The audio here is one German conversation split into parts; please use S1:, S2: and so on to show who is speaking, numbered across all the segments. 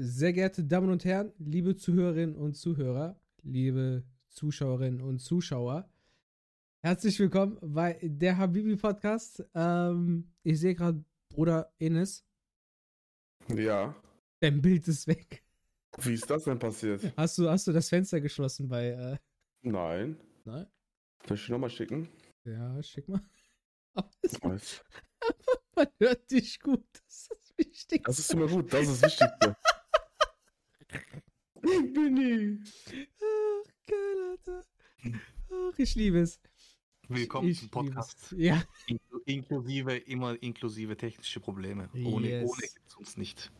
S1: Sehr geehrte Damen und Herren, liebe Zuhörerinnen und Zuhörer, liebe Zuschauerinnen und Zuschauer, herzlich willkommen bei der Habibi Podcast. Ähm, ich sehe gerade Bruder Enes.
S2: Ja.
S1: Dein Bild ist weg.
S2: Wie ist das denn passiert?
S1: Hast du, hast du das Fenster geschlossen bei. Äh...
S2: Nein.
S1: Nein?
S2: Soll ich nochmal schicken?
S1: Ja, schick mal.
S2: Was?
S1: Man hört dich gut. Das ist das Wichtigste.
S2: Das ist immer gut, das ist das Wichtigste. Benny.
S1: Ach, geil, Alter. Ach, ich liebe es.
S3: Willkommen
S1: ich
S3: zum Podcast.
S1: Ja.
S3: Inkl inklusive, immer inklusive technische Probleme. Ohne,
S1: Yes.
S3: ohne gibt es uns nicht.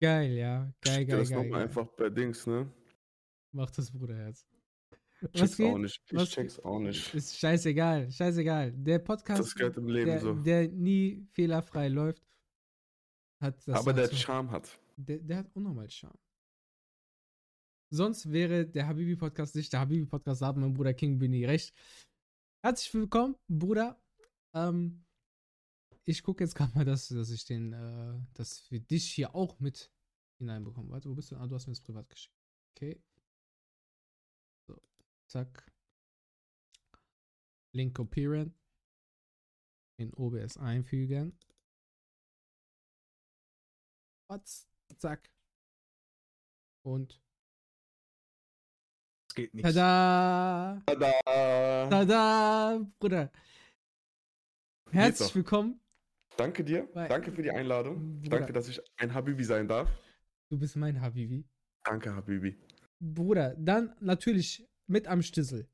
S1: Geil, ja. Geil,
S2: Ich
S1: geil,
S2: das
S1: geil.
S2: nochmal
S1: geil.
S2: einfach bei Dings, ne?
S1: Mach das Bruderherz. Was
S2: Check's
S1: geht?
S2: auch nicht. Ich
S1: Was-
S2: check's auch nicht.
S1: Ist scheißegal, scheißegal. Der Podcast,
S2: Das gehört im Leben
S1: der,
S2: so.
S1: der nie fehlerfrei läuft, hat das.
S2: Aber der Charme hat.
S1: Der, der hat unnormal Charme. Sonst wäre der Habibi-Podcast nicht der Habibi-Podcast, da hat mein Bruder King Bini recht. Herzlich willkommen, Bruder. Ähm, ich gucke jetzt gerade mal, dass, dass ich den, äh, dass wir dich hier auch mit hineinbekommen. Warte, wo bist du? Ah, du hast mir das privat geschickt. Okay. So, zack. Link kopieren. In OBS einfügen. Watz, zack. Und
S3: Es geht nicht.
S1: tada!
S2: Tada!
S1: Tada, Bruder. Herzlich willkommen.
S2: Danke dir.
S1: Weil-
S2: Danke für die Einladung.
S1: Bruder.
S2: Danke, dass ich ein Habibi sein darf.
S1: Du bist mein Habibi.
S2: Danke, Habibi.
S1: Bruder, dann natürlich mit am Stissel.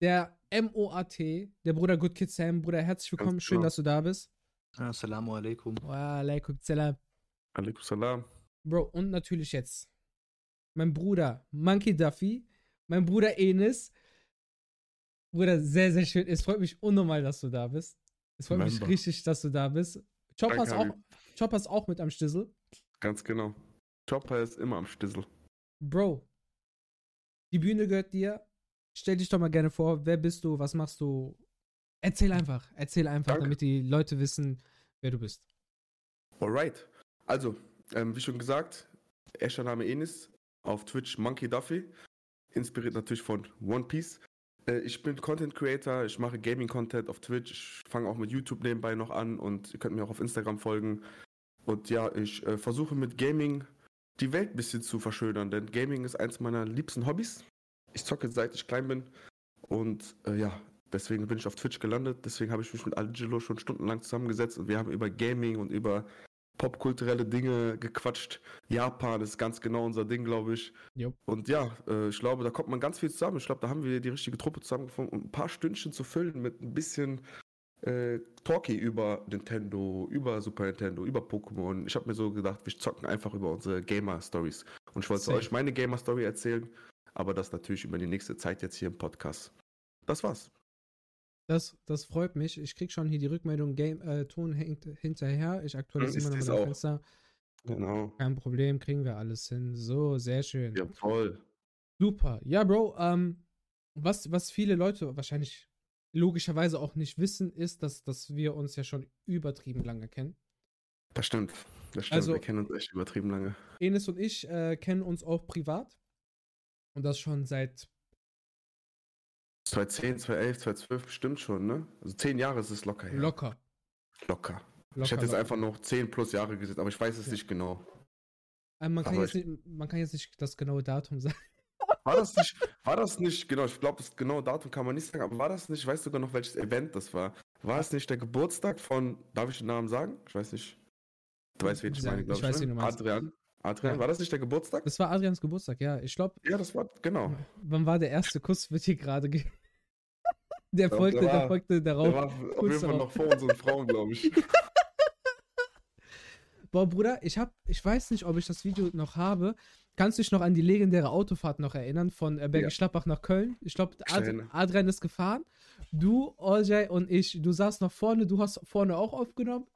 S1: Der MOAT, der Bruder Good Kid Sam. Bruder, herzlich willkommen. Schön,
S2: genau.
S1: dass du da bist.
S3: Assalamu alaikum.
S1: Wa alaikum salam.
S2: Alaikum salam.
S1: Bro, und natürlich jetzt mein Bruder Monkey Duffy, mein Bruder Enis. Bruder, sehr, sehr schön. Es freut mich unnormal, dass du da bist. Es freut mich
S2: Member.
S1: richtig, dass du da bist. Chopper ist, auch, Chopper ist auch mit am Stissel.
S2: Ganz genau. Chopper ist immer am Stissel.
S1: Bro, die Bühne gehört dir. Stell dich doch mal gerne vor. Wer bist du? Was machst du? Erzähl einfach. Erzähl einfach,
S2: Danke.
S1: damit die Leute wissen, wer du bist.
S2: Alright. Also, ähm, wie schon gesagt, echter Name Enis, auf Twitch Monkey Duffy, inspiriert natürlich von One Piece. Äh, ich bin Content Creator, ich mache Gaming Content auf Twitch, ich fange auch mit YouTube nebenbei noch an und ihr könnt mir auch auf Instagram folgen. Und ja, ich äh, versuche mit Gaming die Welt ein bisschen zu verschönern, denn Gaming ist eins meiner liebsten Hobbys. Ich zocke seit ich klein bin und äh, ja, deswegen bin ich auf Twitch gelandet. Deswegen habe ich mich mit Angelo schon stundenlang zusammengesetzt und wir haben über Gaming und über popkulturelle Dinge gequatscht. Japan ist ganz genau unser Ding, glaube ich.
S1: Jupp.
S2: Und ja, äh, ich glaube, da kommt man ganz viel zusammen. Ich glaube, da haben wir die richtige Truppe zusammengefunden, um ein paar Stündchen zu füllen mit ein bisschen äh, Talkie über Nintendo, über Super Nintendo, über Pokémon. Ich habe mir so gedacht, wir zocken einfach über unsere Gamer-Stories. Und ich wollte euch meine Gamer-Story erzählen, aber das natürlich über die nächste Zeit jetzt hier im Podcast. Das war's.
S1: Das, das freut mich. Ich krieg schon hier die Rückmeldung, Game, äh, Ton hängt hinterher. Ich aktualisiere
S2: Ich
S1: immer noch mal das. Fenster.
S2: Genau.
S1: Kein Problem, kriegen wir alles hin. So, sehr schön.
S2: Ja, toll.
S1: Super. Ja, Bro, ähm, was, was viele Leute wahrscheinlich logischerweise auch nicht wissen, ist, dass, dass wir uns ja schon übertrieben lange kennen.
S2: Das stimmt. Das stimmt.
S1: Also-
S2: wir kennen uns echt übertrieben lange.
S1: Enes und ich äh, kennen uns auch privat. Und das schon seit
S2: 2010, 2011, 2012 bestimmt schon, ne? Also zehn Jahre ist es locker her.
S1: locker.
S2: locker.
S1: locker
S2: Ich hätte jetzt
S1: locker.
S2: einfach noch 10 plus Jahre gesetzt, aber ich weiß es
S1: Ja.
S2: nicht genau.
S1: Äh, man, kann jetzt nicht, man kann jetzt nicht das genaue Datum sagen.
S2: War das nicht, war das nicht, genau, ich glaube, das genaue Datum kann man nicht sagen, aber war das nicht, ich weiß sogar noch, welches Event das war. War es nicht der Geburtstag von, darf ich den Namen sagen? Ich weiß nicht. Du weißt, wen ich meine,
S1: ich
S2: glaube ich.
S1: weiß,
S2: ne?
S1: du meinst.
S2: Adrian. Adrian,
S1: Ja.
S2: war das nicht der Geburtstag?
S1: Das war Adrians Geburtstag, ja. Ich glaube,
S2: Ja, das war, genau.
S1: wann war der erste Kuss, wird hier gerade. Ge der,
S2: glaub,
S1: folgte,
S2: der
S1: der
S2: war-
S1: folgte
S2: Der
S1: darauf.
S2: war auf jeden Fall noch vor unseren Frauen, glaube ich.
S1: Boah, Bruder, ich hab, ich weiß nicht, ob ich das Video noch habe. Kannst du dich noch an die legendäre Autofahrt noch erinnern von äh, Bergisch Gladbach nach Köln? Ich glaube, Ad
S2: erinnere.
S1: Adrian ist gefahren. Du, Oljay und ich, du saßt noch vorne, du hast vorne auch aufgenommen.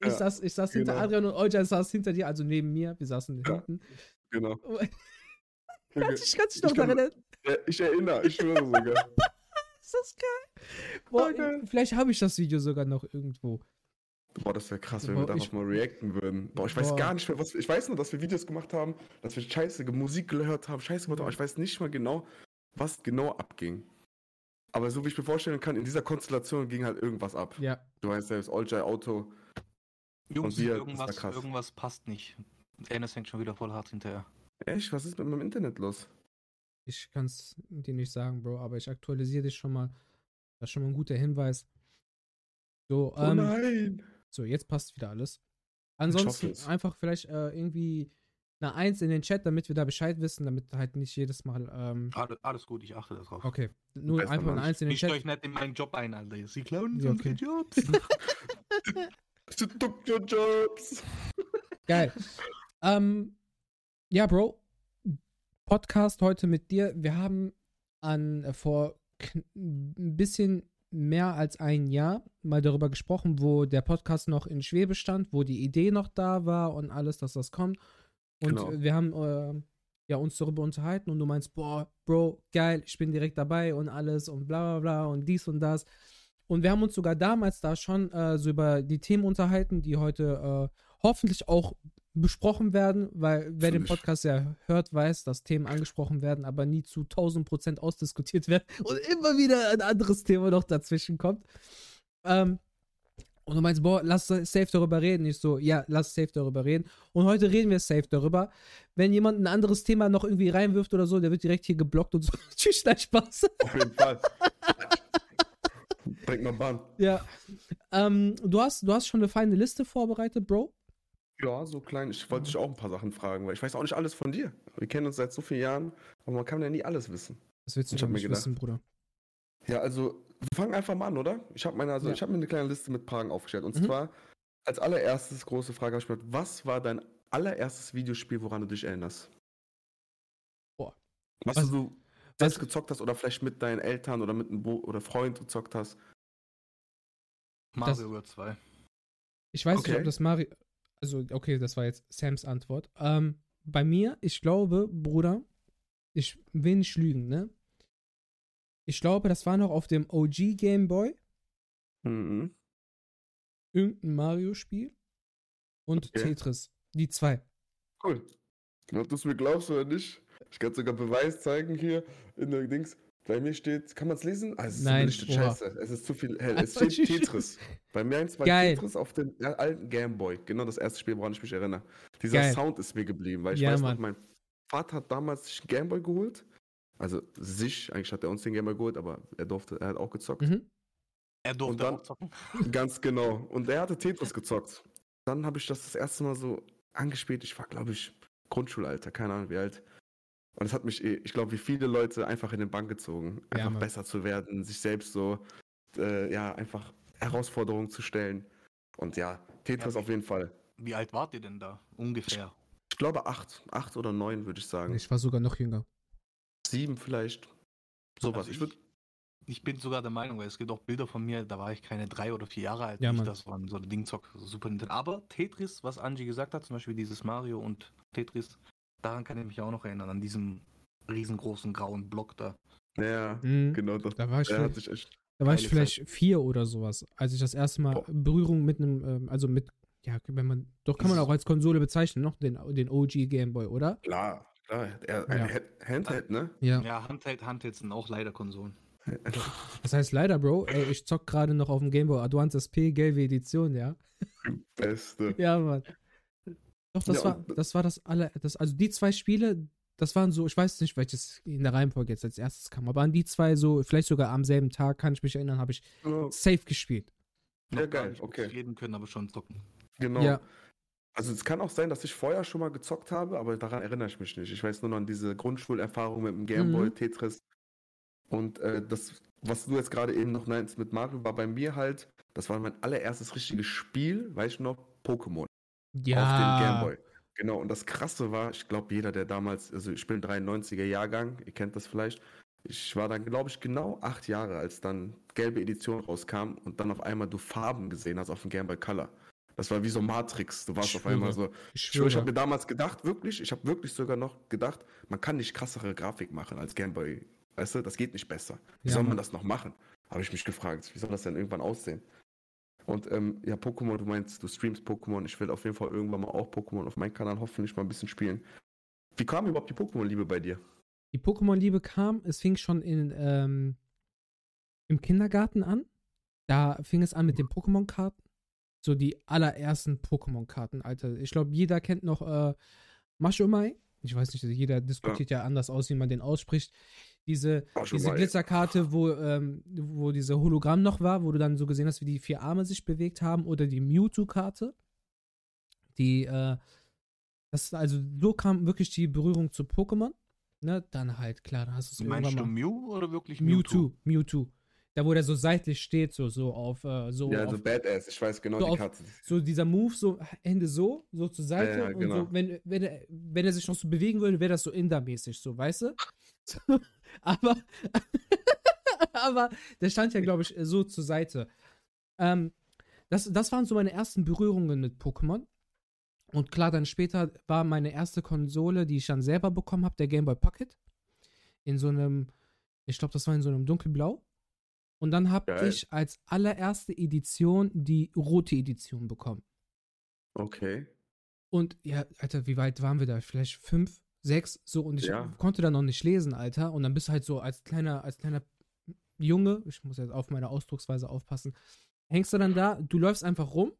S1: Ich
S2: Ja,
S1: saß, ich saß hinter
S2: genau.
S1: Adrian und Oljay saß hinter dir, also neben mir. Wir saßen
S2: Ja.
S1: hinten.
S2: Genau.
S1: Kannst du dich, kannst dich noch daran erinnern?
S2: Ja, Ich erinnere, ich schwöre sogar.
S1: Ist das geil? Boah,
S2: geil.
S1: vielleicht habe ich das Video sogar noch irgendwo.
S2: Boah, das wäre krass, wenn wir
S1: Boah,
S2: darauf
S1: ich-
S2: mal reacten würden. Boah, ich weiß
S1: Boah.
S2: gar nicht mehr, was. Ich weiß nur, dass wir Videos gemacht haben, dass wir scheiße Musik gehört haben, scheiße gemacht haben, aber ich weiß nicht mal genau, was genau abging. Aber so wie ich mir vorstellen kann, in dieser Konstellation ging halt irgendwas ab.
S1: Ja.
S2: Du weißt selbst, All Auto.
S3: Jungs,
S2: wir,
S3: irgendwas,
S2: krass.
S3: irgendwas passt nicht. Enes hängt schon wieder voll hart hinterher.
S2: Echt? Was ist mit meinem Internet los?
S1: Ich kann es dir nicht sagen, Bro, aber ich aktualisiere dich schon mal. Das ist schon mal ein guter Hinweis. So,
S2: Oh
S1: ähm,
S2: nein!
S1: so jetzt passt wieder alles. Ansonsten einfach vielleicht äh, irgendwie eine Eins in den Chat, damit wir da Bescheid wissen, damit halt nicht jedes Mal. Ähm,
S3: Alles, alles gut, ich achte darauf.
S1: okay, nur
S2: Bester
S1: einfach eine. Eins in den
S3: Mischt euch
S1: Chat.
S3: nicht in meinen Job ein, Alter. Sie klauen
S1: Ja,
S3: unsere
S1: okay.
S3: Jobs.
S2: Du took your jobs!
S1: Geil. ähm, ja, Bro. Podcast heute mit dir. Wir haben an äh, vor ein bisschen mehr als ein Jahr mal darüber gesprochen, wo der Podcast noch in Schwebe stand, wo die Idee noch da war und alles, dass das kommt. Und
S2: Genau.
S1: wir haben äh, ja, uns darüber unterhalten und du meinst, boah, Bro, geil, ich bin direkt dabei und alles und bla bla bla und dies und das. Und wir haben uns sogar damals da schon äh, so über die Themen unterhalten, die heute äh, hoffentlich auch besprochen werden, weil wer den
S2: Natürlich.
S1: Podcast ja hört, weiß, dass Themen angesprochen werden, aber nie zu 1000 Prozent ausdiskutiert werden und immer wieder ein anderes Thema noch dazwischen kommt. Ähm, und du meinst, boah, lass safe darüber reden. Ich so, ja, lass safe darüber reden. Und heute reden wir safe darüber. Wenn jemand ein anderes Thema noch irgendwie reinwirft oder so, der wird direkt hier geblockt und so. Tschüss, nein, Spaß.
S2: Auf jeden Fall. Bringt mal Bahn.
S1: Ja. Ähm, du, hast, du hast schon eine feine Liste vorbereitet, Bro.
S2: Ja, so klein. Ich wollte dich auch ein paar Sachen fragen, weil ich weiß auch nicht alles von dir. Wir kennen uns seit so vielen Jahren, aber man kann ja nie alles wissen.
S1: Das willst du
S2: mir
S1: nicht
S2: gedacht.
S1: wissen, Bruder.
S2: Ja, also wir fangen einfach mal an, oder? Ich habe meine, also
S1: Ja.
S2: ich habe mir eine kleine Liste mit Fragen aufgestellt. Und
S1: Mhm.
S2: zwar als allererstes große Frage habe ich mir, was war dein allererstes Videospiel, woran du dich erinnerst?
S1: Boah.
S2: Was,
S1: Was-
S2: du selbst gezockt hast oder vielleicht mit deinen Eltern oder mit einem Bo oder Freund gezockt hast?
S3: Mario World 2.
S1: Ich weiß nicht,
S2: Okay.
S1: ob das Mario. Also, okay, das war jetzt Sams Antwort. Ähm, bei mir, ich glaube, Bruder, ich will nicht lügen, ne? Ich glaube, das war noch auf dem OG Game Boy,
S2: Mhm.
S1: irgendein Mario-Spiel und
S2: Okay.
S1: Tetris. Die zwei.
S2: Cool. Ob du es mir glaubst oder nicht, ich kann sogar Beweis zeigen hier in der Dings. Bei mir steht, kann man es lesen? Ah, es ist
S1: Nein,
S2: scheiße. Es ist zu viel hell. Es steht Tetris. Bei mir eins war
S1: Geil.
S2: Tetris auf dem alten Gameboy. Genau das erste Spiel, woran ich mich erinnere. Dieser
S1: Geil.
S2: Sound ist mir geblieben, weil ich
S1: Ja,
S2: weiß
S1: Mann.
S2: noch, mein Vater hat damals sich einen Gameboy geholt. Also sich, eigentlich hat er uns den Gameboy geholt, aber er durfte, er hat auch gezockt.
S1: Mhm.
S3: Er durfte
S2: dann-
S3: auch zocken.
S2: Ganz genau. Und er hatte Tetris gezockt. Dann habe ich das das erste Mal so angespielt. Ich war, glaube ich, Grundschulalter, keine Ahnung wie alt. Und es hat mich, ich glaube, wie viele Leute einfach in den Bann gezogen,
S1: Ja,
S2: einfach
S1: Mann.
S2: besser zu werden, sich selbst so, äh, ja, einfach Herausforderungen zu stellen. Und ja, Tetris
S3: Ja,
S2: auf jeden Fall.
S3: Wie alt wart ihr denn da? Ungefähr.
S2: Ich glaube acht, acht oder neun würde ich sagen.
S1: Ich war sogar noch jünger.
S2: Sieben vielleicht. Sowas.
S3: Also
S2: ich würde,
S3: Ich bin sogar der Meinung, weil es gibt auch Bilder von mir, da war ich keine drei oder vier Jahre alt,
S1: Ja,
S3: ich das war so ein Dingzock, so Super Nintendo. Aber Tetris, was Angie gesagt hat, zum Beispiel dieses Mario und Tetris, daran kann ich mich auch noch erinnern, an diesem riesengroßen grauen Block da.
S2: ja,
S1: Mhm.
S2: genau das.
S1: Da war ich,
S2: Er hat
S1: vielleicht,
S2: sich echt.
S1: da war ich vielleicht vier oder sowas, als ich das erste Mal
S2: Boah.
S1: Berührung mit einem, ähm, also mit, ja, wenn man, doch kann man auch als Konsole bezeichnen, noch den, den OG Game Boy, oder?
S2: Klar, klar. Er,
S1: Ja.
S2: Handheld, ne?
S1: Ja.
S3: Ja, Handheld, Handhelds sind auch leider Konsolen.
S1: Das heißt leider, Bro, ey, ich zock gerade noch auf dem Game Boy Advance SP, gelbe Edition, ja.
S2: Beste.
S1: Ja, Mann. Doch, das
S2: Ja,
S1: war, das war das alle, das, also die zwei Spiele, das waren so, ich weiß nicht, welches in der Reihenfolge jetzt als erstes kam, aber an die zwei so, vielleicht sogar am selben Tag, kann ich mich erinnern, habe ich
S2: Ja,
S1: safe gespielt.
S2: Ja, geil,
S3: nicht
S2: okay.
S3: Reden können, aber schon zocken.
S2: Genau.
S1: Ja.
S2: Also es kann auch sein, dass ich vorher schon mal gezockt habe, aber daran erinnere ich mich nicht. Ich weiß nur noch an diese Grundschulerfahrung mit dem Gameboy,
S1: Mhm.
S2: Tetris. Und äh, das, was du jetzt gerade eben noch meinst mit Mario, war bei mir halt, das war mein allererstes richtiges Spiel, weiß ich noch, Pokémon auf dem
S1: Ja.
S2: Gameboy. Genau, und das Krasse war, ich glaube, jeder, der damals, also ich bin 93er Jahrgang, ihr kennt das vielleicht, ich war dann, glaube ich, genau acht Jahre, als dann gelbe Edition rauskam und dann auf einmal du Farben gesehen hast auf dem Gameboy Color. Das war wie so Matrix. Du warst
S1: Ich
S2: auf einmal
S1: schwöre.
S2: so.
S1: Ich
S2: Ich, schwöre, ich habe
S1: schwöre.
S2: mir damals gedacht, wirklich, ich habe wirklich sogar noch gedacht, man kann nicht krassere Grafik machen als Gameboy. Weißt du, das geht nicht besser. Wie
S1: Ja,
S2: soll man das noch machen? Habe ich mich gefragt. Wie soll das denn irgendwann aussehen? Und ähm, ja, Pokémon, du meinst, du streamst Pokémon. Ich will auf jeden Fall irgendwann mal auch Pokémon auf meinem Kanal hoffentlich mal ein bisschen spielen. Wie kam überhaupt die Pokémon-Liebe bei dir?
S1: Die Pokémon-Liebe kam, es fing schon in, ähm, im Kindergarten an. Da fing es an mit den Pokémon-Karten. So die allerersten Pokémon-Karten, Alter. Ich glaube, jeder kennt noch äh, Mashomai. Ich weiß nicht, jeder diskutiert ja. ja anders aus, wie man den ausspricht. Diese, diese Glitzerkarte, wo, ähm, wo diese Hologramm noch war, wo du dann so gesehen hast, wie die vier Arme sich bewegt haben, oder die Mewtwo-Karte. Die, äh, das also so kam wirklich die Berührung zu Pokémon. Ne, dann halt, klar, dann hast du es
S3: Meinst du Mew oder wirklich
S1: Mewtwo? Mewtwo. Mewtwo. Da, wo der so seitlich steht, so, so auf, äh, so.
S2: Ja,
S1: auf,
S2: so Badass, ich weiß genau
S1: so
S2: die
S1: auf,
S2: Karte.
S1: So dieser Move, so Hände so, so zur Seite.
S2: Ja, ja, genau.
S1: Und so, wenn, wenn, er, wenn er sich noch so bewegen würde, wäre das so Inda-mäßig, so, weißt du? Aber, aber der stand ja, glaube ich, so zur Seite. Ähm, das, das waren so meine ersten Berührungen mit Pokémon. Und klar, dann später war meine erste Konsole, die ich dann selber bekommen habe, der Game Boy Pocket. In so einem, ich glaube, das war in so einem dunkelblau. Und dann habe ich als allererste Edition die rote Edition bekommen.
S2: Okay.
S1: Und ja, Alter, wie weit waren wir da? Vielleicht fünf, sechs, so. Und ich
S2: Ja.
S1: konnte da noch nicht lesen, Alter. Und dann bist du halt so als kleiner, als kleiner Junge, ich muss jetzt auf meine Ausdrucksweise aufpassen, hängst du dann da, du läufst einfach rum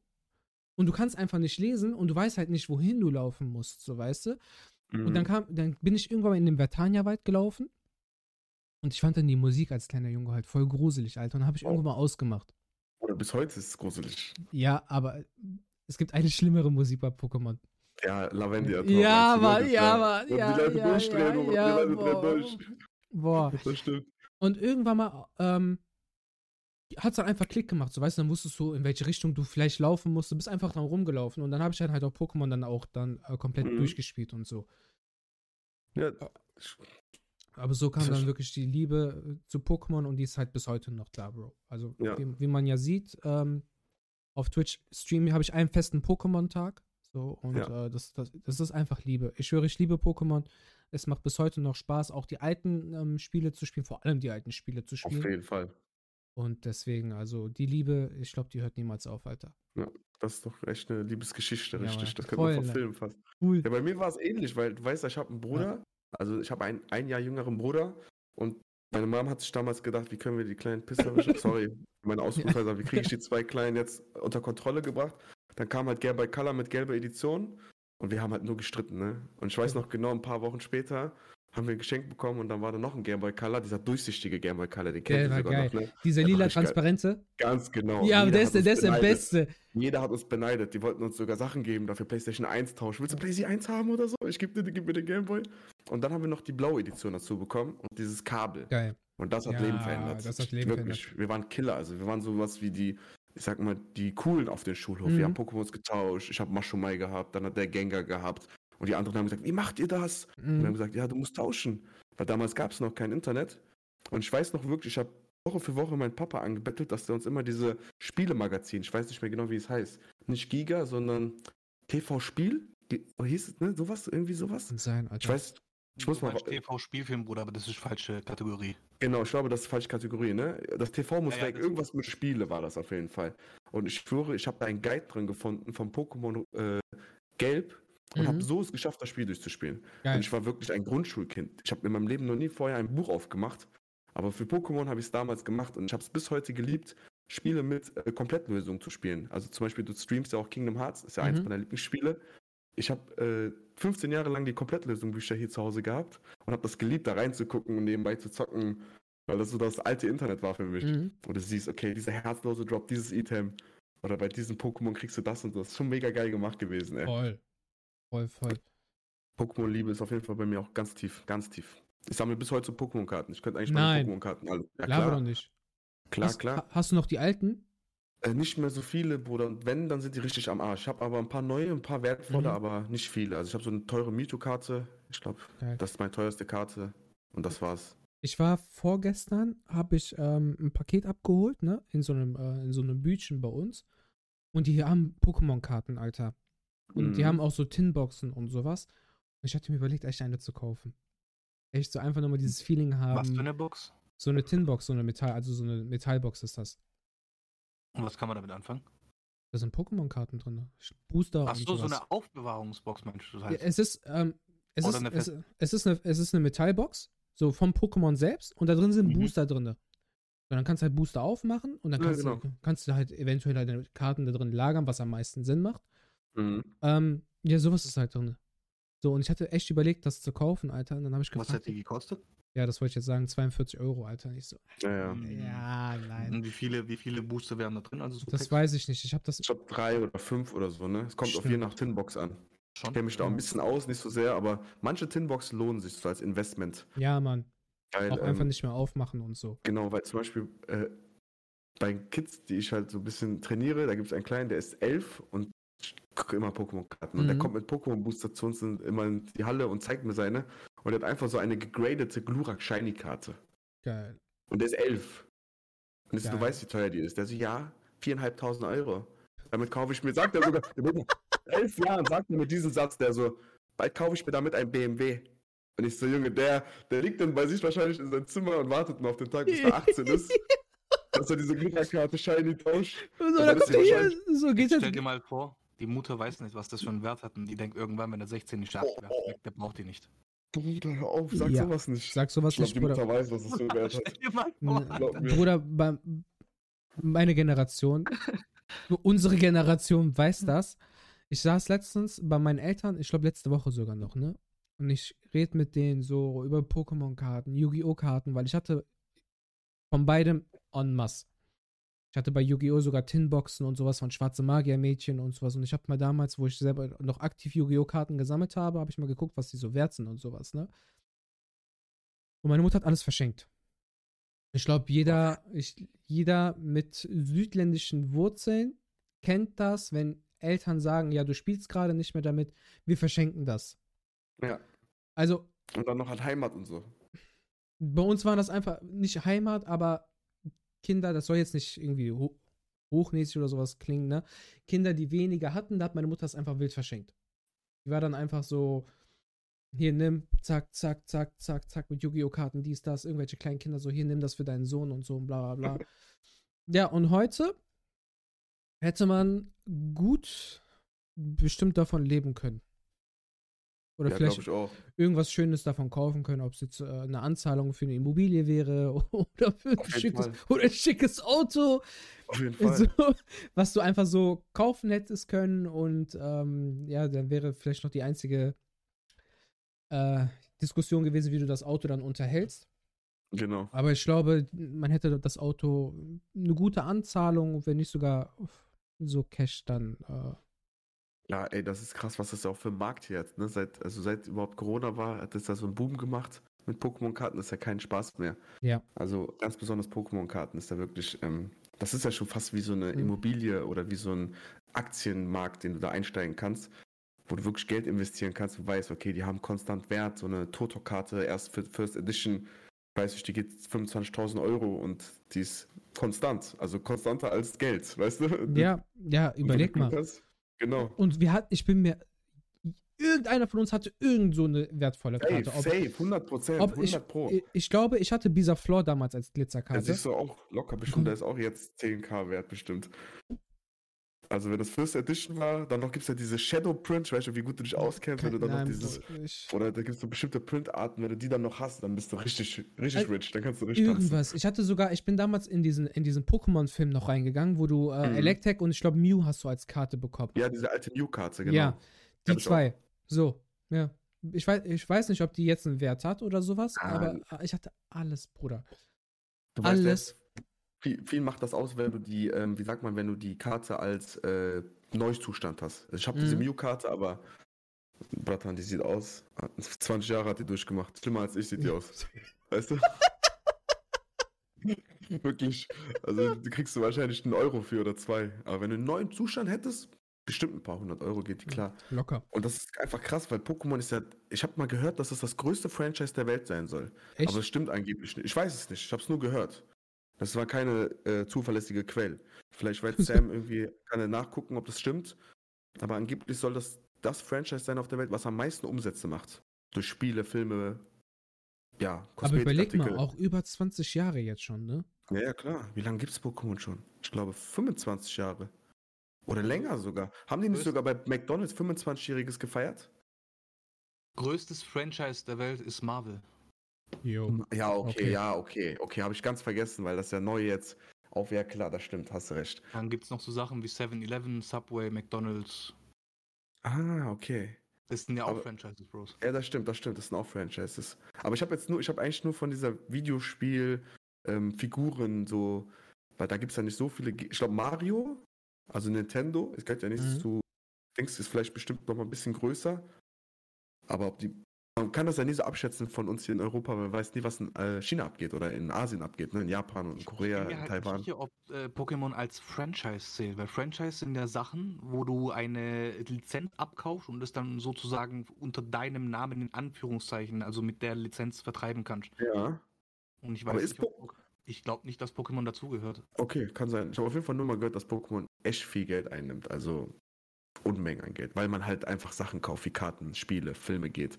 S1: und du kannst einfach nicht lesen und du weißt halt nicht, wohin du laufen musst, so weißt du. Und
S2: Mhm.
S1: dann kam, dann bin ich irgendwann in den Vertania-Wald gelaufen und ich fand dann die Musik als kleiner Junge halt voll gruselig, Alter. Und dann habe ich
S2: Oh.
S1: irgendwann mal ausgemacht.
S2: Oder bis heute ist es gruselig.
S1: Ja, aber es gibt eine schlimmere Musik bei Pokémon.
S2: Ja, Lavendia.
S1: Ja, Mann, ja? Mann,
S2: Wo
S1: ja,
S2: die Leute
S1: ja,
S2: durchdrehen,
S1: ja, ja,
S2: die Leute
S1: boah.
S2: drehen durch.
S1: Boah.
S2: Das stimmt.
S1: Und irgendwann mal, ähm, hat es dann einfach Klick gemacht, so weißt du, dann wusstest du, in welche Richtung du vielleicht laufen musst. Du bist einfach dann rumgelaufen und dann habe ich dann halt auch Pokémon dann auch dann äh, komplett
S2: Mhm.
S1: durchgespielt und so.
S2: Ja,
S1: Aber so kam dann wirklich die Liebe äh, zu Pokémon und die ist halt bis heute noch da, Bro. Also,
S2: Ja.
S1: wie, wie man ja sieht, ähm, auf Twitch stream habe ich einen festen Pokémon-Tag. So, und
S2: Ja.
S1: äh, das, das, das ist einfach Liebe. Ich schwöre, ich liebe Pokémon. Es macht bis heute noch Spaß, auch die alten ähm, Spiele zu spielen, vor allem die alten Spiele zu
S2: auf
S1: spielen.
S2: jeden Fall.
S1: Und deswegen, also die Liebe, ich glaube, die hört niemals auf, Alter.
S2: Das ist doch echt eine Liebesgeschichte,
S1: Ja,
S2: richtig. Das könnte man
S1: ne?
S2: verfilmen fast.
S1: Cool.
S2: Ja, bei mir war es ähnlich, weil du weißt, ja, ich habe einen Bruder, also ich habe einen ein Jahr jüngeren Bruder und meine Mom hat sich damals gedacht, wie können wir die kleinen Pisser, sorry, meine Ausdrucksweise, wie kriege ich die zwei Kleinen jetzt unter Kontrolle gebracht? Dann kam halt Gelb by Color mit gelber Edition und wir haben halt nur gestritten, ne? Und ich weiß noch genau, ein paar Wochen später haben wir ein Geschenk bekommen und dann war da noch ein Game Boy Color, dieser durchsichtige Game Boy Color, den kennt ihr sogar
S1: geil.
S2: noch, ne?
S1: Dieser lila. Transparente.
S2: Ganz genau.
S1: Ja, aber der ist, der, ist der. Beste.
S2: Jeder hat uns beneidet. Die wollten uns sogar Sachen geben, dafür PlayStation 1 tauschen. Willst du PlayStation 1 haben oder so? Ich gebe dir, gib mir den Gameboy. Und dann haben wir noch die blaue Edition dazu bekommen und dieses Kabel.
S1: Geil.
S2: Und das hat
S1: Ja,
S2: Leben verändert.
S1: das hat Leben
S2: Wirklich. Wir waren Killer. Also wir waren sowas wie die, ich sag mal, die Coolen auf den Schulhof.
S1: Mhm.
S2: Wir haben Pokémons getauscht. Ich habe Maschumai gehabt, dann hat der Gengar gehabt. Und die anderen haben gesagt, wie macht ihr das? Und wir haben
S1: Mhm.
S2: gesagt, ja, du musst tauschen. Weil damals gab es noch kein Internet. Und ich weiß noch wirklich, ich habe Woche für Woche meinen Papa angebettelt, dass der uns immer diese Spielemagazin, ich weiß nicht mehr genau, wie es heißt, nicht Giga, sondern TV Spiel, Ge- oder hieß es, ne, sowas, irgendwie sowas?
S1: Sein, Alter.
S2: Ich weiß, ich muss mal,
S3: TV-Spielfilm, Bruder, aber das ist falsche Kategorie.
S2: genau, ich glaube, das ist falsche Kategorie, ne? Das TV muss
S3: Ja, ja,
S2: weg,
S3: das-
S2: irgendwas mit Spiele war das auf jeden Fall. Und ich schwöre, ich habe da einen Guide drin gefunden vom Pokémon äh, Gelb und
S1: Mhm.
S2: habe so es geschafft, das Spiel durchzuspielen.
S1: Geil.
S2: Und ich war wirklich ein Grundschulkind. Ich habe in meinem Leben noch nie vorher ein Buch aufgemacht. Aber für Pokémon habe ich es damals gemacht und ich habe es bis heute geliebt, Spiele mit äh, Komplettlösungen zu spielen. Also zum Beispiel, du streamst ja auch Kingdom Hearts, ist ja eins
S1: Mhm.
S2: meiner Lieblingsspiele. Ich habe äh, 15 Jahre lang die Komplettlösung-Bücher hier zu Hause gehabt und habe das geliebt, da reinzugucken und nebenbei zu zocken, weil das so das alte Internet war für mich.
S1: Mhm.
S2: Und du siehst, okay, dieser herzlose Drop, dieses Item oder bei diesem Pokémon kriegst du das und das. Schon mega geil gemacht gewesen, ey.
S1: Voll. Voll, voll.
S2: Pokémon-Liebe ist auf jeden Fall bei mir auch ganz tief, ganz tief. Ich sammle bis heute so Pokémon-Karten. Ich könnte eigentlich
S1: Nein.
S2: meine Pokémon-Karten alle. Ja,
S1: Laber doch
S2: klar,
S1: nicht.
S2: klar,
S1: hast,
S2: klar.
S1: ha- Hast du noch die alten?
S2: Äh, nicht mehr so viele, Bruder. Und wenn, dann sind die richtig am Arsch. Ich habe aber ein paar neue, ein paar wertvolle,
S1: Mhm.
S2: aber nicht viele. Also ich habe so eine teure Mewtwo-Karte. Ich glaube, das ist meine teuerste Karte. Und das war's.
S1: Ich war vorgestern, habe ich ähm, ein Paket abgeholt, ne? In so einem, äh, in so einem Bütchen bei uns. Und die haben Pokémon-Karten, Alter. Und die
S2: Mhm.
S1: haben auch so Tinboxen und sowas. Und ich hatte mir überlegt, echt eine zu kaufen. Echt so einfach nochmal dieses Feeling haben.
S3: Was für eine Box?
S1: So eine Tinbox, so eine Metall, also so eine Metallbox ist das.
S3: Und was kann man damit anfangen?
S1: Da sind Pokémon-Karten drin. Booster
S3: Ach
S1: und
S3: so, so eine Aufbewahrungsbox, meinst du? Das
S1: Ja,
S3: heißt,
S1: es ist, ähm, es, ist,
S3: eine
S1: es, es, ist eine, es ist eine Metallbox, so vom Pokémon selbst, und da drin sind
S3: Mhm.
S1: Booster drin. Und dann kannst du halt Booster aufmachen und dann
S2: Ja,
S1: kannst,
S2: genau.
S1: du, kannst du halt eventuell halt deine Karten da drin lagern, was am meisten Sinn macht.
S2: Mhm.
S1: Ähm, ja, sowas ist halt drin. So, und ich hatte echt überlegt, das zu kaufen, Alter. Und dann habe ich
S3: was
S1: gefragt,
S3: hat die gekostet?
S1: Ja, das wollte ich jetzt sagen, 42 Euro, Alter. Nicht so.
S2: Ja, ja.
S3: Mhm.
S1: Ja, nein.
S3: Und wie viele, wie viele Booster wären da drin? Also so
S1: Das
S3: Packs?
S1: weiß ich nicht. Ich habe das.
S2: Ich glaube drei oder fünf oder so, ne? Es kommt auf
S1: Stimmt.
S2: je nach Tinbox an. Ich
S3: schon.
S2: kenne mich da auch ein bisschen aus, nicht so sehr, aber manche Tinboxen lohnen sich so als Investment.
S1: Ja, Mann.
S2: Weil,
S1: Auch einfach
S2: ähm,
S1: nicht mehr aufmachen und so.
S2: Genau, weil zum Beispiel äh, bei Kids, die ich halt so ein bisschen trainiere, da gibt es einen kleinen, der ist elf und ich gucke immer Pokémon-Karten. Und der
S1: Mhm.
S2: kommt mit Pokémon-Booster zu uns in, immer in die Halle und zeigt mir seine. Und er hat einfach so eine gegradete Glurak Shiny-Karte.
S1: Geil.
S2: Und der ist elf. Und jetzt, du weißt, wie teuer die ist. Der so, ja, viereinhalbtausend Euro. Damit kaufe ich mir, sagt er sogar, elf Jahren sagt er mir diesen Satz, der so, bald kaufe ich mir damit ein BMW. Und ich so, Junge, der, der liegt dann bei sich wahrscheinlich in seinem Zimmer und wartet nur auf den Tag, bis er 18 ist. dass er diese Glückerkarte Shiny tauscht.
S1: So,
S2: Aber
S1: da
S2: das
S1: kommt er hier, so geht
S3: Stell dir mal vor, die Mutter weiß nicht, was das für einen Wert hat und die denkt irgendwann, wenn er 16 nicht schafft, der braucht die nicht.
S2: Bruder, hör auf, sag
S1: Ja.
S2: sowas nicht.
S1: Sag sowas
S2: ich glaube,
S1: nicht,
S2: die
S1: Bruder.
S2: Mutter weiß, was es für einen Wert hat. Glaub.
S1: Bruder, bei, meine Generation, unsere Generation weiß das. Ich saß letztens bei meinen Eltern, ich glaube letzte Woche sogar noch, ne? Und ich rede mit denen so über Pokémon-Karten, Yu-Gi-Oh! Karten, weil ich hatte von beidem en masse. Ich hatte bei Yu-Gi-Oh! sogar Tinboxen und sowas von Schwarze Magier-Mädchen und sowas. Und ich habe mal damals, wo ich selber noch aktiv Yu-Gi-Oh! Karten gesammelt habe, habe ich mal geguckt, was die so wert sind und sowas, ne? Und meine Mutter hat alles verschenkt. Ich glaube, jeder, ich, jeder mit südländischen Wurzeln kennt das, wenn Eltern sagen, ja, du spielst gerade nicht mehr damit, wir verschenken das.
S2: Ja.
S1: Also
S2: Und dann noch an Heimat und so.
S1: bei uns war das einfach nicht Heimat, aber Kinder, das soll jetzt nicht irgendwie ho hochnäsig oder sowas klingen, ne? Kinder, die weniger hatten, da hat meine Mutter es einfach wild verschenkt. Die war dann einfach so, hier nimm, zack, zack, zack, zack, zack, mit Yu-Gi-Oh! Karten, dies, das, irgendwelche kleinen Kinder so, hier nimm das für deinen Sohn und so und bla bla bla. ja, und heute hätte man gut bestimmt davon leben können. Oder
S2: ja,
S1: vielleicht irgendwas Schönes davon kaufen können, ob es jetzt äh, eine Anzahlung für eine Immobilie wäre oder für ein schickes, oder ein schickes Auto,
S2: Auf jeden Fall.
S1: so, was du einfach so kaufen hättest können und ähm, ja, dann wäre vielleicht noch die einzige äh, Diskussion gewesen, wie du das Auto dann unterhältst.
S2: Genau.
S1: Aber ich glaube, man hätte das Auto eine gute Anzahlung, wenn nicht sogar so Cash dann. Äh,
S2: Ja, ey, das ist krass, was das auch für ein Markt hier hat. Ne? Seit, also seit überhaupt Corona war, hat das da so einen Boom gemacht mit Pokémon-Karten. Das ist ja kein Spaß mehr.
S1: Ja.
S2: Also ganz besonders Pokémon-Karten ist da wirklich, ähm, das ist ja schon fast wie so eine
S1: Mhm.
S2: Immobilie oder wie so ein Aktienmarkt, den du da einsteigen kannst, wo du wirklich Geld investieren kannst und weißt, okay, die haben konstant Wert. So eine Toto-Karte, erst für First Edition, weiß ich, die geht 25.000 Euro und die ist konstant. Also konstanter als Geld, weißt du?
S1: ja, ja, überleg mal.
S2: Hast- Genau.
S1: Und wir hatten, ich bin mir, irgendeiner von uns hatte irgend so eine wertvolle
S2: Safe,
S1: Karte. Ob,
S2: safe, 100 Prozent,
S1: ob
S2: 100
S1: ich,
S2: Pro.
S1: ich, ich glaube, ich hatte Bisa Floor damals als Glitzerkarte.
S2: siehst du auch locker bestimmt, da ist auch jetzt 10k wert bestimmt. Also wenn das First Edition war, dann noch gibt es ja diese Shadow Print, ich weiß nicht, wie gut du dich auskennst, wenn du dann noch
S1: Nein,
S2: dieses,
S1: Bro, ich,
S2: oder da gibt es so bestimmte Printarten, wenn du die dann noch hast, dann bist du richtig, richtig
S1: Äh,
S2: rich, dann kannst du richtig tanzen.
S1: irgendwas. Ich hatte sogar, ich bin damals in diesen, in diesen Pokémon-Film noch reingegangen, wo du äh,
S2: Mhm.
S1: Electek und ich glaube Mew hast du als Karte bekommen.
S2: Ja, diese alte New-Karte, genau.
S1: Ja, die zwei. So, ja. Ich weiß, ich weiß nicht, ob die jetzt einen Wert hat oder sowas,
S2: Ah,
S1: aber äh, ich hatte alles, Bruder.
S2: Du weißt,
S1: alles.
S2: der- Viel, viel macht das aus, wenn du die, ähm, wie sagt man, wenn du die Karte als äh, Neuzustand hast. Also ich habe diese
S1: Mhm.
S2: Mew-Karte, aber Bratan, die sieht aus. 20 Jahre hat die durchgemacht. Schlimmer als ich sieht die aus. Weißt du? Wirklich. Also die kriegst du wahrscheinlich einen Euro für oder zwei. Aber wenn du einen neuen Zustand hättest, bestimmt ein paar hundert Euro geht die klar.
S1: Locker.
S2: Und das ist einfach krass, weil Pokémon ist ja. Ich habe mal gehört, dass es das größte Franchise der Welt sein soll.
S1: Echt?
S2: Aber es stimmt angeblich nicht. Ich weiß es nicht. Ich habe es nur gehört. Das war keine äh, zuverlässige Quelle. Vielleicht weiß Sam irgendwie, kann er nachgucken, ob das stimmt. Aber angeblich soll das das Franchise sein auf der Welt, was am meisten Umsätze macht. Durch Spiele, Filme, ja,
S1: aber überleg mal, auch über 20 Jahre jetzt schon, ne?
S2: Ja, ja, klar. Wie lange gibt es Pokémon schon? Ich glaube 25 Jahre. Oder länger sogar. Haben die nicht sogar bei McDonalds 25-Jähriges gefeiert?
S3: Größtes Franchise der Welt ist Marvel.
S1: Jo.
S2: Ja, okay,
S1: Okay.
S2: ja, okay. Okay, habe ich ganz vergessen, weil das ja neu jetzt. Auf, ja klar, das stimmt, hast du recht.
S3: Dann gibt es noch so Sachen wie 7-Eleven, Subway, McDonalds.
S2: Ah, okay.
S3: Das sind ja auch
S2: Aber-
S3: Franchises, Bros.
S2: Ja, das stimmt, das stimmt, das sind auch Franchises. Aber ich habe jetzt nur, ich habe eigentlich nur von dieser Videospiel ähm, Figuren so, weil da gibt es ja nicht so viele. Ich glaube Mario, also Nintendo, es gehört ja nicht
S1: Mhm.
S2: zu, denkst ist vielleicht bestimmt noch mal ein bisschen größer. Aber ob die, man kann das ja nie so abschätzen von uns hier in Europa, weil man weiß nie, was in äh, China abgeht oder in Asien abgeht, ne? in Japan und in Korea,
S3: ich bin
S2: in
S3: mir halt
S2: Taiwan.
S3: nicht sicher, ob äh, Pokémon als Franchise zählt, weil Franchise sind ja Sachen, wo du eine Lizenz abkaufst und es dann sozusagen unter deinem Namen in Anführungszeichen, also mit der Lizenz vertreiben kannst.
S2: Ja,
S3: Und ich weiß
S2: Aber ist
S3: nicht, ob, ich glaube nicht, dass Pokémon dazugehört.
S2: okay, kann sein. Ich habe auf jeden Fall nur mal gehört, dass Pokémon echt viel Geld einnimmt, also Unmengen an Geld, weil man halt einfach Sachen kauft wie Karten, Spiele, Filme geht.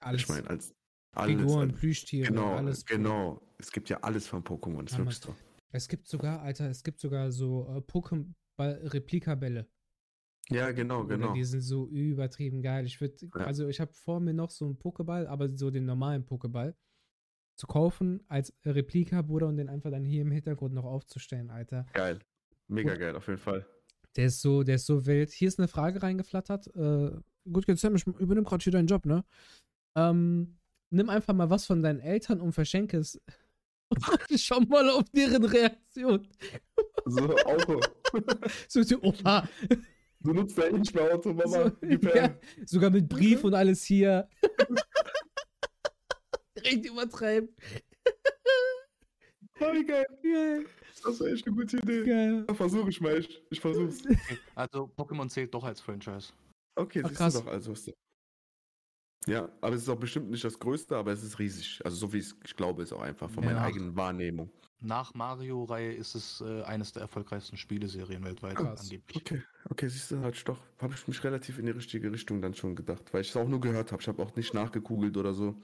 S1: Alles.
S2: Ich meine, als alles.
S1: Figuren,
S2: als-
S1: Plüschtiere,
S2: genau,
S1: alles.
S2: genau. Es gibt ja alles von Pokémon, ist
S1: Ja,
S2: wirklich so.
S1: Es gibt sogar, Alter, es gibt sogar so äh, Pokémon-Replikabälle.
S2: Ja, genau,
S1: Oder
S2: genau.
S1: Die sind so übertrieben geil. Ich würde,
S2: Ja.
S1: also ich habe vor mir noch so einen Pokéball, aber so den normalen Pokéball zu kaufen als Replika, Bruder, und den einfach dann hier im Hintergrund noch aufzustellen, Alter.
S2: Geil. Mega
S1: Gut.
S2: geil, auf jeden Fall.
S1: Der ist so, der ist so wild. Hier ist eine Frage reingeflattert. Äh, gut, jetzt Sam, ich übernehme gerade hier deinen Job, ne? Ähm, nimm einfach mal was von deinen Eltern und verschenke es. Schau mal auf deren Reaktion.
S2: So, Auto.
S1: So, so, oha.
S2: Du nutzt ja eh nicht mehr Auto, Mama.
S1: So, ja, sogar mit Brief und alles hier. Direkt übertreiben.
S2: Oh, wie geil.
S1: Geil,
S2: Das ist echt eine gute Idee.
S1: geil.
S2: Ja, Versuch ich mal echt. Ich versuch's.
S3: Also Pokémon zählt doch als Franchise.
S2: Okay,
S1: Ach,
S2: siehst
S1: krass.
S2: du doch, also. Ja, aber es ist auch bestimmt nicht das Größte, aber es ist riesig. Also so wie es, ich glaube, ist auch einfach von meiner
S3: Ja.
S2: eigenen Wahrnehmung.
S3: Nach Mario-Reihe ist es äh, eines der erfolgreichsten Spieleserien weltweit
S1: Krass.
S3: angeblich.
S2: Okay, okay, siehst du, halt doch, habe ich mich relativ in die richtige Richtung dann schon gedacht, weil ich es auch nur gehört habe. Ich habe auch nicht nachgegoogelt oder so.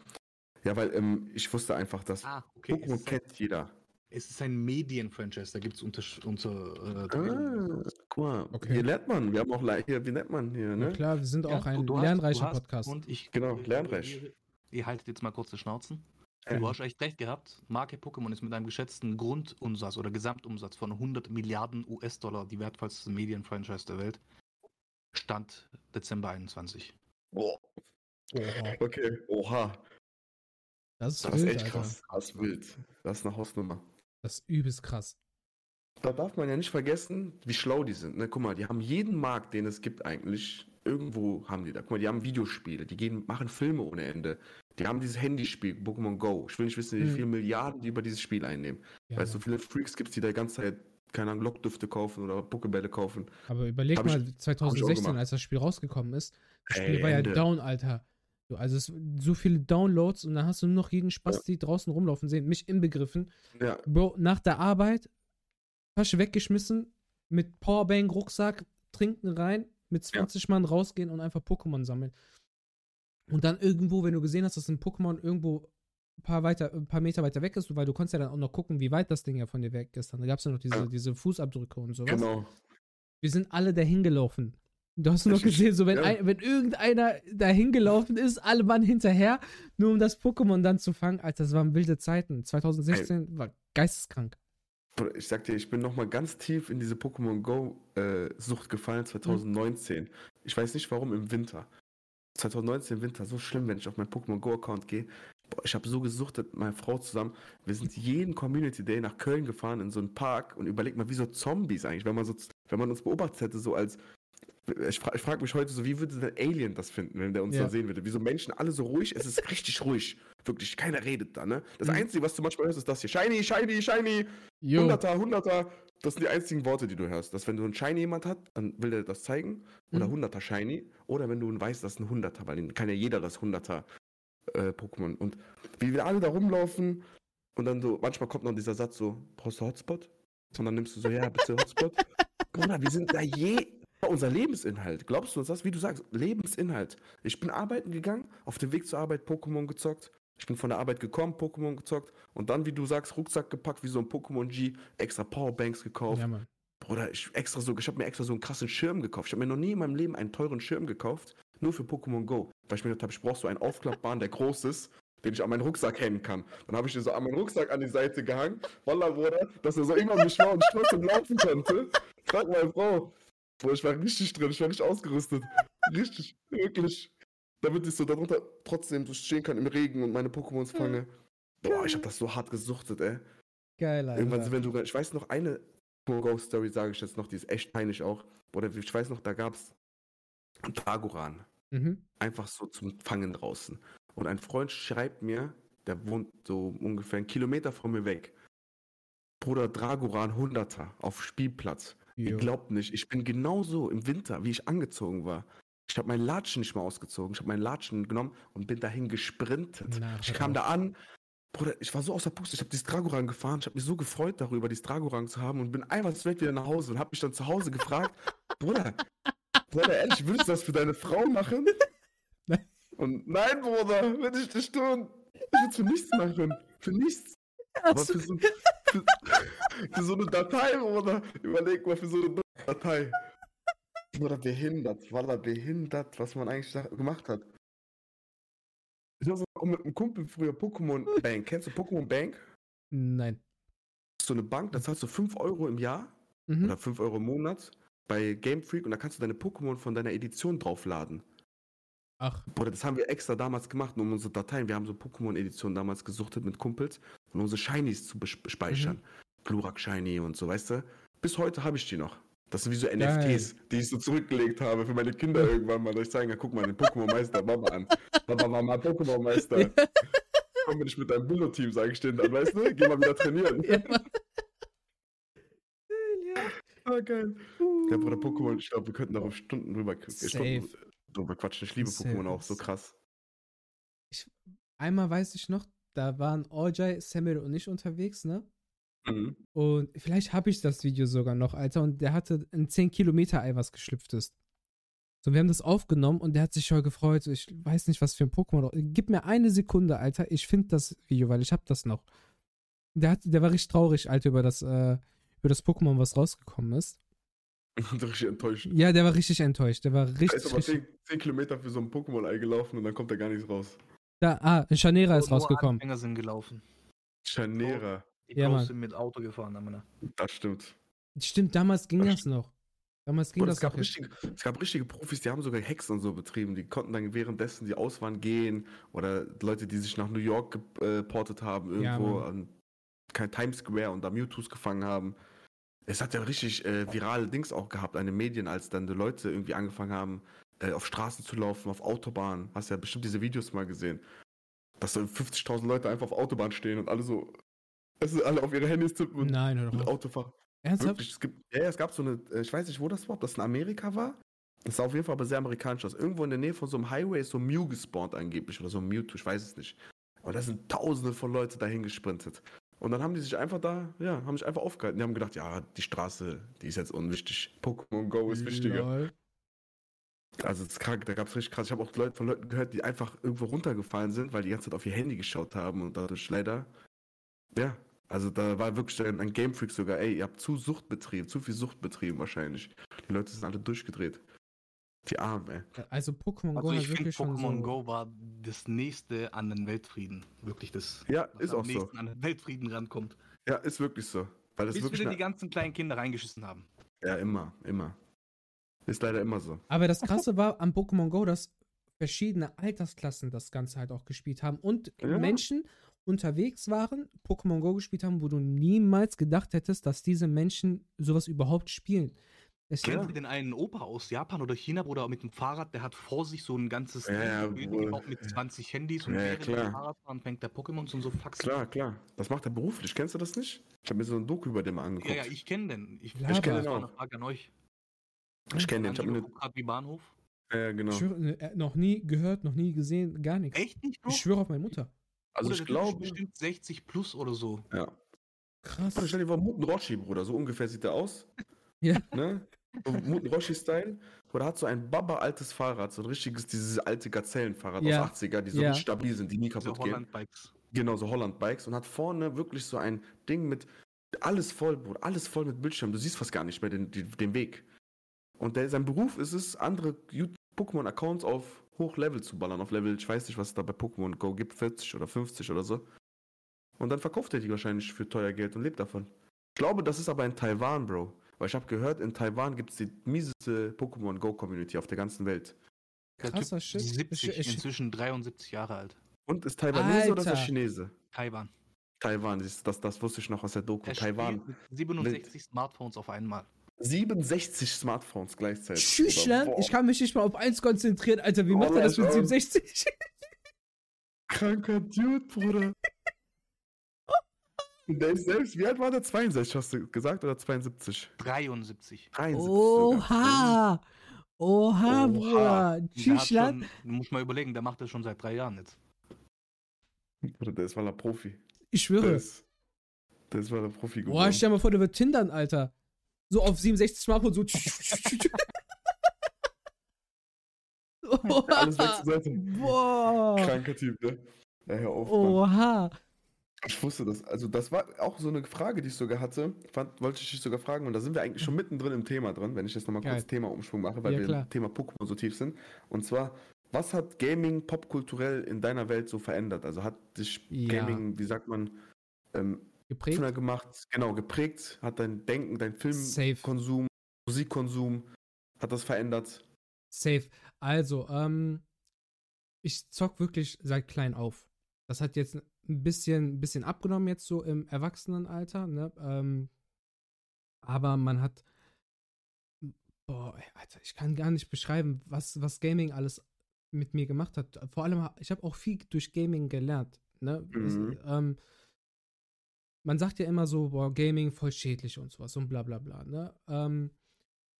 S2: Ja, weil ähm, ich wusste einfach, dass
S3: Ah, okay.
S2: Pokémon kennt jeder.
S3: Es ist ein Medien-Franchise, da gibt es unter, unter äh,
S2: Ah, guck mal,
S1: Okay.
S2: hier lernt man. Wir haben auch, hier, wie nennt man hier,
S1: Na
S2: ne?
S1: klar, wir sind
S3: Ja,
S1: auch ein
S3: du- du
S1: lernreicher
S3: hast-
S1: Podcast.
S3: Und ich,
S2: Genau,
S3: ich-
S2: lernreich.
S3: Ihr, ihr haltet jetzt mal kurz die Schnauzen.
S2: Ja.
S3: Du hast echt recht gehabt. Marke Pokémon ist mit einem geschätzten Grundumsatz oder Gesamtumsatz von 100 Milliarden US-Dollar die wertvollste Medienfranchise der Welt. Stand Dezember 21.
S2: Boah.
S1: Oha.
S2: Okay, oha.
S1: Das ist
S2: Das ist
S1: wild,
S2: echt
S1: Alter.
S2: krass. Das ist wild. Das ist eine Hausnummer.
S1: Das ist übelst krass.
S2: Da darf man ja nicht vergessen, wie schlau die sind. Ne? Guck mal, die haben jeden Markt, den es gibt eigentlich. Irgendwo haben die da. Guck mal, die haben Videospiele, die gehen, machen Filme ohne Ende. Die haben dieses Handyspiel, Pokémon Go. Ich will nicht wissen, wie
S1: Mhm.
S2: viele Milliarden die über dieses Spiel einnehmen.
S1: Ja,
S2: weißt du, so viele Freaks gibt es, die da die ganze Zeit, keine Ahnung, Lockdüfte kaufen oder Pokebälle kaufen.
S1: Aber überleg
S2: Hab
S1: mal,
S2: ich auch
S1: 2016,
S2: gemacht.
S1: als das Spiel rausgekommen ist, das
S2: Ey,
S1: Spiel war ja
S2: Ende.
S1: down, Alter. So, also es, so viele Downloads und dann hast du nur noch jeden Spasti draußen rumlaufen sehen, mich inbegriffen.
S2: Ja,
S1: Bro, nach der Arbeit, Tasche weggeschmissen, mit Powerbank, Rucksack, trinken rein, mit 20 Mann rausgehen und einfach Pokémon sammeln. Und dann irgendwo, wenn du gesehen hast, dass ein Pokémon irgendwo ein paar, weiter, ein paar Meter weiter weg ist, weil du konntest ja dann auch noch gucken, wie weit das Ding ja von dir weg ist. Dann gab es ja noch diese,
S2: Ja.
S1: diese Fußabdrücke und sowas.
S2: genau.
S1: Wir sind alle dahin gelaufen. Du hast nur noch gesehen, so wenn,
S2: ja.
S1: ein, wenn irgendeiner dahin gelaufen ist, alle waren hinterher, nur um das Pokémon dann zu fangen. Alter, das waren wilde Zeiten. 2016 war geisteskrank.
S2: Ich sag dir, ich bin nochmal ganz tief in diese Pokémon Go-Sucht gefallen 2019. Ich weiß nicht warum im Winter. 2019 im Winter, so schlimm, wenn ich auf meinen Pokémon Go-Account gehe. Boah, ich habe so gesuchtet mit meiner Frau zusammen. Wir sind jeden Community Day nach Köln gefahren in so einen Park und überlegt mal, wie so Zombies eigentlich, wenn man so, wenn man uns beobachtet hätte, so als. Ich, fra ich frage mich heute so, wie würde der Alien das finden, wenn der uns
S1: Ja.
S2: da sehen würde? Wieso Menschen alle so ruhig? Es ist richtig ruhig. Wirklich, keiner redet da, ne? Das
S1: Mhm.
S2: Einzige, was du manchmal hörst, ist das hier. Shiny, shiny, shiny.
S1: Jo,
S2: Hunderter, Hunderter, das sind die einzigen Worte, die du hörst. Dass wenn du ein Shiny jemand hat, dann will der das zeigen. Oder
S1: Mhm.
S2: Hunderter Shiny. Oder wenn du weißt, das ist ein Hunderter, weil den kann ja jeder das Hunderter äh, Pokémon. Und wie wir alle da rumlaufen und dann so, manchmal kommt noch dieser Satz so, brauchst du Hotspot? Und dann nimmst du so, ja, bitte Hotspot. Bruder, wir sind da je. Unser Lebensinhalt. Glaubst du uns das? Wie du sagst, Lebensinhalt. Ich bin arbeiten gegangen, auf dem Weg zur Arbeit Pokémon gezockt, Ich bin von der Arbeit gekommen, Pokémon gezockt und dann, wie du sagst, Rucksack gepackt, wie so ein Pokémon G, extra Powerbanks gekauft.
S1: Ja, Mann.
S2: Bruder, ich extra so, ich habe mir extra so einen krassen Schirm gekauft. Ich habe mir noch nie in meinem Leben einen teuren Schirm gekauft, nur für Pokémon Go. Weil ich mir gedacht habe, ich brauche so einen aufklappbaren, der groß ist, den ich an meinen Rucksack hängen kann. Dann habe ich den so an meinen Rucksack an die Seite gehangen, Wallah, Bruder, dass er so immer mich war und ich trotzdem laufen konnte. Frag meine Frau. Bruder, ich war richtig drin, ich war nicht ausgerüstet. Richtig, wirklich. Damit ich so darunter trotzdem so stehen kann im Regen und meine Pokémons fange. Boah, ich habe das so hart gesuchtet, ey.
S1: Geil, Alter.
S2: Irgendwann, wenn du, ich weiß noch, eine Go Story sage ich jetzt noch, die ist echt peinlich auch. Oder ich weiß noch, da gab's einen Dragoran.
S1: Mhm.
S2: Einfach so zum Fangen draußen. Und ein Freund schreibt mir, der wohnt so ungefähr einen Kilometer von mir weg. Bruder Dragoran 100er auf Spielplatz. Ihr glaubt nicht, ich bin genauso im Winter, wie ich angezogen war. Ich habe meinen Latschen nicht mal ausgezogen. Ich habe meinen Latschen genommen und bin dahin gesprintet.
S1: Na,
S2: ich kam da an. Bruder, ich war so außer Puste. Ich habe dieses Dragoran gefahren. Ich habe mich so gefreut darüber, dieses Dragoran zu haben und bin einfach direkt wieder nach Hause und habe mich dann zu Hause gefragt, Bruder, Bruder, ehrlich, würdest du das für deine Frau machen?
S1: Nein.
S2: Und nein, Bruder, würde ich nicht tun. Ich würde es für nichts machen. Für nichts. Aber für so, für, für so eine Datei, Bruder. Überleg mal, für so eine Datei. Bruder, behindert. War da behindert, was man eigentlich da gemacht hat. Ich habe auch mit einem Kumpel früher Pokémon Bank. Kennst du Pokémon Bank?
S1: Nein.
S2: So eine Bank, da zahlst du 5 Euro im Jahr
S1: Mhm.
S2: oder 5 Euro im Monat bei Game Freak und da kannst du deine Pokémon von deiner Edition draufladen.
S1: Ach,
S2: Bruder, das haben wir extra damals gemacht, um unsere Dateien. Wir haben so Pokémon-Editionen damals gesuchtet mit Kumpels, um unsere Shinies zu speichern. Glurak Shiny und so, weißt du? Bis heute habe ich die noch. Das sind wie so NFTs, die ich so zurückgelegt habe für meine Kinder irgendwann mal. Ich zeigen kann, guck mal, den Pokémon-Meister, Mama an. Papa war mal Pokémon-Meister. Komm bin ich mit deinem Billo-Team, sage ich denen dann, weißt du? Geh mal wieder trainieren.
S1: Ja, ja.
S2: Ah, geil. Ja, Bruder, Pokémon, ich glaube, wir könnten darauf Stunden drüber. Stunden drüber quatschen. Ich liebe
S1: Safe.
S2: Pokémon auch, so krass.
S1: Einmal weiß ich noch, da waren Orjay, Samir und ich unterwegs, ne?
S2: Mhm.
S1: Und vielleicht habe ich das Video sogar noch, Alter. Und der hatte ein 10 Kilometer Ei, was geschlüpft ist. So, wir haben das aufgenommen und der hat sich schon gefreut. Ich weiß nicht, was für ein Pokémon. Gib mir eine Sekunde, Alter. Ich finde das Video, weil ich habe das noch. Der, hat, der war richtig traurig, Alter, über das, äh, über das Pokémon, was rausgekommen ist.
S2: richtig enttäuscht.
S1: Ja, der war richtig enttäuscht. Der war
S2: Er
S1: richtig,
S2: ist aber
S1: richtig.
S2: 10, 10 Kilometer für so ein Pokémon-Ei gelaufen und dann kommt da gar nichts raus.
S1: Da, ah, Chanera ist rausgekommen.
S3: Anfänger sind gelaufen.
S2: Chanera,
S3: Die
S1: Ja,
S3: Pros sind mit Auto gefahren, Mann.
S2: das stimmt.
S1: Stimmt, damals ging
S2: Das
S1: das noch. Damals ging
S2: Und
S1: das
S2: es, gab
S1: noch.
S2: richtige, es gab richtige Profis, die haben sogar Hacks und so betrieben. Die konnten dann währenddessen die aus waren gehen. Oder Leute, die sich nach New York geportet haben,
S1: Ja,
S2: irgendwo
S1: Mann.
S2: an kein Times Square und da Mewtwo's gefangen haben. Es hat ja richtig äh, virale Dings auch gehabt an den Medien, als dann die Leute irgendwie angefangen haben, äh, auf Straßen zu laufen, auf Autobahnen. Hast ja bestimmt diese Videos mal gesehen. Dass so 50.000 Leute einfach auf Autobahn stehen und alle so, also alle auf ihre Handys tippen und
S1: Nein, auf.
S2: Autofahren.
S1: Ernsthaft?
S2: Wirklich, es gibt, ja, ja, es gab so eine, äh, ich weiß nicht, wo das war, ob das in Amerika war. Das sah auf jeden Fall aber sehr amerikanisch aus. Irgendwo in der Nähe von so einem Highway ist so ein Mew gespawnt angeblich oder so ein Mewtwo, ich weiß es nicht. Aber da sind tausende von Leuten dahin gesprintet. Und dann haben die sich einfach da, ja, haben sich einfach aufgehalten. Die haben gedacht, ja, die Straße, die ist jetzt unwichtig. Pokémon Go ist wichtiger.
S1: Lol.
S2: Also das ist krank, da gab es richtig krass. Ich habe auch Leute von Leuten gehört, die einfach irgendwo runtergefallen sind, weil die ganze Zeit auf ihr Handy geschaut haben und dadurch leider, ja, also da war wirklich ein, ein Game Freak sogar, ey, ihr habt zu Sucht betrieben, zu viel Sucht betrieben wahrscheinlich. Die Leute sind alle durchgedreht. Die Armen, ey.
S1: Also Pokémon Go
S3: Also
S1: hat
S3: ich finde, Pokémon
S1: so...
S3: Go war das nächste an den Weltfrieden. Wirklich das.
S2: Ja,
S3: was
S2: ist
S3: am
S2: auch so.
S3: an den Weltfrieden rankommt.
S2: Ja, ist wirklich so. Weil das
S3: Bis
S2: wirklich
S3: wieder die ganzen kleinen Kinder reingeschissen haben.
S2: Ja, immer, immer. Ist leider immer so.
S1: Aber das Krasse war am Pokémon Go, dass verschiedene Altersklassen das Ganze halt auch gespielt haben und
S2: Ja.
S1: Menschen unterwegs waren, Pokémon Go gespielt haben, wo du niemals gedacht hättest, dass diese Menschen sowas überhaupt spielen. Deswegen,
S3: Kennt ihr den einen Opa aus Japan oder China, Bruder, mit dem Fahrrad, der hat vor sich so ein ganzes
S2: Ja, ja,
S3: mit 20 Handys und
S2: Ja,
S3: während
S2: klar.
S3: der Fahrradfahren fängt der Pokémon und so Faxen.
S2: Klar, klar. Das macht er beruflich. Kennst du das nicht? Ich habe mir so ein Doku über den mal angeguckt.
S3: Ja, ja, ich kenne den. Ich, ich
S2: Ich kenn
S3: kenne
S2: den
S3: den
S2: auch.
S3: Eine Frage an euch.
S2: Ich kenn den. Ich hab mir,
S3: gerade wie Bahnhof.
S2: ja, genau.
S1: ich schwöre, ne, äh, noch nie gehört, noch nie gesehen, gar nichts.
S3: Echt nicht, Bro?
S1: Ich schwöre auf meine Mutter.
S2: Also
S3: Bruder,
S2: ich glaube,
S3: bestimmt 60 plus oder so.
S2: ja.
S1: Krass.
S2: Bruder, stell dir vor, Muten Roshi, Bruder, so ungefähr sieht er aus.
S1: Ja.
S2: Ne? So Muten Roshi-Style. oder hat so ein Baba altes Fahrrad, so ein richtiges, dieses alte Gazellenfahrrad
S1: Ja.
S2: aus 80er, die so
S1: Ja.
S2: stabil sind, die nie kaputt gehen.
S3: Holland-Bikes.
S2: Genau, so Holland-Bikes und hat vorne wirklich so ein Ding mit alles voll, Bruder, alles voll mit Bildschirm. Du siehst fast gar nicht mehr den, den Weg. Und der, sein Beruf ist es, andere Pokémon-Accounts auf Hochlevel zu ballern, auf Level, ich weiß nicht, was es da bei Pokémon Go gibt, 40 oder 50 oder so. Und dann verkauft er die wahrscheinlich für teuer Geld und lebt davon. Ich glaube, das ist aber in Taiwan, Bro. Weil ich habe gehört, in Taiwan gibt es die mieseste Pokémon Go-Community auf der ganzen Welt.
S3: Der
S1: Krasser
S3: Typ,
S1: Shit.
S3: 70,
S1: Ich- ich-
S3: inzwischen 73 Jahre alt.
S2: Und ist Taiwanese oder ist er
S1: Alter.
S2: Chinese?
S3: Taiwan.
S2: Taiwan, das, das, wusste ich noch aus der Doku.
S3: Er
S2: Taiwan.
S3: spielt mit 67 Smartphones auf einmal.
S2: 67 Smartphones gleichzeitig.
S1: Schüchlein,
S2: Boah,
S1: ich kann mich nicht mal auf eins konzentrieren, Alter. Wie macht er
S2: Oh,
S1: das mit
S2: Alter.
S1: 67?
S2: Kranker Dude, Bruder. Und der ist selbst, wie alt war der? 62, hast du gesagt, oder 72?
S3: 73.
S2: 73 sogar.
S1: Oha! Oha,
S2: Oha.
S1: Bruder.
S3: Der du musst mal überlegen, der macht das schon seit drei Jahren jetzt.
S2: Bruder, der ist mal ein Profi.
S1: Ich
S2: Der
S1: schwöre.
S2: ist, der ist mal ein Profi geworden.
S1: Boah, stell dir mal vor, der wird Tindern, Alter. So auf 67 Smartphone, so.
S2: Alles weg zur Seite.
S1: Boah.
S2: Kranker Typ, ne? Ja, hör auf, Mann.
S1: Oha.
S2: Ich wusste das. Also, das war auch so eine Frage, die ich sogar hatte. Fand, wollte ich dich sogar fragen. Und da sind wir eigentlich schon mittendrin im Thema drin, wenn ich jetzt nochmal
S1: Geil.
S2: kurz Thema-Umschwung mache, weil
S1: Ja,
S2: wir im Thema Pokémon so tief sind. Und zwar, was hat Gaming popkulturell in deiner Welt so verändert? Also, hat dich
S1: Ja.
S2: Gaming, wie sagt man, ähm,
S1: Geprägt.
S2: offener gemacht, genau, geprägt? Hat dein Denken, dein. Filmkonsum, Musikkonsum, hat das verändert?
S1: Safe. Also, ähm, ich zock wirklich seit klein auf. Das hat jetzt ein bisschen, bisschen abgenommen jetzt so im Erwachsenenalter, ne? Ähm, aber man hat, boah, Alter, ich kann gar nicht beschreiben, was, was Gaming alles mit mir gemacht hat. Vor allem, ich habe auch viel durch Gaming gelernt, ne?
S2: Mhm.
S1: ähm, man sagt ja immer so, boah, Gaming voll schädlich und sowas und bla bla bla, ne? Ähm,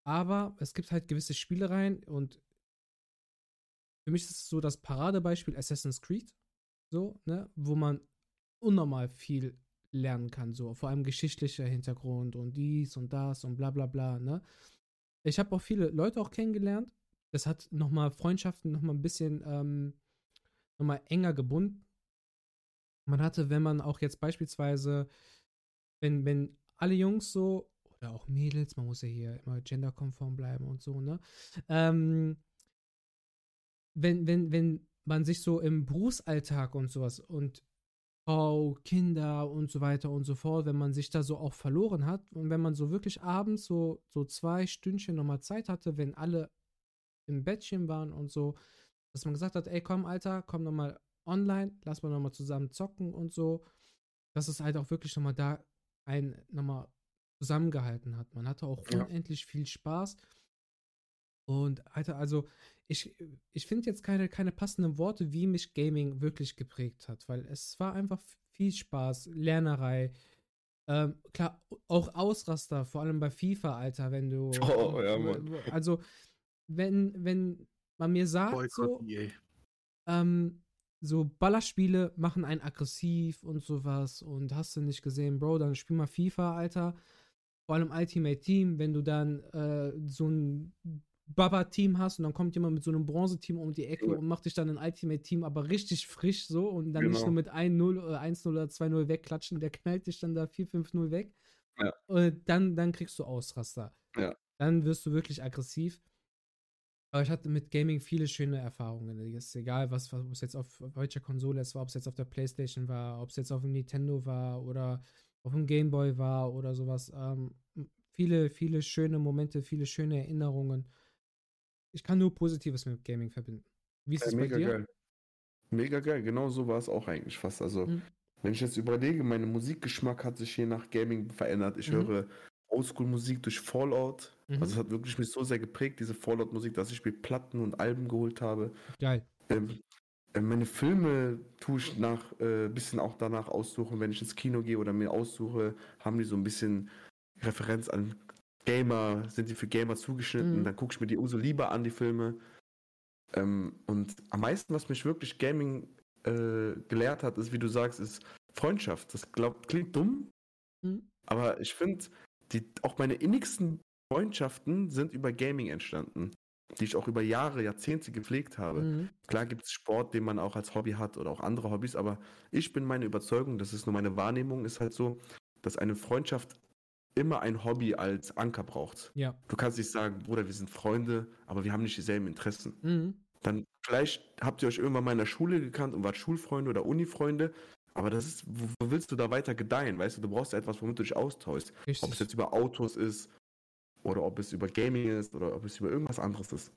S1: aber es gibt halt gewisse Spielereien und für mich ist es so das Paradebeispiel Assassin's Creed, so, ne, wo man unnormal viel lernen kann, so, vor allem geschichtlicher Hintergrund und dies und das und bla bla bla, ne. Ich habe auch viele Leute auch kennengelernt. Das hat nochmal Freundschaften nochmal ein bisschen ähm, nochmal enger gebunden. Man hatte, wenn man auch jetzt beispielsweise, wenn, wenn alle Jungs so, oder auch Mädels, man muss ja hier immer genderkonform bleiben und so, ne? Ähm, wenn, wenn, wenn man sich so im Berufsalltag und sowas und Frau, Kinder und so weiter und so fort, wenn man sich da so auch verloren hat und wenn man so wirklich abends so, so zwei Stündchen nochmal Zeit hatte, wenn alle im Bettchen waren und so, dass man gesagt hat, ey komm Alter, komm nochmal online, lass mal nochmal zusammen zocken und so, dass es halt auch wirklich nochmal da ein nochmal zusammengehalten hat. Man hatte auch
S2: Ja.
S1: unendlich viel Spaß. Und Alter, also ich, ich finde jetzt keine, keine passenden Worte, wie mich Gaming wirklich geprägt hat, weil es war einfach viel Spaß, Lernerei. Ähm, klar, auch Ausraster, vor allem bei FIFA, Alter, wenn du.
S2: Oh, ja, Mann.
S1: Also, wenn, wenn man mir sagt,
S3: Boykott
S1: so,
S3: EA.
S1: ähm, so Ballerspiele machen einen aggressiv und sowas und hast du nicht gesehen, Bro, dann spiel mal FIFA, Alter. Vor allem Ultimate Team, wenn du dann äh, so ein Baba-Team hast und dann kommt jemand mit so einem Bronze-Team um die Ecke
S2: Ja.
S1: und macht dich dann ein Ultimate-Team, aber richtig frisch so und dann nicht
S2: Genau.
S1: nur mit 1-0 oder 1-0 oder 2-0 wegklatschen, der knallt dich dann da 4-5-0 weg.
S2: Ja.
S1: Und dann, dann kriegst du Ausraster.
S2: Ja.
S1: Dann wirst du wirklich aggressiv. Aber ich hatte mit Gaming viele schöne Erfahrungen. Es ist egal, was, was ob es jetzt auf welcher Konsole es war, ob es jetzt auf der Playstation war, ob es jetzt auf dem Nintendo war oder auf dem Gameboy war oder sowas. Ähm, viele, viele schöne Momente, viele schöne Erinnerungen. Ich kann nur Positives mit Gaming verbinden. Wie ist
S2: Ja,
S1: es bei
S2: mega
S1: dir?
S2: geil. Mega geil, genau so war es auch eigentlich fast. Also,
S1: Mhm.
S2: wenn ich jetzt überlege, mein Musikgeschmack hat sich je nach Gaming verändert. Ich
S1: Mhm.
S2: höre Oldschool-Musik durch Fallout.
S1: Mhm.
S2: Also, es hat wirklich mich so sehr geprägt, diese Fallout-Musik, dass ich mir Platten und Alben geholt habe.
S1: Geil.
S2: Ähm, äh, meine Filme tue ich nach äh, bisschen auch danach aussuchen, wenn ich ins Kino gehe oder mir aussuche, haben die so ein bisschen Referenz an Gamer, sind die für Gamer zugeschnitten,
S1: Mhm.
S2: dann gucke ich mir die umso lieber an, die Filme. Ähm, und am meisten, was mich wirklich Gaming äh, gelehrt hat, ist, wie du sagst, ist Freundschaft. Das glaub, klingt dumm,
S1: Mhm.
S2: aber ich finde, auch meine innigsten Freundschaften sind über Gaming entstanden. die ich auch über Jahre, Jahrzehnte gepflegt habe.
S1: Mhm.
S2: Klar gibt es Sport, den man auch als Hobby hat oder auch andere Hobbys, aber ich bin meine Überzeugung, das ist nur meine Wahrnehmung, ist halt so, dass eine Freundschaft immer ein Hobby als Anker braucht.
S1: Ja.
S2: Du kannst nicht sagen, Bruder, wir sind Freunde, aber wir haben nicht dieselben Interessen.
S1: Mhm.
S2: Dann vielleicht habt ihr euch irgendwann mal in der Schule gekannt und wart Schulfreunde oder Unifreunde, aber das ist, wo, willst du da weiter gedeihen? Weißt du, du brauchst etwas, womit du dich austauschst. Ob es jetzt über Autos ist oder ob es über Gaming ist oder ob es über irgendwas anderes ist.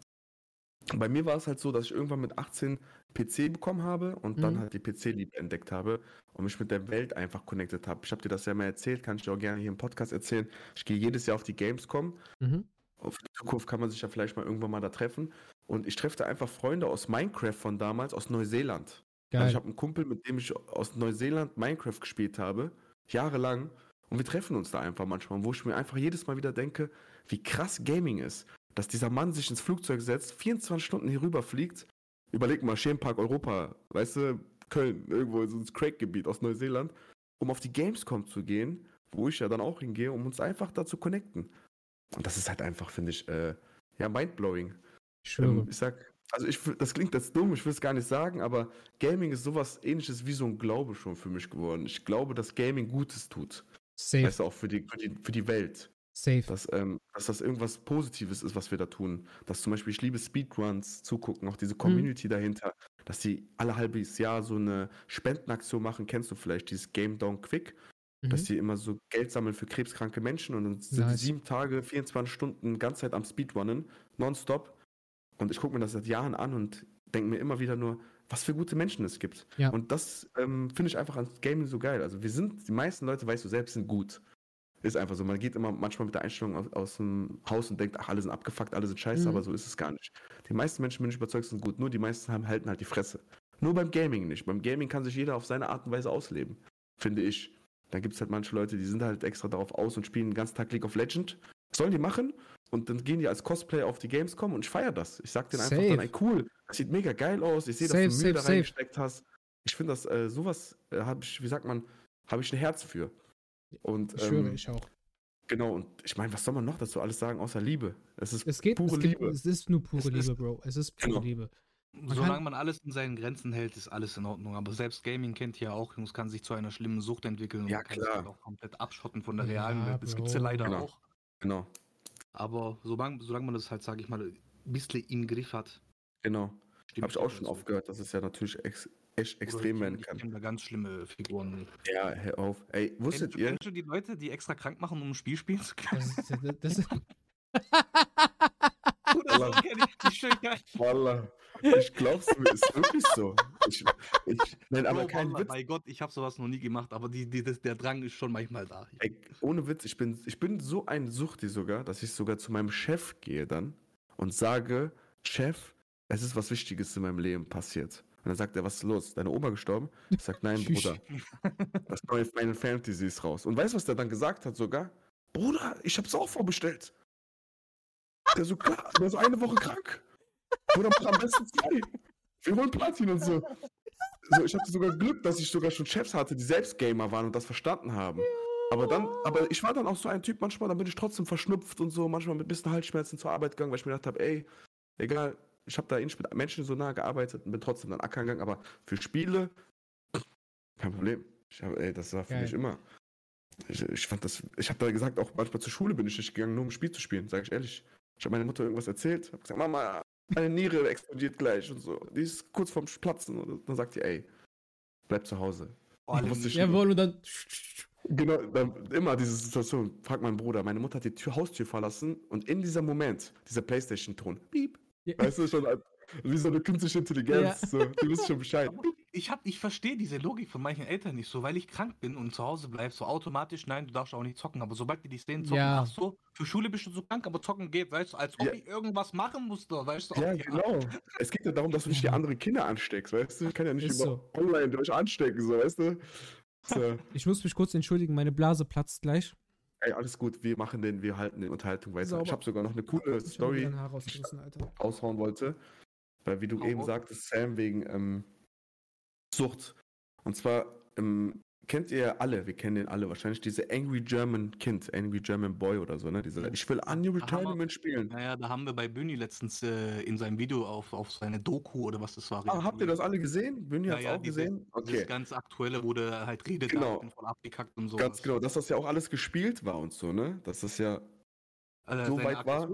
S2: Bei mir war es halt so, dass ich irgendwann mit 18 PC bekommen habe und dann
S1: Mhm.
S2: halt die PC-Liebe entdeckt habe und mich mit der Welt einfach connected habe. Ich habe dir das ja mal erzählt, kann ich dir auch gerne hier im Podcast erzählen. Ich gehe jedes Jahr auf die Gamescom.
S1: Mhm.
S2: Auf die Zukunft kann man sich ja vielleicht mal irgendwann mal da treffen. Und ich treffe da einfach Freunde aus Minecraft von damals, aus Neuseeland. Also ich habe einen Kumpel, mit dem ich aus Neuseeland Minecraft gespielt habe, jahrelang. Und wir treffen uns da einfach manchmal, wo ich mir einfach jedes Mal wieder denke, wie krass Gaming ist. Dass dieser Mann sich ins Flugzeug setzt, 24 Stunden hier rüber fliegt. Überleg mal, Schemenpark Europa, weißt du, Köln, irgendwo so ins Craig-Gebiet aus Neuseeland, um auf die Gamescom zu gehen, wo ich ja dann auch hingehe, um uns einfach da zu connecten. Und das ist halt einfach, finde ich, äh, ja, mindblowing. Ähm, ich sag, also ich, das klingt jetzt dumm, ich will es gar nicht sagen, aber Gaming ist sowas ähnliches wie so ein Glaube schon für mich geworden. Ich glaube, dass Gaming Gutes tut.
S1: Safe.
S2: Weißt du, auch für die, für die, für die Welt.
S1: Safe.
S2: Dass, ähm, dass das irgendwas Positives ist, was wir da tun. Dass zum Beispiel, ich liebe Speedruns, zugucken, auch diese Community dahinter, dass die alle halbes Jahr so eine Spendenaktion machen, kennst du vielleicht, dieses Game Down Quick, dass
S1: Mhm.
S2: die immer so Geld sammeln für krebskranke Menschen und dann sind
S1: Nice.
S2: die sieben Tage, 24 Stunden, ganze Zeit am Speedrunnen, nonstop. Und ich gucke mir das seit Jahren an und denke mir immer wieder nur, was für gute Menschen es gibt.
S1: Ja.
S2: Und das ähm, finde ich einfach an Gaming so geil. Also wir sind, die meisten Leute, weißt du selbst, sind gut. Ist einfach so. Man geht immer manchmal mit der Einstellung aus, aus dem Haus und denkt, ach, alle sind abgefuckt, alle sind scheiße,
S1: Mhm.
S2: aber so ist es gar nicht. Die meisten Menschen, bin ich überzeugt, sind gut. Nur die meisten haben, halten halt die Fresse. Nur beim Gaming nicht. Beim Gaming kann sich jeder auf seine Art und Weise ausleben. Finde ich. Da gibt es halt manche Leute, die sind halt extra darauf aus und spielen den ganzen Tag League of Legends. Sollen die machen und dann gehen die als Cosplayer auf die Gamescom und ich feiere das. Ich sag denen einfach
S1: Safe.
S2: dann, ey cool, das sieht mega geil aus. Ich sehe, dass du Mühe da reingesteckt hast. Ich finde das, äh, sowas äh, habe ich, wie sagt man, habe ich ein Herz für. Und
S1: Ich schwöre,
S2: ähm,
S1: ich auch.
S2: Genau, und ich meine, was soll man noch dazu alles sagen, außer Liebe? Es ist
S1: Es geht,
S2: pure
S1: es,
S2: Liebe.
S1: es ist nur pure
S2: Es ist-
S1: Liebe, Bro. Es ist pure
S2: Genau.
S1: Liebe.
S3: Solange
S1: kann-
S3: man alles in seinen Grenzen hält, ist alles in Ordnung. Aber selbst Gaming kennt ihr ja auch, Jungs, kann sich zu einer schlimmen Sucht entwickeln und
S2: Ja,
S3: man kann sich
S2: klar.
S3: halt auch komplett abschotten von der
S1: Ja,
S3: realen Welt. Das gibt's ja
S1: Bro.
S3: leider
S2: Genau.
S3: auch.
S2: Genau,
S3: Aber solange, solange man das halt, sage ich mal, ein bisschen im Griff hat,
S2: genau. Habe ich auch schon
S3: dazu.
S2: aufgehört, dass es ja natürlich ex echt extrem werden kann.
S3: Ich kenne da ganz schlimme Figuren.
S2: Ja, hör auf. Ey, wusstet ihr?
S3: kennst du die Leute, die extra krank machen, um ein Spiel spielen zu können?
S1: Das ist, das ist,
S3: Oder so kenn ich die schön geil.
S2: Wallah, ich glaub's mir, ist wirklich so. Ich, ich, nein, aber
S3: Bro,
S2: kein Witz.
S3: Bei Gott, ich habe sowas noch nie gemacht, aber die, die, das, der Drang ist schon manchmal da.
S2: Ey, ohne Witz, ich bin, ich bin so ein Suchti sogar, dass ich sogar zu meinem Chef gehe dann und sage, Chef, es ist was Wichtiges in meinem Leben passiert. Und dann sagt er, was ist los? Deine Oma gestorben? Ich sag, nein. Bruder. Das neue Final Fantasy ist raus. Und weißt du, was der dann gesagt hat sogar? Bruder, ich hab's auch vorbestellt. Der so, klar, der ist eine Woche krank. Bruder, mach am besten zwei. Wir holen Platin und so. so ich hatte sogar Glück, dass ich sogar schon Chefs hatte, die selbst Gamer waren und das verstanden haben. Aber dann, aber ich war dann auch so ein Typ manchmal, dann bin ich trotzdem verschnupft und so, manchmal mit ein bisschen Halsschmerzen zur Arbeit gegangen, weil ich mir gedacht habe, ey, egal, ich habe da eh nicht mit Menschen so nah gearbeitet und bin trotzdem dann ackern gegangen, aber für Spiele, kein Problem. Ich hab, ey, das war für
S1: Geil.
S2: mich immer. Ich, ich fand das, ich habe da gesagt, auch manchmal zur Schule bin ich nicht gegangen, nur um ein Spiel zu spielen, sage ich ehrlich. Ich habe meiner Mutter irgendwas erzählt, habe gesagt, Mama, meine Niere explodiert gleich und so. Die ist kurz vorm Platzen und dann sagt die, ey, bleib zu Hause. Ich
S1: jawohl, und dann.
S2: Genau, dann immer diese Situation. Frag meinen Bruder, meine Mutter hat die Tür, Haustür verlassen und in diesem Moment, dieser Playstation-Ton, piep,
S1: Ja.
S2: weißt du schon, wie so eine künstliche Intelligenz,
S1: Ja.
S2: so, die wissen schon Bescheid.
S3: Ich, hab- ich verstehe diese Logik von manchen Eltern nicht so, weil ich krank bin und zu Hause bleib, so automatisch, nein, du darfst auch nicht zocken. Aber sobald die dich sehen, zocken,
S1: Ja.
S3: ach so, für Schule bist du so krank, aber zocken geht, weißt du, als ob
S2: Ja.
S3: ich irgendwas machen musste, weißt du.
S2: Ja, genau. Es geht ja darum, dass du nicht die anderen Kinder ansteckst, weißt du? Ich kann ja nicht
S1: Ist
S2: über online durch anstecken, so, weißt du? So,
S1: Ich muss mich kurz entschuldigen, meine Blase platzt gleich.
S2: Ey, alles gut, wir machen den, wir halten den Unterhaltung weiter.
S1: Sauber.
S2: Ich habe sogar noch eine coole
S1: Ich
S2: Story. raushauen wollte. Weil, wie du
S3: Hau
S2: eben sagtest, Sam wegen ähm, Sucht. Und zwar ähm, kennt ihr alle, wir kennen den alle wahrscheinlich, diese Angry German Kind, Angry German Boy oder so, ne? Diese, ich will Unreal Tournament spielen.
S3: Naja, da haben wir bei Büni letztens äh, in seinem Video auf, auf seine Doku oder was das war.
S2: Ah, habt ihr das alle gesehen? Bündi
S3: Ja,
S2: hat's
S3: ja,
S2: auch
S3: dieses-
S2: gesehen?
S3: Das
S2: Okay,
S3: ganz aktuelle, wo der halt redet,
S2: Genau.
S3: voll abgekackt und so.
S2: ganz genau, dass das ja auch alles gespielt war und so, ne? Dass das ja,
S3: Also
S2: so weit war-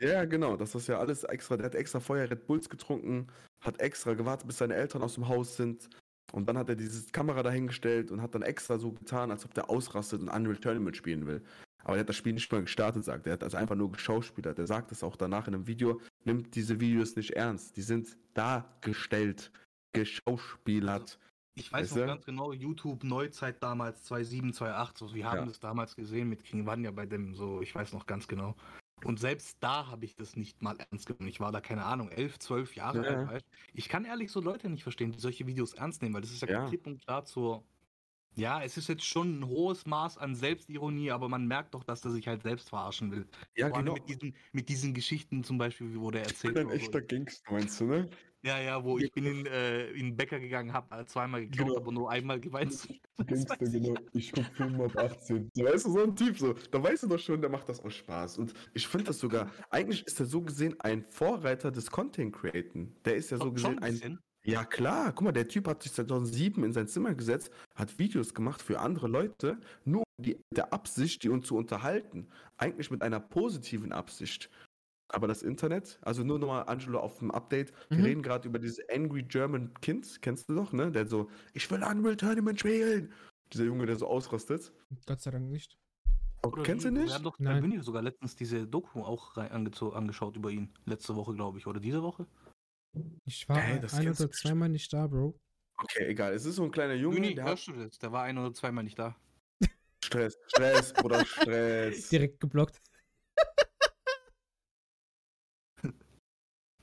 S2: ja genau, dass das ja alles extra, der hat extra vorher Red Bulls getrunken, hat extra gewartet, bis seine Eltern aus dem Haus sind. Und dann hat er diese Kamera dahingestellt und hat dann extra so getan, als ob der ausrastet und Unreal Tournament spielen will. Aber der hat das Spiel nicht mal gestartet, sagt er. Er hat also einfach nur geschauspielert. Er sagt es auch danach in einem Video, nimmt diese Videos nicht ernst. Die sind dargestellt, geschauspielert.
S3: Ich weiß
S2: Weißt
S3: noch ganz genau, YouTube Neuzeit damals, 2007, 2008, so, wir haben
S2: Ja.
S3: das damals gesehen mit King Vanya bei dem, so, ich weiß noch ganz genau. Und selbst da habe ich das nicht mal ernst genommen. Ich war da, keine Ahnung, elf, zwölf Jahre
S2: Ja.
S3: alt. Ich kann ehrlich so Leute nicht verstehen, die solche Videos ernst nehmen, weil das ist ja,
S2: Ja.
S3: klipp und klar zur. Ja, es ist jetzt schon ein hohes Maß an Selbstironie, aber man merkt doch, dass er sich halt selbst verarschen will.
S2: Ja,
S3: Vor
S2: genau.
S3: mit diesen, mit diesen Geschichten zum Beispiel, wo der
S2: Ich
S3: erzählt
S2: bin ein
S3: oder so.
S2: echter Gangster, meinst du, ne?
S3: Ja, ja, wo ich bin in, äh, in den Bäcker gegangen, habe zweimal geklaut,
S2: Genau.
S3: aber nur einmal geweint.
S2: Gangster,
S3: ich.
S2: genau. Ich guck Film ab 18. So, weißt du, so ein Typ, so. Da weißt du doch schon, der macht das aus Spaß. Und ich finde das sogar, eigentlich ist er so gesehen ein Vorreiter des Content Createn. Der ist ja so gesehen ein. Ja, klar. Guck mal, der Typ hat sich 2007 in sein Zimmer gesetzt, hat Videos gemacht für andere Leute, nur die, der Absicht, die uns zu unterhalten. Eigentlich mit einer positiven Absicht. Aber das Internet, also nur nochmal, Angelo, auf dem Update. Wir
S1: Mhm.
S2: reden gerade über dieses Angry German Kind, kennst du doch, ne? Der so, ich will Unreal Tournament spielen. Dieser Junge, der so ausrastet.
S1: Gott sei Dank nicht.
S2: Oh, kennst du nicht?
S3: Wir haben doch
S1: Nein.
S3: Bühne sogar letztens diese Doku auch angeschaut über ihn. Letzte Woche, glaube ich, oder diese Woche.
S1: Ich war
S2: das
S1: ein oder zweimal nicht da, Bro.
S2: Okay, egal. Es ist so ein kleiner Junge,
S3: Bühne,
S2: der hat
S3: hörst du das? Der war ein oder zweimal nicht da.
S2: Stress, Stress, Bruder, Stress.
S1: Direkt geblockt.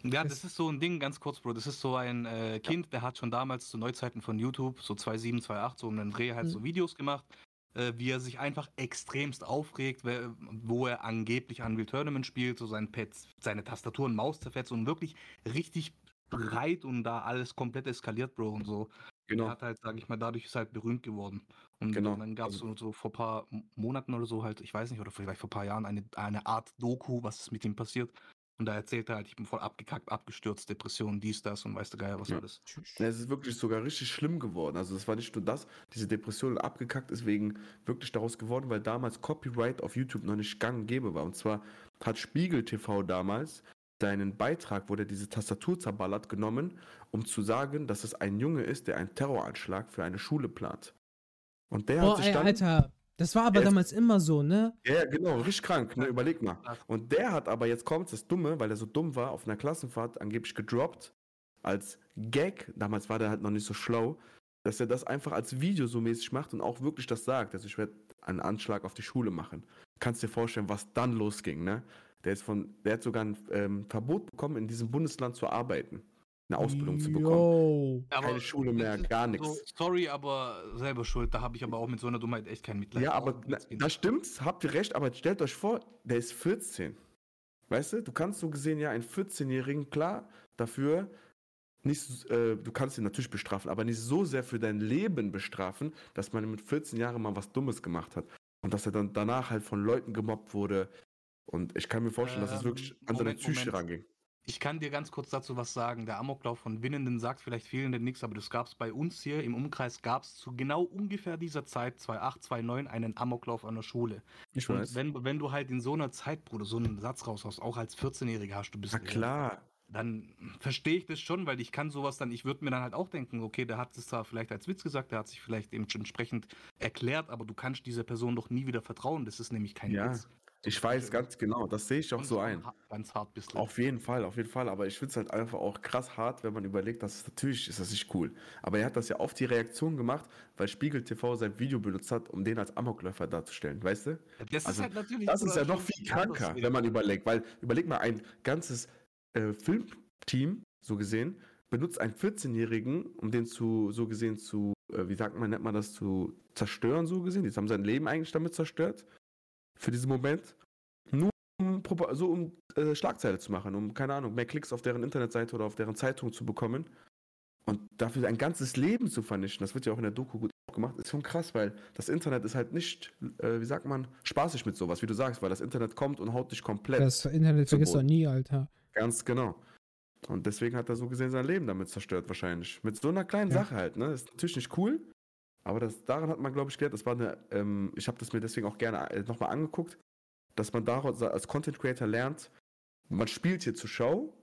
S3: Ja, das ist so ein Ding, ganz kurz, Bro. Das ist so ein äh, Kind, der hat schon damals zu Neuzeiten von YouTube, so 2007, 2008, so um den Dreh halt
S1: Mhm.
S3: so Videos gemacht, äh, wie er sich einfach extremst aufregt, wo er angeblich Unreal Tournament spielt, so sein Pets, seine Tastatur und Maus zerfetzt und wirklich richtig breit und da alles komplett eskaliert, Bro, und so. Er
S2: Genau.
S3: hat halt, sag ich mal, dadurch ist er halt berühmt geworden. Und
S2: Genau.
S3: dann gab es
S2: Also-
S3: so, so vor ein paar Monaten oder so halt, ich weiß nicht, oder vielleicht vor ein paar Jahren eine, eine Art Doku, was ist mit ihm passiert. Und da erzählt er halt, ich bin voll abgekackt, abgestürzt, Depression, dies, das und weißt du geil, was
S2: Ja.
S3: alles.
S1: Tschüss.
S2: Ja, Es ist wirklich sogar richtig schlimm geworden. Also es war nicht nur das, diese Depression abgekackt ist wegen wirklich daraus geworden, weil damals Copyright auf YouTube noch nicht gang und gäbe war. Und zwar hat Spiegel TV damals seinen Beitrag, wo der diese Tastatur zerballert, genommen, um zu sagen, dass es ein Junge ist, der einen Terroranschlag für eine Schule plant. Und der
S1: Boah,
S2: hat sich
S1: ey,
S2: dann...
S1: Alter. Das war aber
S2: ist-
S1: damals immer so, ne?
S2: Ja, genau, richtig krank, ne? Überleg mal. Und der hat aber, jetzt kommt das Dumme, weil er so dumm war, auf einer Klassenfahrt angeblich gedroppt, als Gag, damals war der halt noch nicht so schlau, dass er das einfach als Video so mäßig macht und auch wirklich das sagt. Also ich werde einen Anschlag auf die Schule machen. Kannst dir vorstellen, was dann losging, ne? Der ist von, der hat sogar ein ähm, Verbot bekommen, in diesem Bundesland zu arbeiten, eine Ausbildung zu bekommen.
S1: Yo.
S2: Keine Schule mehr, gar
S3: so,
S2: nichts.
S3: sorry, aber selber schuld. Da habe ich aber auch mit so einer Dummheit echt kein Mitleid.
S2: Ja, aber na,
S3: das
S2: stimmt, habt ihr recht, aber stellt euch vor, der ist 14. Weißt du, du kannst so gesehen ja einen 14-Jährigen klar dafür nicht, äh, du kannst ihn natürlich bestrafen, aber nicht so sehr für dein Leben bestrafen, dass man mit 14 Jahren mal was Dummes gemacht hat. Und dass er dann danach halt von Leuten gemobbt wurde. Und ich kann mir vorstellen, dass es
S3: Ähm,
S2: wirklich an seine
S3: Moment,
S2: Psyche
S3: Moment.
S2: ranging.
S3: Ich kann dir ganz kurz dazu was sagen. Der Amoklauf von Winnenden sagt vielleicht vielen nichts, aber das gab es bei uns hier im Umkreis, gab es zu genau ungefähr dieser Zeit, 2008, 2009, einen Amoklauf an der Schule.
S2: Ich
S3: Und
S2: weiß.
S3: wenn, wenn du halt in so einer Zeit, Bruder, so einen Satz raushaust, auch als 14-Jähriger hast, du bist
S2: Na klar.
S3: dann verstehe ich das schon, weil ich kann sowas dann, ich würde mir dann halt auch denken, okay, der hat es zwar vielleicht als Witz gesagt, der hat sich vielleicht eben entsprechend erklärt, aber du kannst dieser Person doch nie wieder vertrauen. Das ist nämlich kein
S2: Ja,
S3: Witz.
S2: Ich weiß ganz genau, das sehe ich auch so ein.
S3: Ganz hart du.
S2: Auf jeden Fall, auf jeden Fall. Aber ich finde es halt einfach auch krass hart, wenn man überlegt, dass es natürlich ist das nicht cool. Aber er hat das ja auf die Reaktion gemacht, weil Spiegel TV sein Video benutzt hat, um den als Amokläufer darzustellen, weißt du?
S3: Das
S2: also,
S3: ist halt natürlich.
S2: Das ist ja noch viel kranker, wenn man überlegt. Weil, überleg mal, ein ganzes äh, Filmteam, so gesehen, benutzt einen 14-Jährigen, um den zu, so gesehen, zu, äh, wie sagt man, nennt man das, zu zerstören, so gesehen. Die haben sein Leben eigentlich damit zerstört. Für diesen Moment. Nur um, so um äh, Schlagzeile zu machen, um, keine Ahnung, mehr Klicks auf deren Internetseite oder auf deren Zeitung zu bekommen. Und dafür ein ganzes Leben zu vernichten, das wird ja auch in der Doku gut gemacht, ist schon krass, weil das Internet ist halt nicht, äh, wie sagt man, spaßig mit sowas, wie du sagst, weil das Internet kommt und haut dich komplett.
S1: Das Internet vergisst
S2: Boden.
S1: nie, Alter.
S2: Ganz genau. Und deswegen hat er so gesehen sein Leben damit zerstört, wahrscheinlich. Mit so einer kleinen
S1: Ja.
S2: Sache halt, ne? Ist natürlich nicht cool, aber das, daran hat man, glaube ich, gelernt. Das war eine, ähm, ich habe das mir deswegen auch gerne äh, nochmal angeguckt, dass man daraus als Content Creator lernt, man spielt hier zur Show,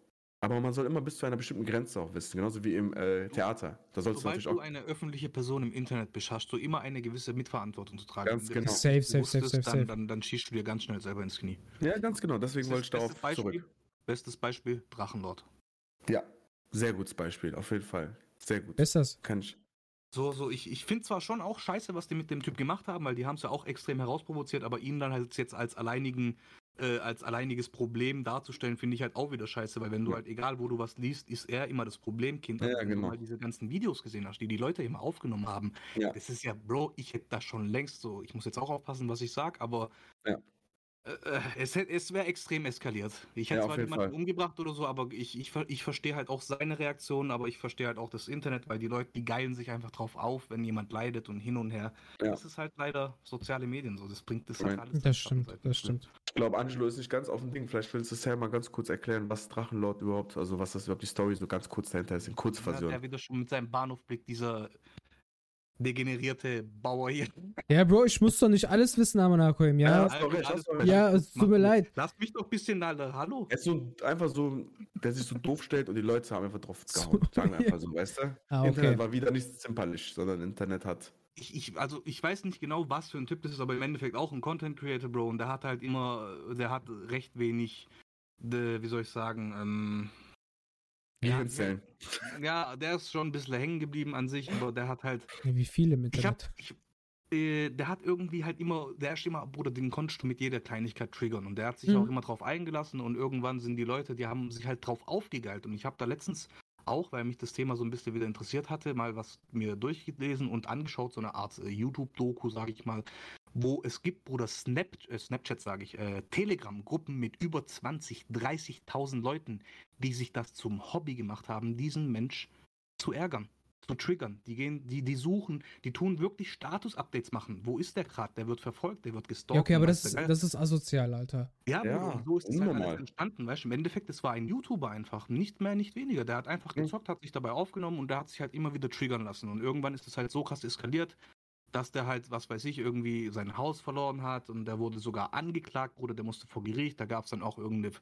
S2: aber man soll immer bis zu einer bestimmten Grenze auch wissen, genauso wie im äh, Theater. Da sollst du
S3: Sobald
S2: natürlich
S3: du
S2: auch.
S3: eine öffentliche Person im Internet bist, hast du immer eine gewisse Mitverantwortung zu tragen.
S2: Ganz genau.
S3: du
S1: Safe, safe, safe, safe,
S3: dann. Dann, dann schießt du dir ganz schnell selber ins Knie.
S2: Ja, ganz genau. Deswegen wollte ich darauf
S3: Beispiel,
S2: zurück.
S3: Bestes Beispiel, Drachenlord.
S2: Ja, sehr gutes Beispiel, auf jeden Fall. Sehr gut.
S1: Wer ist das?
S2: Kann ich.
S3: So, so, ich, ich finde zwar schon auch scheiße, was die mit dem Typ gemacht haben, weil die haben es ja auch extrem herausprovoziert, aber ihn dann halt jetzt als alleinigen, äh, als alleiniges Problem darzustellen, finde ich halt auch wieder scheiße, weil wenn du
S2: Ja.
S3: halt, egal wo du was liest, ist er immer das Problemkind.
S2: Ja,
S3: Aber wenn
S2: genau.
S3: du mal diese ganzen Videos gesehen hast, die die Leute immer aufgenommen haben,
S2: Ja.
S3: das ist ja, Bro, ich hätte das schon längst so, ich muss jetzt auch aufpassen, was ich sag, aber
S2: Ja.
S3: Es, hätt- es wäre extrem eskaliert. Ich hätte
S2: Ja,
S3: zwar
S2: jeden
S3: niemanden
S2: Fall.
S3: umgebracht oder so, aber ich, ich, ich verstehe halt auch seine Reaktion, aber ich verstehe halt auch das Internet, weil die Leute, die geilen sich einfach drauf auf, wenn jemand leidet und hin und her.
S2: Ja.
S3: Das ist halt leider soziale Medien so. Das bringt das halt alles.
S1: Das
S3: auf
S1: stimmt, das stimmt.
S2: Ich glaube, Angelo ist nicht ganz auf dem Ding. Vielleicht willst du Sam mal ganz kurz erklären, was Drachenlord überhaupt, also was das überhaupt die Story so ganz kurz dahinter ist, in
S3: Ja,
S2: Kurzversion.
S3: der wieder schon mit seinem Bahnhofblick, dieser degenerierte Bauer hier.
S1: Ja, Bro, ich muss doch nicht alles wissen, Amanakoim,
S2: Ja,
S1: ja?
S2: recht.
S1: Ja, es tut mir leid.
S3: Lass mich doch ein bisschen, Alter. Hallo.
S2: Er ist so einfach so, der sich so doof stellt und die Leute haben einfach drauf
S1: So,
S2: gehauen. Sagen wir
S1: ja.
S2: einfach so, weißt du?
S1: Ah,
S2: Internet
S1: okay.
S2: war wieder nicht zimperlich, sondern Internet hat.
S3: Ich, ich, also ich weiß nicht genau, was für ein Typ das ist, aber im Endeffekt auch ein Content Creator, Bro. Und der hat halt immer, der hat recht wenig, de, wie soll ich sagen, ähm, Ja,
S2: Gehirnzellen.
S3: ja, der ist schon ein bisschen hängen geblieben an sich, aber der hat halt,
S1: Wie viele im
S3: ich hab, ich, äh, der hat irgendwie halt immer, der ist immer, Bruder, den konntest du mit jeder Kleinigkeit triggern und der hat sich
S1: Mhm.
S3: auch immer drauf eingelassen und irgendwann sind die Leute, die haben sich halt drauf aufgegeilt und ich habe da letztens auch, weil mich das Thema so ein bisschen wieder interessiert hatte, mal was mir durchgelesen und angeschaut, so eine Art äh, YouTube-Doku, sage ich mal, wo es gibt, Bruder, Snap, äh, Snapchat, sage ich, äh, Telegram-Gruppen mit über 20, 30.000 Leuten, die sich das zum Hobby gemacht haben, diesen Mensch zu ärgern, zu triggern. Die gehen, die, die suchen, die tun wirklich Status-Updates machen. Wo ist der gerade? Der wird verfolgt, der wird gestalkt.
S1: Ja, okay, aber das, ist- das ist asozial, Alter.
S3: ja,
S2: Ja,
S3: Bruder, so ist das halt alles entstanden, weißt du? Im Endeffekt, es war ein YouTuber einfach, nicht mehr, nicht weniger. Der hat einfach
S2: Mhm.
S3: gezockt, hat sich dabei aufgenommen und der hat sich halt immer wieder triggern lassen. Und irgendwann ist es halt so krass eskaliert, dass der halt, was weiß ich, irgendwie sein Haus verloren hat und der wurde sogar angeklagt, Bruder, der musste vor Gericht, da gab es dann auch irgendeine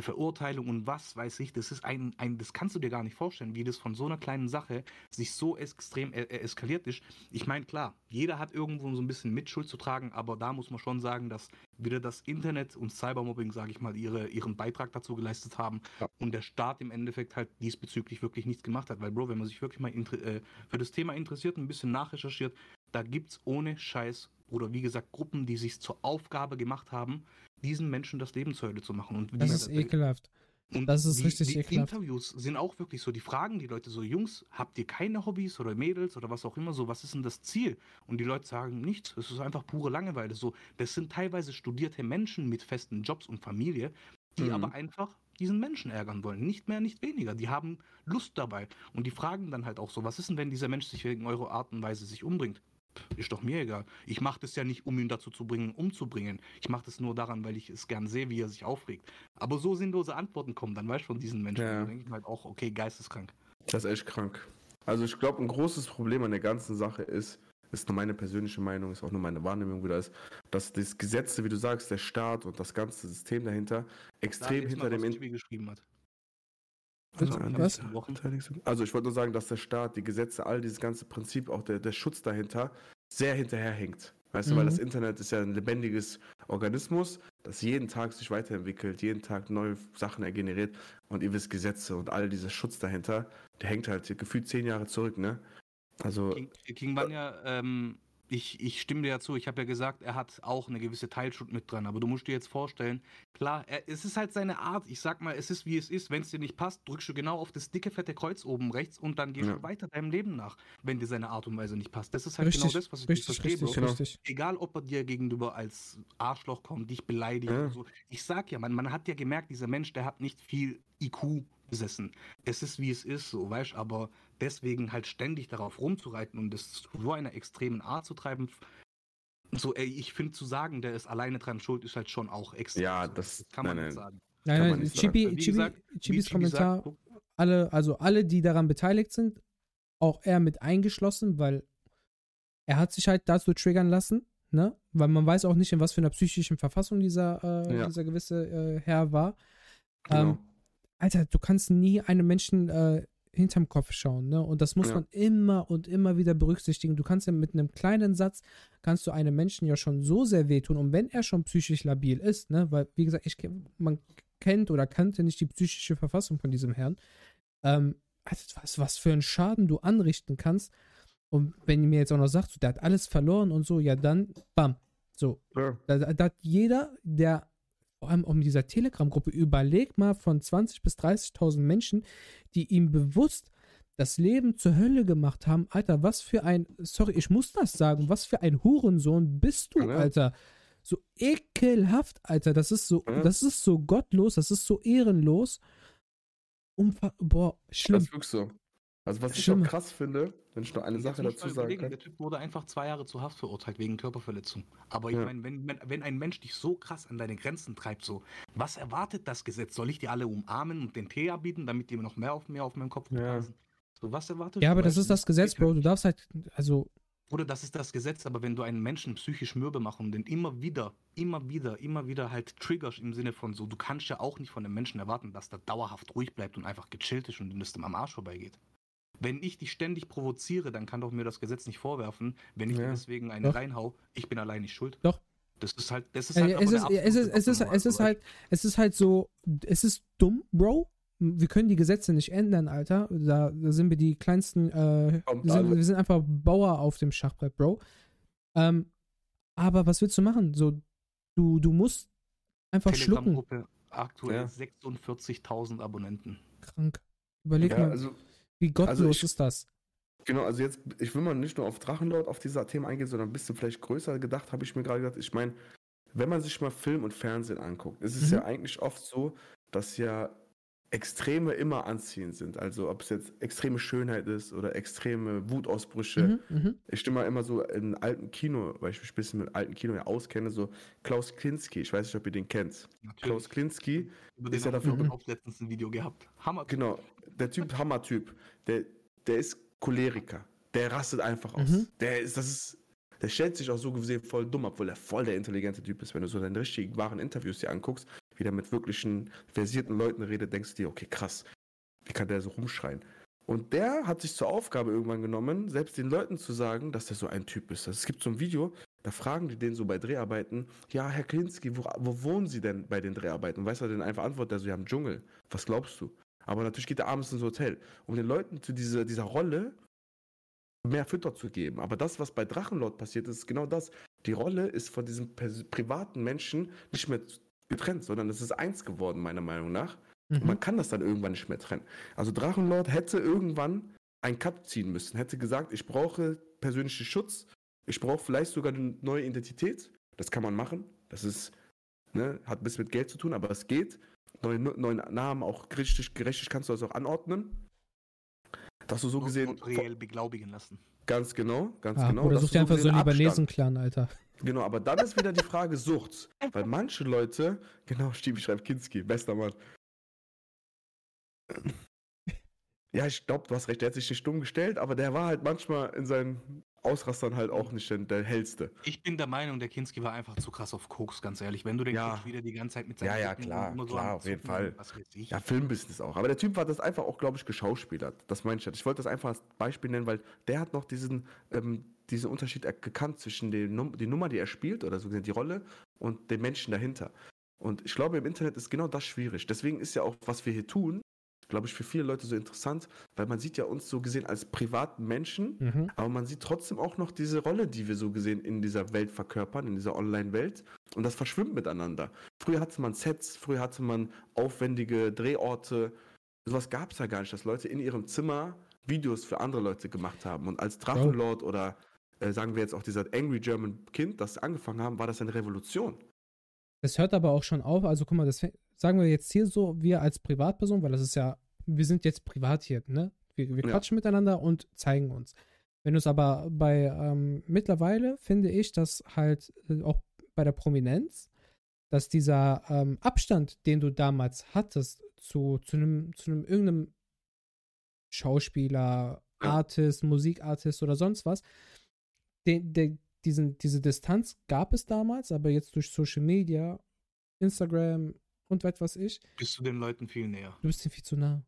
S3: Verurteilung und was weiß ich, das ist ein, ein, das kannst du dir gar nicht vorstellen, wie das von so einer kleinen Sache sich so extrem äh, äh, eskaliert ist. Ich meine, klar, jeder hat irgendwo so ein bisschen Mitschuld zu tragen, aber da muss man schon sagen, dass wieder das Internet und Cybermobbing, sage ich mal, ihre, ihren Beitrag dazu geleistet haben
S2: Ja.
S3: und der Staat im Endeffekt halt diesbezüglich wirklich nichts gemacht hat. Weil, Bro, wenn man sich wirklich mal äh, für das Thema interessiert und ein bisschen nachrecherchiert, da gibt's ohne Scheiß, oder wie gesagt, Gruppen, die sich zur Aufgabe gemacht haben, diesen Menschen das Leben zur Hölle zu machen. Und
S1: Das ist ekelhaft.
S3: und
S1: Das ist
S3: die,
S1: richtig
S3: die
S1: ekelhaft.
S3: Interviews sind auch wirklich so, die fragen die Leute so, Jungs, habt ihr keine Hobbys oder Mädels oder was auch immer so, was ist denn das Ziel? Und die Leute sagen nichts, es ist einfach pure Langeweile. So, das sind teilweise studierte Menschen mit festen Jobs und Familie, die
S2: Mhm.
S3: aber einfach diesen Menschen ärgern wollen. Nicht mehr, nicht weniger. Die haben Lust dabei. Und die fragen dann halt auch so, was ist denn, wenn dieser Mensch sich wegen eurer Art und Weise sich umbringt? Ist doch mir egal. Ich mache das ja nicht, um ihn dazu zu bringen, umzubringen. Ich mache das nur daran, weil ich es gern sehe, wie er sich aufregt. Aber so sinnlose Antworten kommen dann, weißt du, von diesen Menschen.
S2: Ja.
S3: Da denke ich halt auch, okay, geisteskrank.
S2: Das ist echt krank. Also ich glaube, ein großes Problem an der ganzen Sache ist, ist nur meine persönliche Meinung, ist auch nur meine Wahrnehmung wieder ist, dass das Gesetze, wie du sagst, der Staat und das ganze System dahinter extrem hinter dem
S3: was geschrieben hat.
S1: Was?
S3: Also,
S1: Was?
S2: Also ich wollte nur sagen, dass der Staat, die Gesetze, all dieses ganze Prinzip, auch der, der Schutz dahinter, sehr hinterherhängt. Weißt du, weil
S1: Mhm.
S2: das Internet ist ja ein lebendiges Organismus, das jeden Tag sich weiterentwickelt, jeden Tag neue Sachen er generiert und ihr wisst Gesetze und all dieser Schutz dahinter, der hängt halt gefühlt zehn Jahre zurück, ne? Also,
S3: King, King Vanya, ähm, ich, ich stimme dir ja zu. Ich habe ja gesagt, er hat auch eine gewisse Teilschuld mit dran. Aber du musst dir jetzt vorstellen, klar, er, es ist halt seine Art. Ich sag mal, es ist wie es ist. Wenn es dir nicht passt, drückst du genau auf das dicke, fette Kreuz oben rechts und dann gehst
S2: Ja.
S3: du weiter deinem Leben nach, wenn dir seine Art und Weise nicht passt. Das ist halt
S1: Richtig,
S3: genau das, was ich nicht
S1: richtig,
S3: verstehe,
S1: richtig.
S2: Genau.
S1: richtig.
S3: Egal, ob er dir gegenüber als Arschloch kommt, dich beleidigt
S2: Ja.
S3: oder so. Ich sag ja, man, man hat ja gemerkt, dieser Mensch, der hat nicht viel IQ, besessen. Es ist wie es ist, so weißt aber deswegen halt ständig darauf rumzureiten und es zu so einer extremen Art zu treiben, so, ey, ich finde zu sagen, der ist alleine dran schuld, ist halt schon auch extrem.
S2: Ja,
S3: so.
S2: das-
S3: kann man
S2: nein,
S3: nicht
S2: nein.
S3: sagen.
S1: Nein, nein,
S2: nicht
S1: Chibi, Chibi,
S3: gesagt,
S1: Chibis
S3: Chibi sagt,
S1: Kommentar,
S3: guck,
S1: alle, also alle, die daran beteiligt sind, auch er mit eingeschlossen, weil er hat sich halt dazu triggern lassen, ne? Weil man weiß auch nicht, in was für einer psychischen Verfassung dieser, äh,
S2: Ja.
S1: dieser gewisse äh, Herr war.
S2: Genau.
S1: Ähm, Alter, du kannst nie einem Menschen äh, hinterm Kopf schauen, ne? Und das muss
S2: Ja.
S1: man immer und immer wieder berücksichtigen. Du kannst ja mit einem kleinen Satz, kannst du einem Menschen ja schon so sehr wehtun. Und wenn er schon psychisch labil ist, ne? Weil, wie gesagt, ich, man kennt oder kannte nicht die psychische Verfassung von diesem Herrn. Ähm, also was, was für einen Schaden du anrichten kannst. Und wenn ihr mir jetzt auch noch sagt, so, der hat alles verloren und so, ja dann, bam. So,
S2: ja.
S1: da, da da hat jeder, der vor allem auch in dieser Telegram-Gruppe, überleg mal von 20.000 bis 30.000 Menschen, die ihm bewusst das Leben zur Hölle gemacht haben. Alter, was für ein, sorry, ich muss das sagen, was für ein Hurensohn bist du,
S2: Ja.
S1: Alter. So ekelhaft, Alter. Das ist so,
S2: Ja.
S1: das ist so gottlos, das ist so ehrenlos. Umfa boah,
S2: Das
S1: schlimm.
S2: ist wirklich so. Also was ich auch krass finde, wenn ich noch eine
S3: Jetzt
S2: Sache dazu sagen kann.
S3: Der Typ wurde einfach zwei Jahre zu Haft verurteilt wegen Körperverletzung. Aber ich
S2: Ja.
S3: meine, wenn, wenn, wenn ein Mensch dich so krass an deine Grenzen treibt, so, was erwartet das Gesetz? Soll ich die alle umarmen und den Tee anbieten, damit die noch mehr auf mir auf meinem Kopf
S2: Ja.
S3: So, was erwartet
S1: Ja,
S3: du?
S1: aber das ist das Gesetz, Bro. Du darfst halt, also,
S3: Oder das ist das Gesetz, aber wenn du einen Menschen psychisch mürbe machst und den immer wieder, immer wieder, immer wieder halt triggerst im Sinne von so, du kannst ja auch nicht von einem Menschen erwarten, dass der dauerhaft ruhig bleibt und einfach gechillt ist und ihm das am Arsch vorbeigeht. Wenn ich dich ständig provoziere, dann kann doch mir das Gesetz nicht vorwerfen, wenn ich dir
S2: Ja.
S3: deswegen einen
S1: Doch.
S3: reinhau, ich bin allein nicht schuld.
S1: Doch.
S3: Das ist halt, das ist
S1: Äh,
S3: halt
S1: es,
S3: aber
S1: ist, es, ist,
S3: absolute
S1: es, ist, es ist
S3: so,
S1: halt, es ist halt so, es ist dumm, Bro. Wir können die Gesetze nicht ändern, Alter. Da, da sind wir die kleinsten, äh, sind, wir sind einfach Bauer auf dem Schachbrett, Bro. Ähm, aber was willst du machen? So, du, du musst einfach schlucken.
S3: Aktuell
S2: Ja.
S3: 46.000 Abonnenten.
S1: Krank. Überleg
S2: Ja,
S1: mal,
S2: also
S1: wie gottlos
S2: also ich-
S1: ist das?
S2: Genau, also jetzt, ich will mal nicht nur auf Drachenlord, auf dieser Thema eingehen, sondern ein bisschen vielleicht größer gedacht, habe ich mir gerade gedacht. Ich meine, wenn man sich mal Film und Fernsehen anguckt, ist es
S1: Mhm.
S2: ja eigentlich oft so, dass ja Extreme immer anziehend sind. Also ob es jetzt extreme Schönheit ist oder extreme Wutausbrüche.
S1: Mhm, mhm.
S2: Ich stimme mal immer so in alten Kino, weil ich mich ein bisschen mit alten Kino ja auskenne, so Klaus Kinski, ich weiß nicht, ob ihr den kennt. Klaus Kinski,
S3: Über
S2: ist
S3: den
S2: ja dafür-
S3: auch letztens ein Video gehabt. Hammer.
S2: Genau, der Typ, Hammertyp, der, der ist Choleriker. Der rastet einfach aus.
S1: Mhm.
S2: Der ist, das ist, der stellt sich auch so gesehen voll dumm, obwohl er voll der intelligente Typ ist. Wenn du so deine richtigen, wahren Interviews dir anguckst, wie der mit wirklichen versierten Leuten redet, denkst du dir, okay, krass, wie kann der so rumschreien? Und der hat sich zur Aufgabe irgendwann genommen, selbst den Leuten zu sagen, dass der so ein Typ ist. Also es gibt so ein Video, da fragen die den so bei Dreharbeiten, ja, Herr Klinski, wo, wo wohnen Sie denn bei den Dreharbeiten? Und weißt du, dann einfach antwortet er so, ja, im Dschungel. Was glaubst du? Aber natürlich geht er abends ins Hotel, um den Leuten zu dieser, dieser Rolle mehr Fütter zu geben. Aber das, was bei Drachenlord passiert ist, ist genau das. Die Rolle ist von diesem privaten Menschen nicht mehr getrennt, sondern es ist eins geworden, meiner Meinung nach. Und
S1: Mhm.
S2: man kann das dann irgendwann nicht mehr trennen. Also Drachenlord hätte irgendwann einen Cut ziehen müssen, hätte gesagt, ich brauche persönlichen Schutz, ich brauche vielleicht sogar eine neue Identität. Das kann man machen. Das ist, ne, hat ein bisschen mit Geld zu tun, aber es geht. Neue, neuen Namen, auch richtig, gerechtig kannst du das auch anordnen. Dass du so gesehen,
S3: notariell beglaubigen lassen.
S2: Ganz genau, ganz
S1: Ah,
S2: genau.
S1: oder such dir einfach so einen Libanesen-Clan, Alter.
S2: Genau, aber dann ist wieder die Frage Sucht. Weil manche Leute, genau, Stevie schreibt Kinski, bester Mann. Ja, ich glaube, du hast recht, der hat sich nicht stumm gestellt, aber der war halt manchmal in seinen Ausrastern halt auch nicht der, der hellste.
S3: Ich bin der Meinung, der Kinski war einfach zu krass auf Koks, ganz ehrlich. Wenn du den
S2: Ja.
S3: Coach wieder die ganze Zeit mit
S2: Ja, ja,
S3: Blicken
S2: klar,
S3: immer
S2: klar, auf jeden Fall. Ja, Filmbusiness auch. Aber der Typ war das einfach auch, glaube ich, geschauspielert. Das meine ich halt. Ich wollte das einfach als Beispiel nennen, weil der hat noch diesen, ähm, diesen Unterschied er- gekannt zwischen den Num die Nummer, die er spielt, oder so gesehen die Rolle, und dem Menschen dahinter. Und ich glaube, im Internet ist genau das schwierig. Deswegen ist ja auch, was wir hier tun, glaube ich, für viele Leute so interessant, weil man sieht ja uns so gesehen als privaten Menschen,
S1: Mhm.
S2: aber man sieht trotzdem auch noch diese Rolle, die wir so gesehen in dieser Welt verkörpern, in dieser Online-Welt. Und das verschwimmt miteinander. Früher hatte man Sets, früher hatte man aufwendige Drehorte. Sowas gab es ja gar nicht, dass Leute in ihrem Zimmer Videos für andere Leute gemacht haben. Und als Drachenlord oder äh, sagen wir jetzt auch dieser Angry German Kind, das angefangen haben, war das eine Revolution.
S1: Das hört aber auch schon auf. Also guck mal, das sagen wir jetzt hier so, wir als Privatperson, weil das ist ja wir sind jetzt privat hier, ne? Wir, wir
S2: Ja.
S1: quatschen miteinander und zeigen uns. Wenn du es aber bei ähm, mittlerweile finde ich, dass halt äh, auch bei der Prominenz, dass dieser ähm, Abstand, den du damals hattest zu, zu einem, zu einem irgendeinem Schauspieler. Artist, Musikartist oder sonst was, den, der, diesen, diese Distanz gab es damals, aber jetzt durch Social Media, Instagram und was weiß ich,
S3: Bist du den Leuten viel näher.
S1: du bist ihm viel zu nah.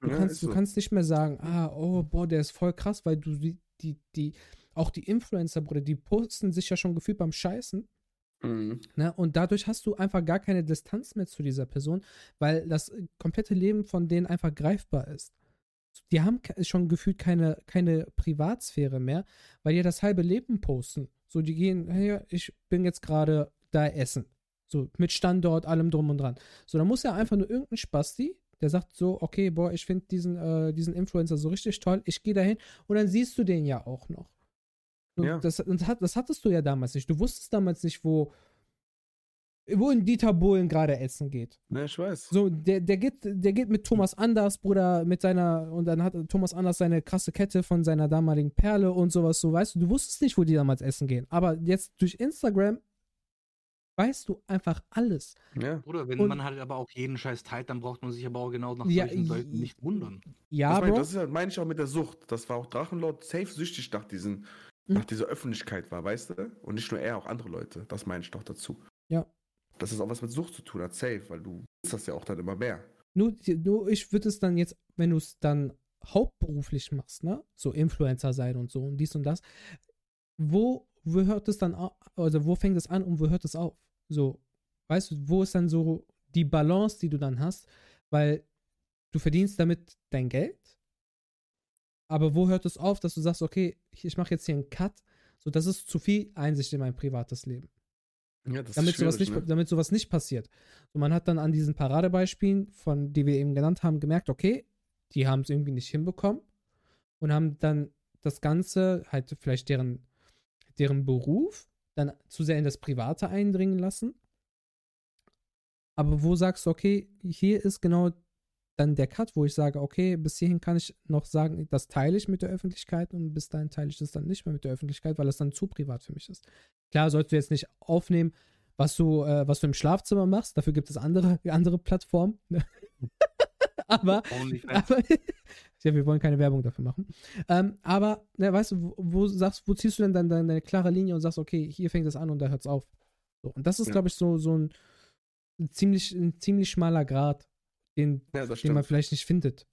S1: Du,
S2: Ja,
S1: kannst, du
S2: so.
S1: kannst nicht mehr sagen, ah, oh, boah, der ist voll krass, weil du die, die, die auch die Influencer, Bruder, die posten sich ja schon gefühlt beim Scheißen,
S2: Mhm.
S1: ne? Und dadurch hast du einfach gar keine Distanz mehr zu dieser Person, weil das komplette Leben von denen einfach greifbar ist. Die haben schon gefühlt keine, keine Privatsphäre mehr, weil die ja das halbe Leben posten. So, die gehen, hey, ich bin jetzt gerade da essen. So, mit Standort, allem drum und dran. So, da muss ja einfach nur irgendein Spasti, der sagt so, okay, boah, ich finde diesen, äh, diesen Influencer so richtig toll, ich gehe dahin und dann siehst du den ja auch noch. So,
S2: Ja.
S1: das, das, hat, das hattest du ja damals nicht. Du wusstest damals nicht, wo, wo in Dieter Bohlen gerade essen geht.
S2: Ja, ich weiß.
S1: So, der, der, geht, der geht mit Thomas Anders, Bruder, mit seiner, und dann hat Thomas Anders seine krasse Kette von seiner damaligen Perle und sowas, so, weißt du, du wusstest nicht, wo die damals essen gehen. Aber jetzt durch Instagram weißt du einfach alles.
S2: Ja.
S3: Oder wenn
S1: Und-
S3: man halt aber auch jeden Scheiß teilt, dann braucht man sich aber auch genau nach
S1: Ja,
S3: solchen
S1: i-
S3: Leuten nicht wundern.
S1: Ja,
S2: das, meine,
S1: Bro.
S2: das ist halt, meine ich auch mit der Sucht. Das war auch Drachenlord safe süchtig nach, diesen,
S1: Mhm.
S2: nach dieser Öffentlichkeit war, weißt du? Und nicht nur er, auch andere Leute. Das meine ich doch dazu.
S1: Ja.
S2: Dass es auch was mit Sucht zu tun hat, safe, weil du willst das ja auch dann immer mehr.
S1: Nur, nur ich würde es dann jetzt, wenn du es dann hauptberuflich machst, ne? So Influencer sein und so und dies und das, wo, wo hört es dann auf, also wo fängt es an und wo hört es auf? So, weißt du, wo ist dann so die Balance, die du dann hast? Weil du verdienst damit dein Geld, aber wo hört es auf, dass du sagst, okay, ich mache jetzt hier einen Cut, so das ist zu viel Einsicht in mein privates Leben
S2: Ja, das
S1: damit
S2: ist
S1: sowas, nicht,
S2: ne?
S1: damit sowas nicht passiert. Und man hat dann an diesen Paradebeispielen, von die wir eben genannt haben, gemerkt, okay, die haben es irgendwie nicht hinbekommen und haben dann das Ganze, halt vielleicht deren, deren Beruf, dann zu sehr in das Private eindringen lassen. Aber wo sagst du, okay, hier ist genau dann der Cut, wo ich sage, okay, bis hierhin kann ich noch sagen, das teile ich mit der Öffentlichkeit und bis dahin teile ich das dann nicht mehr mit der Öffentlichkeit, weil es dann zu privat für mich ist. Klar, sollst du jetzt nicht aufnehmen, was du, äh, was du im Schlafzimmer machst, dafür gibt es andere, andere Plattformen. aber, aber ja, wir wollen keine Werbung dafür machen. Ähm, aber, ne, weißt du, wo, wo sagst, wo ziehst du denn dann deine klare Linie und sagst, okay, hier fängt es an und da hört es auf. So, und das ist,
S2: Ja.
S1: glaube ich, so, so ein, ein ziemlich, ein ziemlich schmaler Grad, den,
S2: Ja,
S1: den man vielleicht nicht findet.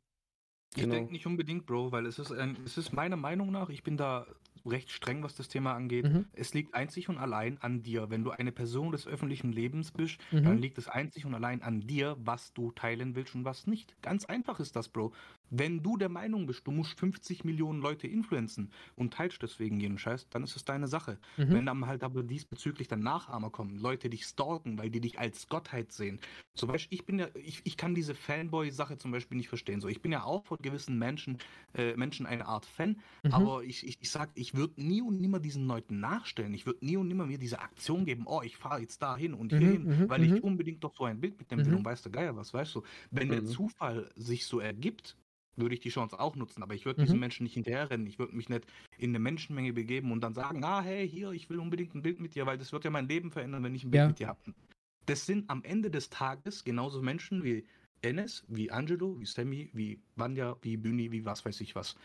S3: Ich
S2: Genau.
S3: denke nicht unbedingt, Bro, weil es ist, ein, es ist meiner Meinung nach, ich bin da recht streng, was das Thema angeht.
S1: Mhm.
S3: Es liegt einzig und allein an dir. Wenn du eine Person des öffentlichen Lebens bist,
S1: Mhm.
S3: dann liegt es einzig und allein an dir, was du teilen willst und was nicht. Ganz einfach ist das, Bro. Wenn du der Meinung bist, du musst 50 Millionen Leute influenzen und teilst deswegen jeden Scheiß, dann ist es deine Sache.
S1: Mhm.
S3: Wenn dann halt aber diesbezüglich dann Nachahmer kommen, Leute dich stalken, weil die dich als Gottheit sehen. Zum Beispiel, ich bin ja, ich, ich kann diese Fanboy-Sache zum Beispiel nicht verstehen. So, ich bin ja auch von gewissen Menschen, äh, Menschen eine Art Fan,
S1: Mhm.
S3: aber ich, ich, ich sag, ich würde nie und nimmer diesen Leuten nachstellen. Ich würde nie und nimmer mir diese Aktion geben, oh, ich fahre jetzt da hin und hier
S1: Mhm,
S3: hin,
S1: mhm,
S3: weil
S1: mhm.
S3: ich unbedingt doch so ein Bild mit dem will
S1: Mhm.
S3: und weiß der Geier was, weißt du. Wenn der
S2: Mhm.
S3: Zufall sich so ergibt, würde ich die Chance auch nutzen, aber ich würde
S1: Mhm.
S3: diesen Menschen nicht hinterherrennen. Ich würde mich nicht in eine Menschenmenge begeben und dann sagen, ah, hey, hier, ich will unbedingt ein Bild mit dir, weil das wird ja mein Leben verändern, wenn ich ein Bild
S1: Ja.
S3: mit dir habe. Das sind am Ende des Tages genauso Menschen wie Enes, wie Angelo, wie Sammy, wie Vanya, wie Büni, wie was weiß ich was.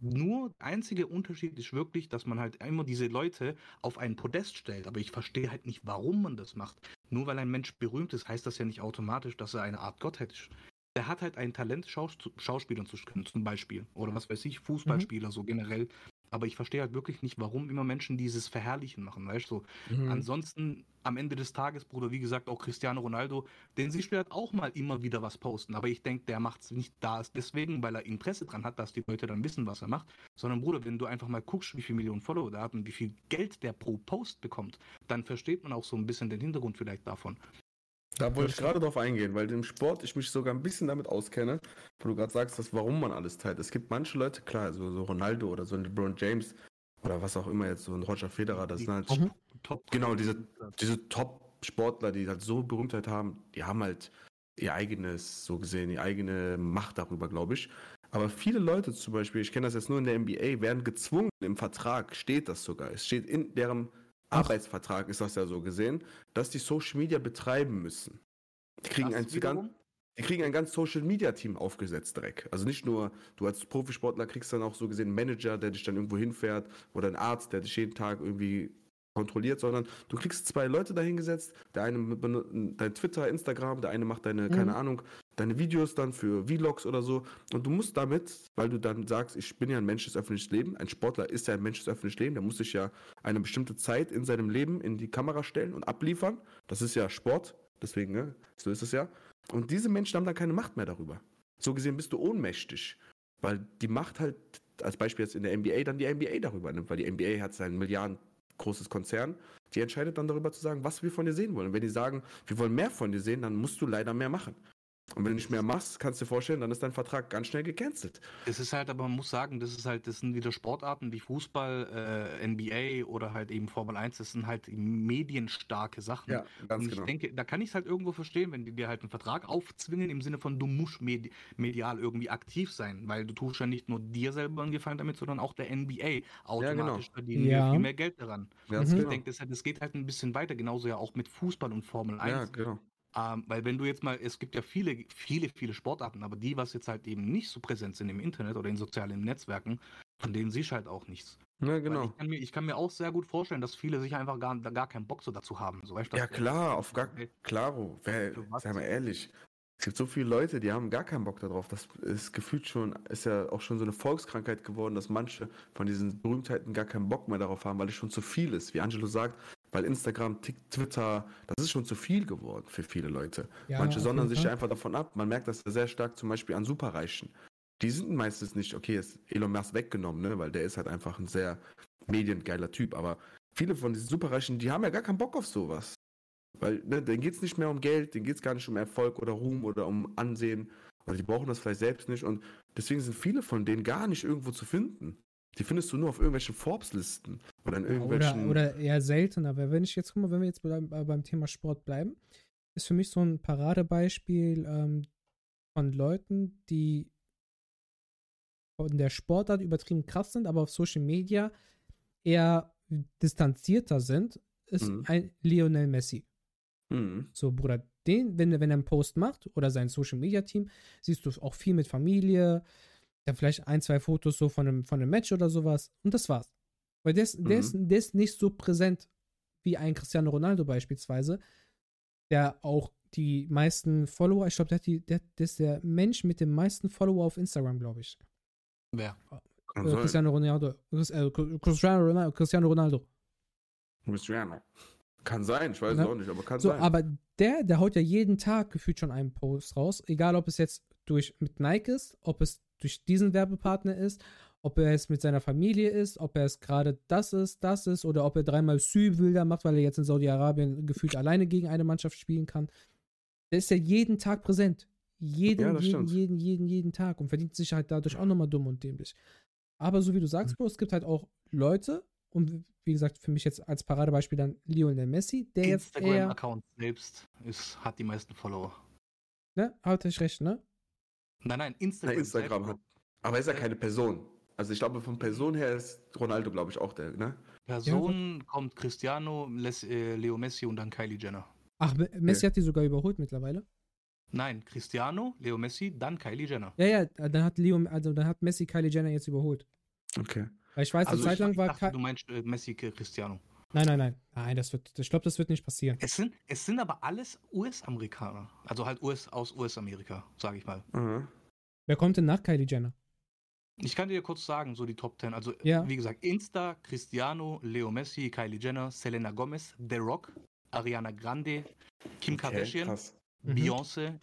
S3: Nur der einzige Unterschied ist wirklich, dass man halt immer diese Leute auf ein Podest stellt. Aber ich verstehe halt nicht, warum man das macht. Nur weil ein Mensch berühmt ist, heißt das ja nicht automatisch, dass er eine Art Gottheit ist. Der hat halt ein Talent, Schaus Schauspielern zu können, zum Beispiel. Oder was weiß ich, Fußballspieler, so generell. Aber ich verstehe halt wirklich nicht, warum immer Menschen dieses Verherrlichen machen, weißt du? So,
S2: Mhm.
S3: Ansonsten, am Ende des Tages, Bruder, wie gesagt, auch Cristiano Ronaldo, den siehst du halt auch mal immer wieder was posten. Aber ich denke, der macht es nicht da deswegen, weil er Interesse dran hat, dass die Leute dann wissen, was er macht. Sondern, Bruder, wenn du einfach mal guckst, wie viele Millionen Follower der hat und wie viel Geld der pro Post bekommt, dann versteht man auch so ein bisschen den Hintergrund vielleicht davon.
S2: Da wollte ich gerade drauf eingehen, weil im Sport ich mich sogar ein bisschen damit auskenne, wo du gerade sagst, dass warum man alles teilt. Es gibt manche Leute, klar, so, so Ronaldo oder so ein LeBron James oder was auch immer jetzt, so ein Roger Federer, das
S3: Die
S2: sind halt
S1: Mhm.
S3: Top
S2: Genau, diese- diese Top-Sportler, die halt so Berühmtheit haben, die haben halt ihr eigenes, so gesehen, ihre eigene Macht darüber, glaube ich. Aber viele Leute zum Beispiel, ich kenne das jetzt nur in der NBA, werden gezwungen, im Vertrag steht das sogar. Es steht in deren Arbeitsvertrag, ist das ja so gesehen, dass die Social Media betreiben müssen. Die kriegen
S3: Das
S2: ein
S3: wiederum?
S2: die kriegen ein ganz Social Media Team aufgesetzt direkt. Also nicht nur, du als Profisportler kriegst dann auch so gesehen einen Manager, der dich dann irgendwo hinfährt oder einen Arzt, der dich jeden Tag irgendwie kontrolliert, sondern du kriegst zwei Leute dahingesetzt, der eine benutzt dein Twitter, Instagram, der eine macht deine,
S1: Mhm.
S2: keine Ahnung, deine Videos dann für Vlogs oder so und du musst damit, weil du dann sagst, ich bin ja ein Mensch des öffentlichen Lebens, ein Sportler ist ja ein Mensch des öffentlichen Lebens, der muss sich ja eine bestimmte Zeit in seinem Leben in die Kamera stellen und abliefern. Das ist ja Sport, deswegen, ne? So ist es ja. Und diese Menschen haben dann keine Macht mehr darüber. So gesehen bist du ohnmächtig, weil die Macht halt, als Beispiel jetzt in der NBA, dann die NBA darüber nimmt, weil die NBA hat sein Milliarden großes Konzern, die entscheidet dann darüber zu sagen, was wir von dir sehen wollen. Und wenn die sagen, wir wollen mehr von dir sehen, dann musst du leider mehr machen. Und wenn du nicht mehr machst, kannst du dir vorstellen, dann ist dein Vertrag ganz schnell gecancelt.
S3: Es ist halt, aber man muss sagen, das ist halt, das sind wieder Sportarten wie Fußball, äh, NBA oder halt eben Formel 1, das sind halt medienstarke Sachen.
S2: ganz
S3: Und ich denke, da kann ich es halt irgendwo verstehen, wenn die dir halt einen Vertrag aufzwingen, im Sinne von, du musst medi medial irgendwie aktiv sein, weil du tust ja nicht nur dir selber einen Gefallen damit, sondern auch der NBA. Automatisch verdienen
S1: Ja.
S3: viel mehr Geld daran.
S2: Ganz
S1: Mhm.
S3: Ich
S2: genau.
S3: denke, das, das geht halt ein bisschen weiter, genauso ja auch mit Fußball und Formel 1.
S2: Ja, genau.
S3: Ähm, weil wenn du jetzt mal, es gibt ja viele, viele, viele Sportarten, aber die, was jetzt halt eben nicht so präsent sind im Internet oder in sozialen Netzwerken, von denen siehst halt auch nichts.
S2: Ja, genau.
S3: Ich kann, mir, ich kann mir auch sehr gut vorstellen, dass viele sich einfach gar, gar keinen Bock so dazu haben. So, weißt
S2: Ja klar, auf gar klaro. Wer, sei mal ehrlich. Es gibt so viele Leute, die haben gar keinen Bock darauf. Das ist gefühlt schon, ist ja auch schon so eine Volkskrankheit geworden, dass manche von diesen Berühmtheiten gar keinen Bock mehr darauf haben, weil es schon zu viel ist. Wie Angelo sagt, weil Instagram, Twitter, das ist schon zu viel geworden für viele Leute.
S1: Ja,
S2: Manche sondern sich einfach davon ab. Man merkt das sehr stark zum Beispiel an Superreichen. Die sind meistens nicht, okay, ist Elon Musk weggenommen, ne, weil der ist halt einfach ein sehr mediengeiler Typ. Aber viele von diesen Superreichen, die haben ja gar keinen Bock auf sowas. Weil, ne, denen geht es nicht mehr um Geld, denen geht es gar nicht um Erfolg oder Ruhm oder um Ansehen. Oder die brauchen das vielleicht selbst nicht. Und deswegen sind viele von denen gar nicht irgendwo zu finden. Die findest du nur auf irgendwelchen Forbes-Listen oder in
S1: Oder,
S2: irgendwelchen.
S1: oder eher seltener. Aber wenn ich jetzt, guck mal, wenn wir jetzt beim, äh, beim Thema Sport bleiben, ist für mich so ein Paradebeispiel ähm, von Leuten, die von der Sportart übertrieben krass sind, aber auf Social Media eher distanzierter sind, ist
S2: Mhm.
S1: ein Lionel Messi.
S2: Mhm.
S1: So, Bruder, den, wenn, er- wenn er einen Post macht oder sein Social Media Team, siehst du auch viel mit Familie, dann vielleicht ein, zwei Fotos so von einem, von einem Match oder sowas und das war's. Weil der ist, der,
S2: Mhm.
S1: ist, der ist nicht so präsent wie ein Cristiano Ronaldo beispielsweise, der auch die meisten Follower, ich glaube, der, hat die- der, der ist der Mensch mit den meisten Follower auf Instagram, glaube ich.
S3: Wer?
S1: Äh. Cristiano Ronaldo. Äh, Cristiano Ronaldo. Cristiano Ronaldo.
S2: Cristiano. Kann sein, ich weiß
S1: Ne?
S2: es auch nicht, aber kann
S1: So,
S2: sein.
S1: aber der, der haut ja jeden Tag gefühlt schon einen Post raus, egal ob es jetzt durch mit Nike ist, ob es durch diesen Werbepartner ist, ob er es mit seiner Familie ist, ob er es gerade das ist, das ist, oder ob er dreimal Sü-Bilder macht, weil er jetzt in Saudi-Arabien gefühlt alleine gegen eine Mannschaft spielen kann. Der ist ja jeden Tag präsent. Jeden,
S2: Ja,
S1: jeden, jeden, jeden, jeden Tag und verdient sich halt dadurch auch nochmal dumm und dämlich. Aber so wie du sagst, Bro, es gibt halt auch Leute, und wie gesagt, für mich jetzt als Paradebeispiel dann Lionel Messi, der jetzt eher
S3: Instagram-Account selbst ist, hat die meisten Follower.
S1: Ne? Hat euch recht, ne?
S3: Nein, nein, Instagram.
S2: Instagram hat. Aber er ist ja keine Person. Also ich glaube, von Person her ist Ronaldo, glaube ich, auch der, ne?
S3: Person kommt Cristiano, Les, äh, Leo Messi und dann Kylie Jenner.
S1: Ach, Me- Messi hat die sogar überholt mittlerweile.
S3: Nein, Cristiano, Leo Messi, dann Kylie Jenner.
S1: Ja, ja, dann hat Leo, also dann hat Messi Kylie Jenner jetzt überholt.
S2: Okay.
S1: Weil ich weiß,
S3: Also
S1: eine Zeit lang
S3: ich
S1: war
S3: dachte, du meinst äh, Messi, äh, Cristiano.
S1: Nein, nein, nein. Nein, das wird, ich glaube, das wird nicht passieren.
S3: Es sind, es sind aber alles US-Amerikaner. Also halt US aus US-Amerika, sage ich mal.
S2: Aha.
S1: Wer kommt denn nach Kylie Jenner?
S3: Ich kann dir kurz sagen, so die Top 10. Also,
S1: Ja.
S3: wie gesagt, Insta, Cristiano, Leo Messi, Kylie Jenner, Selena Gomez, The Rock, Ariana Grande, Kim
S2: Okay,
S3: Kardashian.
S1: Mhm.
S3: Beyoncé,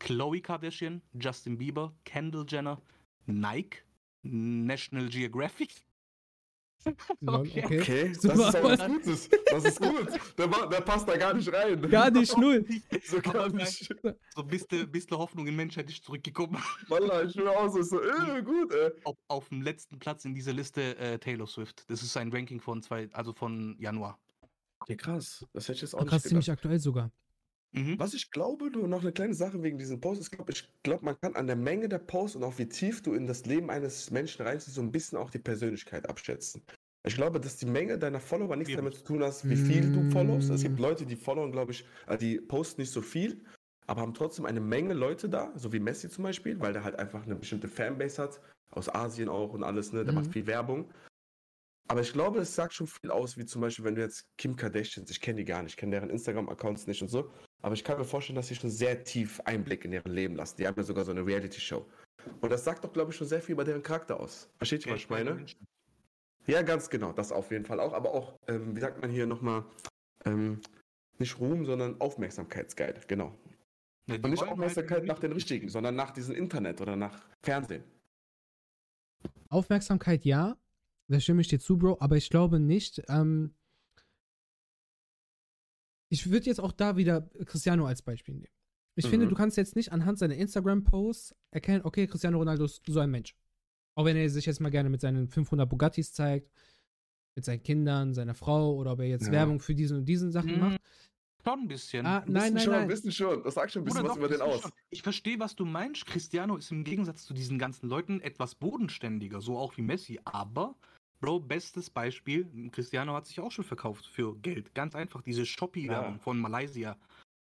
S3: Chloe Kardashian, Justin Bieber, Kendall Jenner, Nike, National Geographic. Okay.
S1: okay.
S2: Okay, das ist aber was Gutes. Das ist gut. Der, der passt da gar nicht rein.
S1: Gar nicht, null.
S2: So gar nicht.
S3: So ein bisschen, bisschen Hoffnung in Menschheit ist zurückgekommen.
S2: Wallah, ich schwöre aus, ist so, äh, gut, ey.
S3: auf, auf dem letzten Platz in dieser Liste äh, Taylor Swift. Das ist ein Ranking von zwei, also von Januar.
S2: Okay, krass. Das hätte ich jetzt auch nicht
S1: krass, ziemlich aktuell sogar.
S3: Mhm.
S2: Was ich glaube, nur noch eine kleine Sache wegen diesen Posts, ich glaube, ich glaube, man kann an der Menge der Posts und auch wie tief du in das Leben eines Menschen reinziehst, so ein bisschen auch die Persönlichkeit abschätzen. Ich glaube, dass die Menge deiner Follower nichts
S3: Ja.
S2: damit zu tun hat, wie viel du followst. Es gibt
S1: Mm.
S2: Leute, die followen, glaube ich, äh, die posten nicht so viel, aber haben trotzdem eine Menge Leute da, so wie Messi zum Beispiel, weil der halt einfach eine bestimmte Fanbase hat, aus Asien auch und alles, ne? Der
S1: Mhm.
S2: macht viel Werbung. Aber ich glaube, es sagt schon viel aus, wie zum Beispiel, wenn du jetzt Kim Kardashian, ich kenne die gar nicht, ich kenne deren Instagram-Accounts nicht und so, aber ich kann mir vorstellen, dass sie schon sehr tief Einblick in deren Leben lassen. Die haben ja sogar so eine Reality-Show. Und das sagt doch, glaube ich, schon sehr viel über deren Charakter aus. Versteht ihr, was ich meine? Ja, ganz genau, das auf jeden Fall auch, aber auch, ähm, wie sagt man hier nochmal, ähm, nicht Ruhm, sondern Aufmerksamkeitsgeil, genau.
S3: Ja,
S2: Und nicht
S3: wollen
S2: Aufmerksamkeit
S3: halt
S2: nach den richtigen, sondern nach diesem Internet oder nach Fernsehen.
S1: Aufmerksamkeit ja, da stimme ich dir zu, Bro, aber ich glaube nicht, ähm, ich würde jetzt auch da wieder Cristiano als Beispiel nehmen. Ich
S2: Mhm.
S1: finde, du kannst jetzt nicht anhand seiner Instagram-Posts erkennen, okay, Cristiano Ronaldo ist so ein Mensch. Auch wenn er sich jetzt mal gerne mit seinen 500 Bugattis zeigt, mit seinen Kindern, seiner Frau oder ob er jetzt
S2: Ja.
S1: Werbung für diesen und diesen Sachen
S3: Mhm.
S1: macht.
S3: Schon ein bisschen.
S1: Ah,
S2: Ein
S1: nein,
S2: bisschen
S1: nein,
S2: schon,
S1: nein.
S2: ein bisschen schon. Das sagt schon ein bisschen
S3: Oder
S2: was
S3: doch,
S2: über den aus.
S3: schon- Ich verstehe, was du meinst. Cristiano ist im Gegensatz zu diesen ganzen Leuten etwas bodenständiger, so auch wie Messi. Aber, Bro, bestes Beispiel, Cristiano hat sich auch schon verkauft für Geld. Ganz einfach, diese Shopee-Werbung
S2: Ja.
S3: von Malaysia.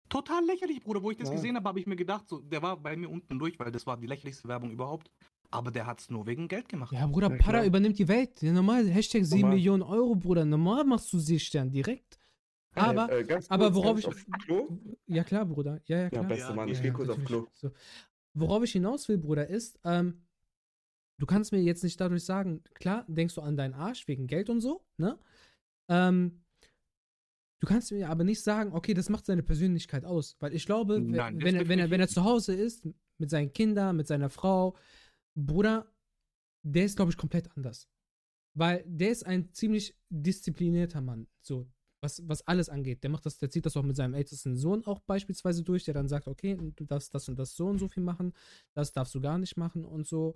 S3: Total lächerlich, Bruder. Wo ich das
S2: Ja.
S3: gesehen habe, habe ich mir gedacht, so, der war bei mir unten durch, weil das war die lächerlichste Werbung überhaupt. Aber der hat es nur wegen Geld gemacht.
S1: Ja, Bruder,
S2: Ja,
S1: Para
S2: klar.
S1: übernimmt die Welt. Ja, normal, Hashtag 7
S2: Normal.
S1: Millionen Euro, Bruder. Normal machst du Seestern direkt. Aber,
S2: äh, ganz
S1: aber
S2: kurz,
S1: worauf ich.
S2: auf Klo.
S1: Ja, klar, Bruder. Ja, ja,
S2: Ja,
S1: klar.
S2: beste
S3: Ja,
S2: Mann,
S3: ja,
S2: ich gehe kurz auf. Klo.
S1: So. Worauf ich hinaus will, Bruder, ist, ähm, du kannst mir jetzt nicht dadurch sagen, klar, denkst du an deinen Arsch wegen Geld und so, ne? Ähm, du kannst mir aber nicht sagen, okay, das macht seine Persönlichkeit aus. Weil ich glaube, wenn-
S3: Nein,
S1: wenn, er, wenn, er, wenn er zu Hause ist, mit seinen Kindern, mit seiner Frau, Bruder, der ist, glaube ich, komplett anders. Weil der ist ein ziemlich disziplinierter Mann, so, was, was alles angeht. Der macht das, der zieht das auch mit seinem ältesten Sohn auch beispielsweise durch, der dann sagt, okay, du darfst das und das so und so viel machen, das darfst du gar nicht machen und so.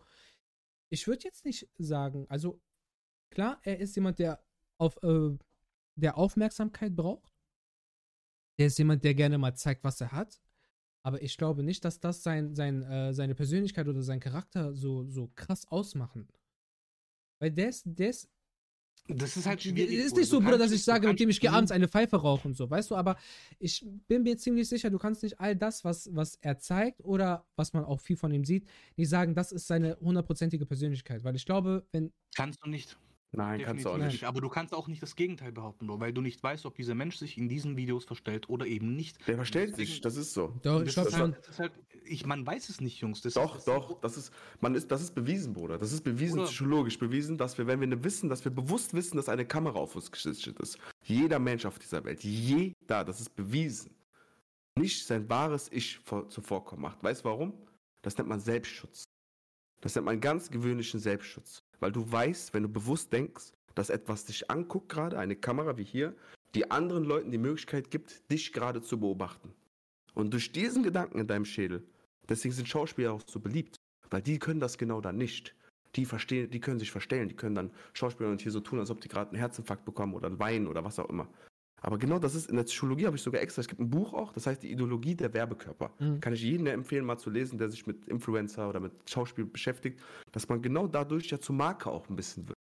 S1: Ich würde jetzt nicht sagen, also klar, er ist jemand, der auf äh, der Aufmerksamkeit braucht. Der ist jemand, der gerne mal zeigt, was er hat. Aber ich glaube nicht, dass das sein, sein, äh, seine Persönlichkeit oder sein Charakter so, so krass ausmachen. Weil der ist, der ist
S3: Das ist halt
S1: es
S3: schwierig.
S1: ist
S3: Bruder.
S1: nicht so, Bruder, dass ich sage, mit dem ich gehe abends eine Pfeife rauchen und so, weißt du, aber ich bin mir ziemlich sicher, du kannst nicht all das, was, was er zeigt oder was man auch viel von ihm sieht, nicht sagen, das ist seine hundertprozentige Persönlichkeit. Weil ich glaube, wenn,
S3: Kannst du nicht.
S2: Nein, kannst du auch
S3: Definitiv
S2: nicht.
S3: Aber du kannst auch nicht das Gegenteil behaupten, Bro, weil du nicht weißt, ob dieser Mensch sich in diesen Videos verstellt oder eben nicht.
S2: Der verstellt
S3: Deswegen-
S2: sich, das ist so.
S1: doch,
S3: Das
S1: ich glaube
S3: ist
S1: schon,
S3: halt, das ist halt, ich, man weiß es nicht, Jungs. Das
S2: Doch,
S3: ist, das
S2: doch, das ist, man ist, das ist bewiesen, Bruder. Das ist bewiesen,
S3: Bruder.
S2: psychologisch bewiesen, dass wir, wenn wir ne wissen, dass wir bewusst wissen, dass eine Kamera auf uns gerichtet ist. Jeder Mensch auf dieser Welt, jeder, das ist bewiesen, nicht sein wahres Ich vor, zuvorkommen macht. Weißt du warum? Das nennt man Selbstschutz. Das nennt man ganz gewöhnlichen Selbstschutz. Weil du weißt, wenn du bewusst denkst, dass etwas dich anguckt gerade, eine Kamera wie hier, die anderen Leuten die Möglichkeit gibt, dich gerade zu beobachten. Und durch diesen Gedanken in deinem Schädel, deswegen sind Schauspieler auch so beliebt, weil die können das genau dann nicht. Die verstehen, die können sich verstellen, die können dann Schauspieler und hier so tun, als ob die gerade einen Herzinfarkt bekommen oder einen Weinen oder was auch immer. Aber genau das ist, in der Psychologie habe ich sogar extra, es gibt ein Buch auch, das heißt die Ideologie der Werbekörper.
S1: Mhm.
S2: Kann ich jedem empfehlen, mal zu lesen, der sich mit Influencer oder mit Schauspiel beschäftigt, dass man genau dadurch ja zur Marke auch ein bisschen wird.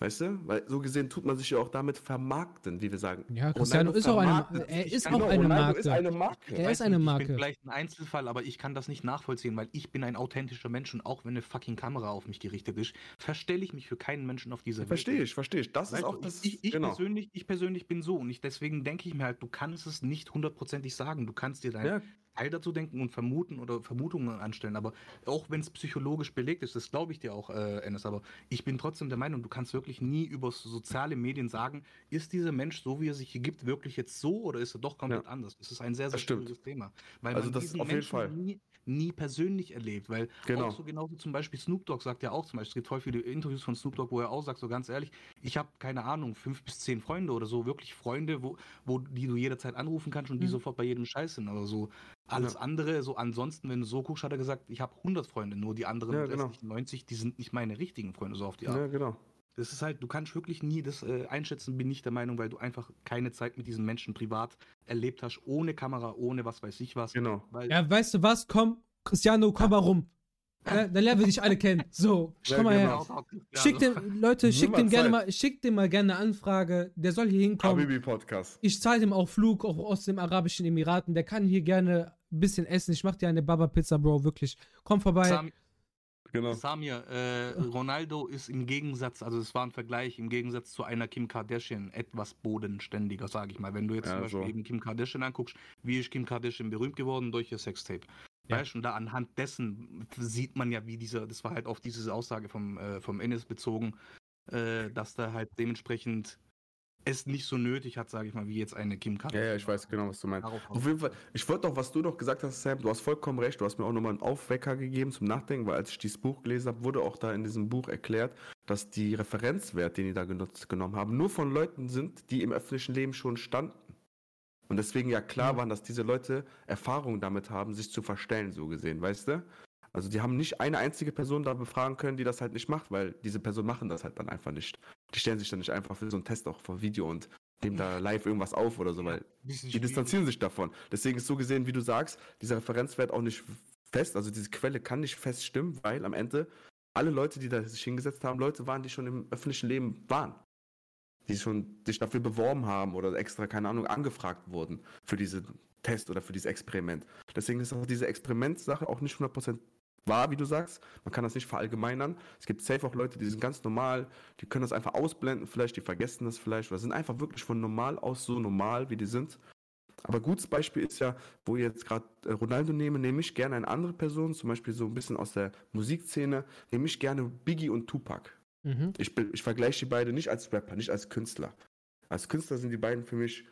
S2: Weißt du? Weil so gesehen tut man sich ja auch damit vermarkten, wie wir sagen.
S1: ja, Cristiano ist auch eine, er ist
S3: Genau,
S1: auch eine Marke.
S2: ist eine Marke.
S1: Er ist eine
S3: nicht, Ich
S1: Marke.
S3: bin vielleicht ein Einzelfall, aber ich kann das nicht nachvollziehen, weil ich bin ein authentischer Mensch und auch wenn eine fucking Kamera auf mich gerichtet ist, verstelle ich mich für keinen Menschen auf dieser Welt.
S2: Verstehe ich, verstehe ich. Das
S3: Weißt
S2: ist auch das.
S3: ich, ich,
S2: genau.
S3: persönlich, ich persönlich bin so und ich, deswegen denke ich mir halt, du kannst es nicht hundertprozentig sagen. Du kannst dir dein
S2: Ja,
S3: Teil dazu denken und vermuten oder Vermutungen anstellen. Aber auch wenn es psychologisch belegt ist, das glaube ich dir auch, äh, Enes, aber ich bin trotzdem der Meinung, du kannst wirklich nie über soziale Medien sagen, ist dieser Mensch, so wie er sich hier gibt, wirklich jetzt so oder ist er doch komplett
S2: Ja.
S3: anders? Das ist ein sehr, sehr schwieriges Thema. Weil
S2: Also
S3: man
S2: das
S3: diesen
S2: auf jeden
S3: Menschen
S2: Fall.
S3: Nie, nie persönlich erlebt. Weil
S2: Genau.
S3: auch so genauso zum Beispiel Snoop Dogg sagt ja auch zum Beispiel, es gibt voll viele Interviews von Snoop Dogg, wo er auch sagt, so ganz ehrlich, ich habe keine Ahnung, fünf bis zehn Freunde oder so, wirklich Freunde, wo, wo die du jederzeit anrufen kannst und die
S1: Mhm.
S3: sofort bei jedem Scheiß sind. Aber so alles
S2: Ja.
S3: andere, so ansonsten, wenn du so guckst, hat er gesagt, ich habe 100 Freunde, nur die anderen
S2: Ja, genau.
S3: restlichen 90, die sind nicht meine richtigen Freunde, so auf die Art.
S2: ja, genau.
S3: Das ist halt, du kannst wirklich nie das äh, einschätzen, bin ich der Meinung, weil du einfach keine Zeit mit diesen Menschen privat erlebt hast, ohne Kamera, ohne was weiß ich was.
S2: Genau.
S3: Weil,
S1: Ja, weißt du was? Komm, Cristiano, komm mal rum. Ja, dann lernen wir dich alle kennen. So,
S2: Ja,
S1: komm mal
S2: genau.
S1: her.
S3: Ja,
S1: Schick
S3: so.
S1: dem, Leute, schickt
S2: mal
S1: dem gerne mal, schickt dem mal gerne eine Anfrage. Der soll hier hinkommen.
S2: Habibi Podcast.
S1: Ich zahle dem auch Flug, auch aus den Arabischen Emiraten. Der kann hier gerne ein bisschen essen. Ich mach dir eine Baba-Pizza, Bro, wirklich. Komm vorbei.
S3: Sami,
S2: Genau.
S3: Samir, äh, Ronaldo ist im Gegensatz, also es war ein Vergleich, im Gegensatz zu einer Kim Kardashian etwas bodenständiger, sage ich mal. Wenn du jetzt
S2: Ja,
S3: zum Beispiel
S2: so.
S3: eben Kim Kardashian anguckst, wie ist Kim Kardashian berühmt geworden durch ihr Sextape?
S1: Ja.
S3: Weißt du, und da anhand dessen sieht man ja, wie dieser, das war halt auf diese Aussage vom, äh, vom Ennis bezogen, äh, dass da halt dementsprechend es nicht so nötig hat, sage ich mal, wie jetzt eine Kim
S2: Ja,
S3: Kardashian.
S2: ja, ich weiß genau, was du meinst. Auf jeden Fall, ich wollte doch, was du doch gesagt hast, Sam, du hast vollkommen recht, du hast mir auch nochmal einen Aufwecker gegeben zum Nachdenken, weil als ich dieses Buch gelesen habe, wurde auch da in diesem Buch erklärt, dass die Referenzwert, den die da genutzt, genommen haben, nur von Leuten sind, die im öffentlichen Leben schon standen. Und deswegen ja klar
S1: Mhm.
S2: waren, dass diese Leute Erfahrung damit haben, sich zu verstellen, so gesehen, weißt du? Also die haben nicht eine einzige Person da befragen können, die das halt nicht macht, weil diese Personen machen das halt dann einfach nicht. Die stellen sich dann nicht einfach für so einen Test auch vor Video und nehmen da live irgendwas auf oder so, weil die
S3: schwierig.
S2: distanzieren sich davon. Deswegen ist so gesehen, wie du sagst, dieser Referenzwert auch nicht fest, also diese Quelle kann nicht fest stimmen, weil am Ende alle Leute, die da sich hingesetzt haben, Leute waren, die schon im öffentlichen Leben waren. Die schon sich dafür beworben haben oder extra, keine Ahnung, angefragt wurden für diesen Test oder für dieses Experiment. Deswegen ist auch diese Experimentsache auch nicht 100% wahr, wie du sagst. Man kann das nicht verallgemeinern. Es gibt safe auch Leute, die sind ganz normal, die können das einfach ausblenden, vielleicht, die vergessen das vielleicht oder sind einfach wirklich von normal aus so normal, wie die sind. Aber gutes Beispiel ist ja, wo ich jetzt gerade äh, Ronaldo nehme, nehme ich gerne eine andere Person, zum Beispiel so ein bisschen aus der Musikszene, nehme ich gerne Biggie und Tupac.
S1: Mhm.
S2: Ich, ich vergleiche die beiden nicht als Rapper, nicht als Künstler. Als Künstler sind die beiden für mich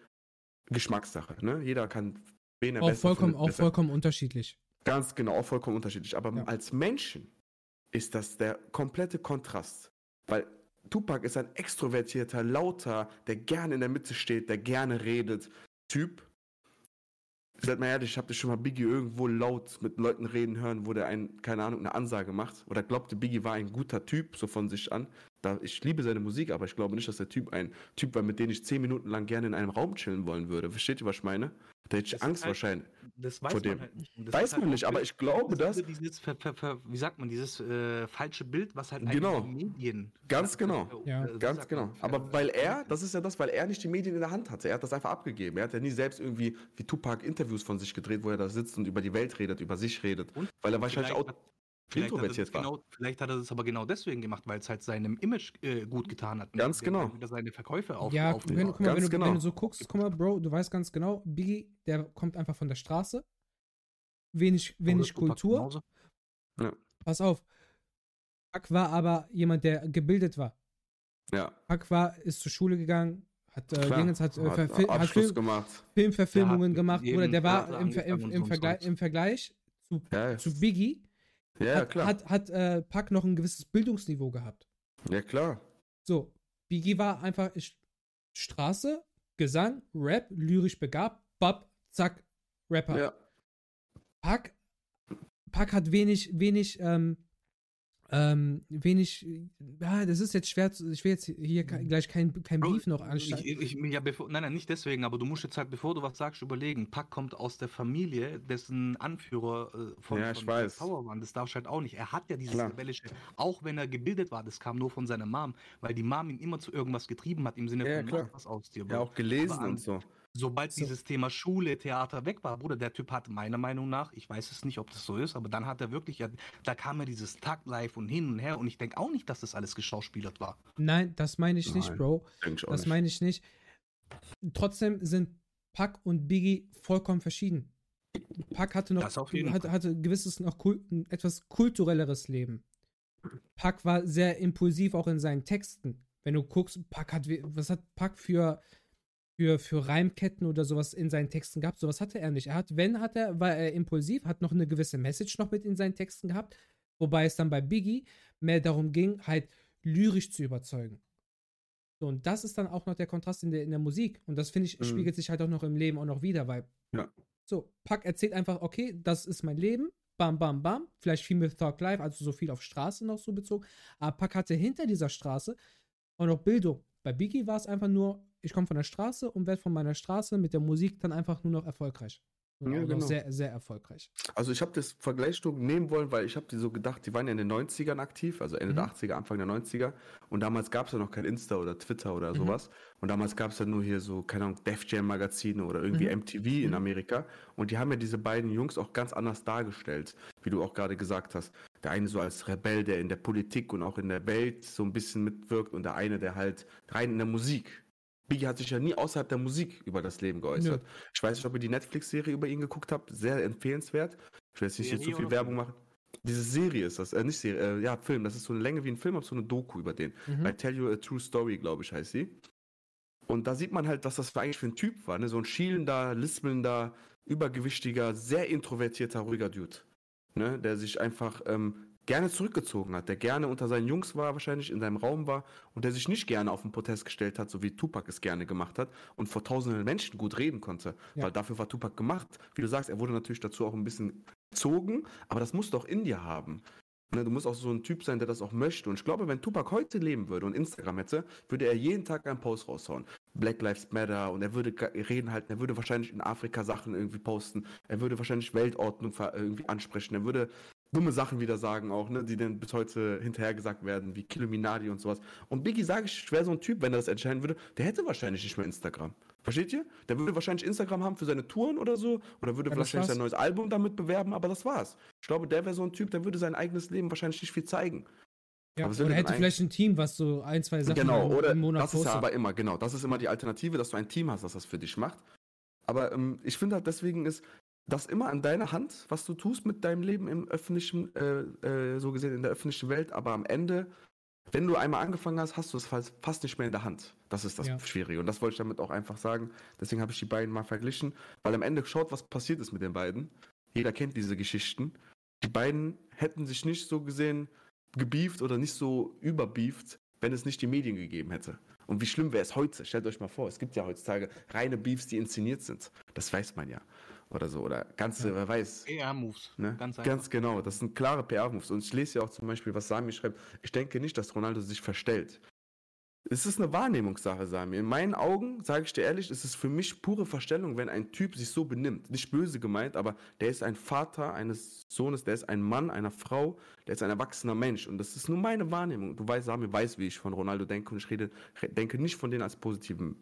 S2: Geschmackssache. Ne? Jeder kann wen er
S1: Auch
S2: besser
S1: vollkommen,
S2: findet,
S1: auch
S2: besser.
S1: vollkommen unterschiedlich.
S2: Ganz genau, auch vollkommen unterschiedlich. Aber
S1: Ja.
S2: als Menschen ist das der komplette Kontrast. Weil Tupac ist ein extrovertierter, lauter, der gerne in der Mitte steht, der gerne redet, Typ. Seid mal ehrlich, habt ihr schon mal Biggie irgendwo laut mit Leuten reden hören, wo der ein, keine Ahnung, eine Ansage macht? Oder glaubt ihr, Biggie war ein guter Typ, so von sich an? Da, ich liebe seine Musik, aber ich glaube nicht, dass der Typ ein Typ war, mit dem ich zehn Minuten lang gerne in einem Raum chillen wollen würde. Versteht ihr, was ich meine? Da hätte ich Angst
S3: halt-
S2: wahrscheinlich.
S3: Das weiß
S2: vor
S3: man
S2: dem.
S3: halt nicht. Und das
S2: Weiß
S3: halt
S2: man
S3: auch
S2: nicht, aber ich glaube,
S3: das
S2: dass.
S3: Dieses, ver, ver, ver, wie sagt man, dieses äh, falsche Bild, was halt
S2: Genau.
S3: eigentlich die Medien.
S2: Ganz genau.
S1: Ja.
S3: äh,
S2: Ganz genau.
S3: man,
S2: Aber
S3: äh,
S2: weil er, das ist ja das, weil er nicht die Medien in der Hand hatte. Er hat das einfach abgegeben. Er hat ja nie selbst irgendwie wie Tupac Interviews von sich gedreht, wo er da sitzt und über die Welt redet, über sich redet.
S3: Und
S2: Weil er wahrscheinlich auch
S3: Vielleicht hat, er
S2: war.
S3: genau, vielleicht hat er das aber genau deswegen gemacht, weil es halt seinem Image äh, gut getan hat.
S2: Ganz
S3: Der
S2: genau.
S3: Wieder seine Verkäufe auf,
S1: ja,
S3: auf,
S1: wenn, guck mal, wenn, du,
S2: genau.
S1: wenn du so guckst, guck mal, Bro, du weißt ganz genau, Biggie, der kommt einfach von der Straße. Wenig, wenig
S3: Tupac
S1: Kultur.
S3: genauso.
S1: Pass auf. Pac war aber jemand, der gebildet war.
S2: Ja,
S1: Pac war, ist zur Schule gegangen, hat, äh. Dingens, hat, äh,
S2: hat
S1: Verfil- hat Film,
S2: gemacht.
S1: Filmverfilmungen
S3: hat
S1: gemacht. Oder der war im, im, im, Vergleich, im Vergleich zu,
S2: Ja, ja,
S1: zu Biggie
S2: ja,
S1: hat,
S2: klar.
S1: hat, hat äh, Pac noch ein gewisses Bildungsniveau gehabt.
S2: ja, klar.
S1: So, Biggie war einfach ich- Straße, Gesang, Rap, lyrisch begabt, bab, zack, Rapper.
S2: Ja,
S1: Pac, Pac hat wenig, wenig, ähm, ähm, wenig, ja, das ist jetzt schwer, zu, ich will jetzt hier ke- gleich kein, kein
S3: Bro,
S1: Beef noch
S3: ich, ja, bevor, nein, nein, nicht deswegen, aber du musst jetzt halt, bevor du was sagst, überlegen. Pack kommt aus der Familie, dessen Anführer äh, von,
S2: Ja,
S3: von
S2: weiß.
S3: Power waren. Das darfst du halt auch nicht. Er hat ja dieses
S2: Klar.
S3: rebellische, auch wenn er gebildet war, das kam nur von seiner Mom, weil die Mom ihn immer zu irgendwas getrieben hat, im Sinne
S2: Ja,
S3: von
S2: klar.
S3: mach was aus dir.
S2: ja,
S3: Bro.
S2: auch gelesen
S3: Aber an-
S2: und so.
S3: Sobald
S1: So.
S3: dieses Thema Schule, Theater weg war, Bruder, der Typ hat meiner Meinung nach, ich weiß es nicht, ob das so ist, aber dann hat er wirklich, ja, da kam ja dieses Tag live und hin und her und ich denke auch nicht, dass das alles geschauspielert war.
S1: Nein, das meine ich nicht,
S2: Nein,
S1: Bro.
S2: Ich auch
S1: Das meine ich nicht. Trotzdem sind Pac und Biggie vollkommen verschieden. Pac hatte noch hatte, hatte ein gewisses noch Kul ein etwas kulturelleres Leben. Pac war sehr impulsiv auch in seinen Texten. Wenn du guckst, Pac hat was hat Pac für für, für Reimketten oder sowas in seinen Texten gehabt. Sowas hatte er nicht. Er hat, wenn hat er, war er impulsiv, hat noch eine gewisse Message noch mit in seinen Texten gehabt, wobei es dann bei Biggie mehr darum ging, halt lyrisch zu überzeugen. So, und das ist dann auch noch der Kontrast in der, in der Musik. Und das, finde ich,
S2: Mhm.
S1: spiegelt sich halt auch noch im Leben auch noch wieder, weil
S2: Ja.
S1: so, Pack erzählt einfach, okay, das ist mein Leben, bam, bam, bam, vielleicht viel mit Talk Live, also so viel auf Straße noch so bezogen, aber Pack hatte hinter dieser Straße auch Bildung. Bei Biggie war es einfach nur, ich komme von der Straße und werde von meiner Straße mit der Musik dann einfach nur noch erfolgreich.
S2: Ja, genau.
S1: sehr, sehr erfolgreich.
S2: Also ich habe das Vergleichsstück nehmen wollen, weil ich habe die so gedacht, die waren ja in den 90ern aktiv, also Ende
S1: Mhm.
S2: der 80er, Anfang der 90er. Und damals gab es ja noch kein Insta oder Twitter oder
S1: Mhm.
S2: sowas. Und damals gab es ja nur hier so, keine Ahnung, Def Jam Magazine oder irgendwie
S1: Mhm.
S2: MTV in
S1: Mhm.
S2: Amerika. Und die haben ja diese beiden Jungs auch ganz anders dargestellt, wie du auch gerade gesagt hast. Der eine so als Rebell, der in der Politik und auch in der Welt so ein bisschen mitwirkt und der eine, der halt rein in der Musik. Biggie hat sich ja nie außerhalb der Musik über das Leben geäußert. Ich weiß nicht, ob ihr die Netflix-Serie über ihn geguckt habt. Sehr empfehlenswert. Ich will jetzt nicht hier zu viel Werbung machen. Diese Serie ist das, äh, nicht Serie, äh, ja, Film. Das ist so eine Länge wie ein Film, aber so eine Doku über den.
S1: Mhm.
S2: I Tell You a True Story, glaube ich, heißt sie. Und da sieht man halt, was das für eigentlich für ein Typ war. Ne? So ein schielender, lispelnder, übergewichtiger, sehr introvertierter, ruhiger Dude. Ne? Der sich einfach ähm, gerne zurückgezogen hat, der gerne unter seinen Jungs war, wahrscheinlich in seinem Raum war und der sich nicht gerne auf den Protest gestellt hat, so wie Tupac es gerne gemacht hat und vor tausenden Menschen gut reden konnte.
S1: Ja.
S2: Weil dafür war Tupac gemacht. Wie du sagst, er wurde natürlich dazu auch ein bisschen gezogen, aber das musst du auch in dir haben. Ne, du musst auch so ein Typ sein, der das auch möchte. Und ich glaube, wenn Tupac heute leben würde und Instagram hätte, würde er jeden Tag einen Post raushauen. Black Lives Matter und er würde reden halten, er würde wahrscheinlich in Afrika Sachen irgendwie posten, er würde wahrscheinlich Weltordnung irgendwie ansprechen, er würde dumme Sachen wieder sagen auch, ne, die dann bis heute hinterhergesagt werden, wie Killuminati und sowas. Und Biggie sage ich, wäre so ein Typ, wenn er das entscheiden würde, der hätte wahrscheinlich nicht mehr Instagram. Versteht ihr? Der würde wahrscheinlich Instagram haben für seine Touren oder so oder würde
S1: Ja,
S2: wahrscheinlich sein neues Album damit bewerben, aber das war's. Ich glaube, der wäre so ein Typ, der würde sein eigenes Leben wahrscheinlich nicht viel zeigen.
S1: Ja, oder
S2: er
S1: hätte vielleicht ein Team, was so ein, zwei Sachen
S2: Genau,
S1: im,
S2: oder
S1: im Monat
S2: das ist ja aber immer, genau, das ist immer die Alternative, dass du ein Team hast, das das für dich macht. Aber ähm, ich finde halt deswegen ist das immer an deiner Hand, was du tust mit deinem Leben im öffentlichen, äh, äh, so gesehen in der öffentlichen Welt, aber am Ende, wenn du einmal angefangen hast, hast du es fast, fast nicht mehr in der Hand. Das ist das
S1: Ja.
S2: Schwierige. Und das wollte ich damit auch einfach sagen. Deswegen habe ich die beiden mal verglichen, weil am Ende schaut, was passiert ist mit den beiden. Jeder kennt diese Geschichten. Die beiden hätten sich nicht so gesehen gebieft oder nicht so überbieft, wenn es nicht die Medien gegeben hätte. Und wie schlimm wäre es heute? Stellt euch mal vor, es gibt ja heutzutage reine Beefs, die inszeniert sind. Das weiß man ja. Oder so. Oder ganze,
S1: Ja.
S2: wer weiß.
S3: PR-Moves.
S2: Ne?
S3: Ganz
S2: Ganz, genau, das sind klare PR-Moves. Und ich lese ja auch zum Beispiel, was Sami schreibt. Ich denke nicht, dass Ronaldo sich verstellt. Es ist eine Wahrnehmungssache, Sami. In meinen Augen, sage ich dir ehrlich, ist es für mich pure Verstellung, wenn ein Typ sich so benimmt. Nicht böse gemeint, aber der ist ein Vater eines Sohnes, der ist ein Mann einer Frau, der ist ein erwachsener Mensch. Und das ist nur meine Wahrnehmung. Du weißt, Sami weiß, wie ich von Ronaldo denke. Und ich rede, denke nicht von denen als positiven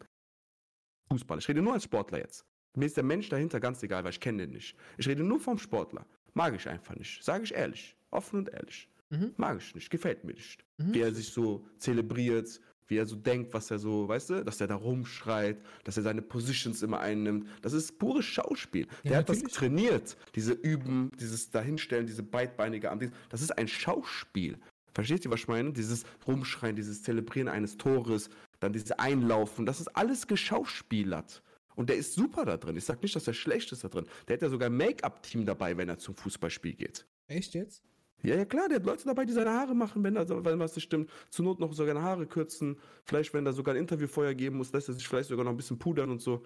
S2: Fußballer. Ich rede nur als Sportler jetzt. Mir ist der Mensch dahinter ganz egal, weil ich kenne den nicht. Ich rede nur vom Sportler. Mag ich einfach nicht. Sage ich ehrlich. Offen und ehrlich.
S1: Mhm.
S2: Mag ich nicht. Gefällt mir nicht.
S1: Mhm.
S2: Wie er sich so zelebriert, wie er so denkt, was er so, weißt du, dass er da rumschreit, dass er seine Positions immer einnimmt. Das ist pures Schauspiel. Der
S1: Ja,
S2: hat das trainiert. Diese Üben, dieses Dahinstellen, diese beidbeinige Arm. Das ist ein Schauspiel. Versteht ihr, was ich meine? Dieses Rumschreien, dieses Zelebrieren eines Tores, dann dieses Einlaufen, das ist alles geschauspielert. Und der ist super da drin. Ich sag nicht, dass er schlecht ist da drin. Der hat ja sogar ein Make-up-Team dabei, wenn er zum Fußballspiel geht.
S1: Echt jetzt?
S2: Ja, ja, klar, der hat Leute dabei, die seine Haare machen, wenn, da, wenn was nicht stimmt. Zur Not noch sogar seine Haare kürzen. Vielleicht, wenn da sogar ein Interview vorher geben muss, lässt er sich vielleicht sogar noch ein bisschen pudern und so.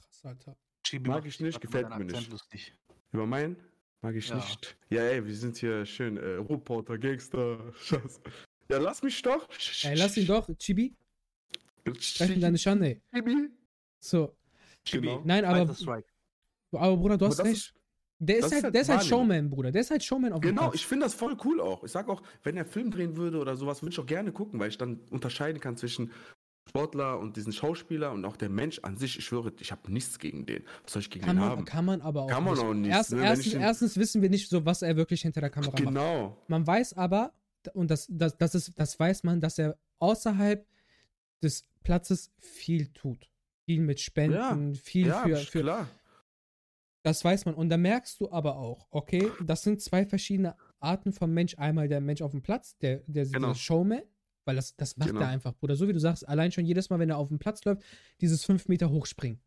S1: Krass, Alter.
S3: Chibi
S2: Mag ich nicht, gefällt mir nicht.
S3: Lustig.
S2: Über meinen? Mag ich
S3: Ja.
S2: nicht. Ja, ey, wir sind hier schön. Äh, Reporter, Gangster, Scheiß. Ja, lass mich doch.
S1: Ey, lass ihn doch, Chibi. Treffen deine Schande.
S2: Chibi.
S1: So.
S3: Chibi,
S2: Genau.
S1: Nein, aber-. Aber Bruder, du hast recht. Der ist,
S2: das ist
S1: halt,
S2: halt
S1: der ist halt. Showman, Bruder. Der ist halt Showman auf dem
S2: Genau,
S1: Platz.
S2: ich finde das voll cool auch. Ich sag auch, wenn er Film drehen würde oder sowas, würde ich auch gerne gucken, weil ich dann unterscheiden kann zwischen Sportler und diesen Schauspieler und auch der Mensch an sich. Ich schwöre, ich habe nichts gegen den. Was soll ich gegen
S1: Kann
S2: den
S1: man,
S2: haben?
S1: kann man aber auch
S2: Kann man
S1: nicht.
S2: auch nicht,
S1: Erst,
S2: ne,
S1: erstens, erstens wissen wir nicht so, was er wirklich hinter der Kamera macht.
S2: Genau.
S1: Man weiß aber, und das, das, das, ist, das weiß man, dass er außerhalb des Platzes viel tut. Viel mit Spenden, viel
S2: Ja,
S1: für, für.
S2: klar.
S1: Das weiß man. Und da merkst du aber auch, okay, das sind zwei verschiedene Arten von Mensch. Einmal der Mensch auf dem Platz, der, der,
S2: Genau.
S1: der Showman, weil das, das macht
S2: Genau.
S1: er einfach, Bruder. So wie du sagst, allein schon jedes Mal, wenn er auf dem Platz läuft, dieses 5 Meter hochspringen.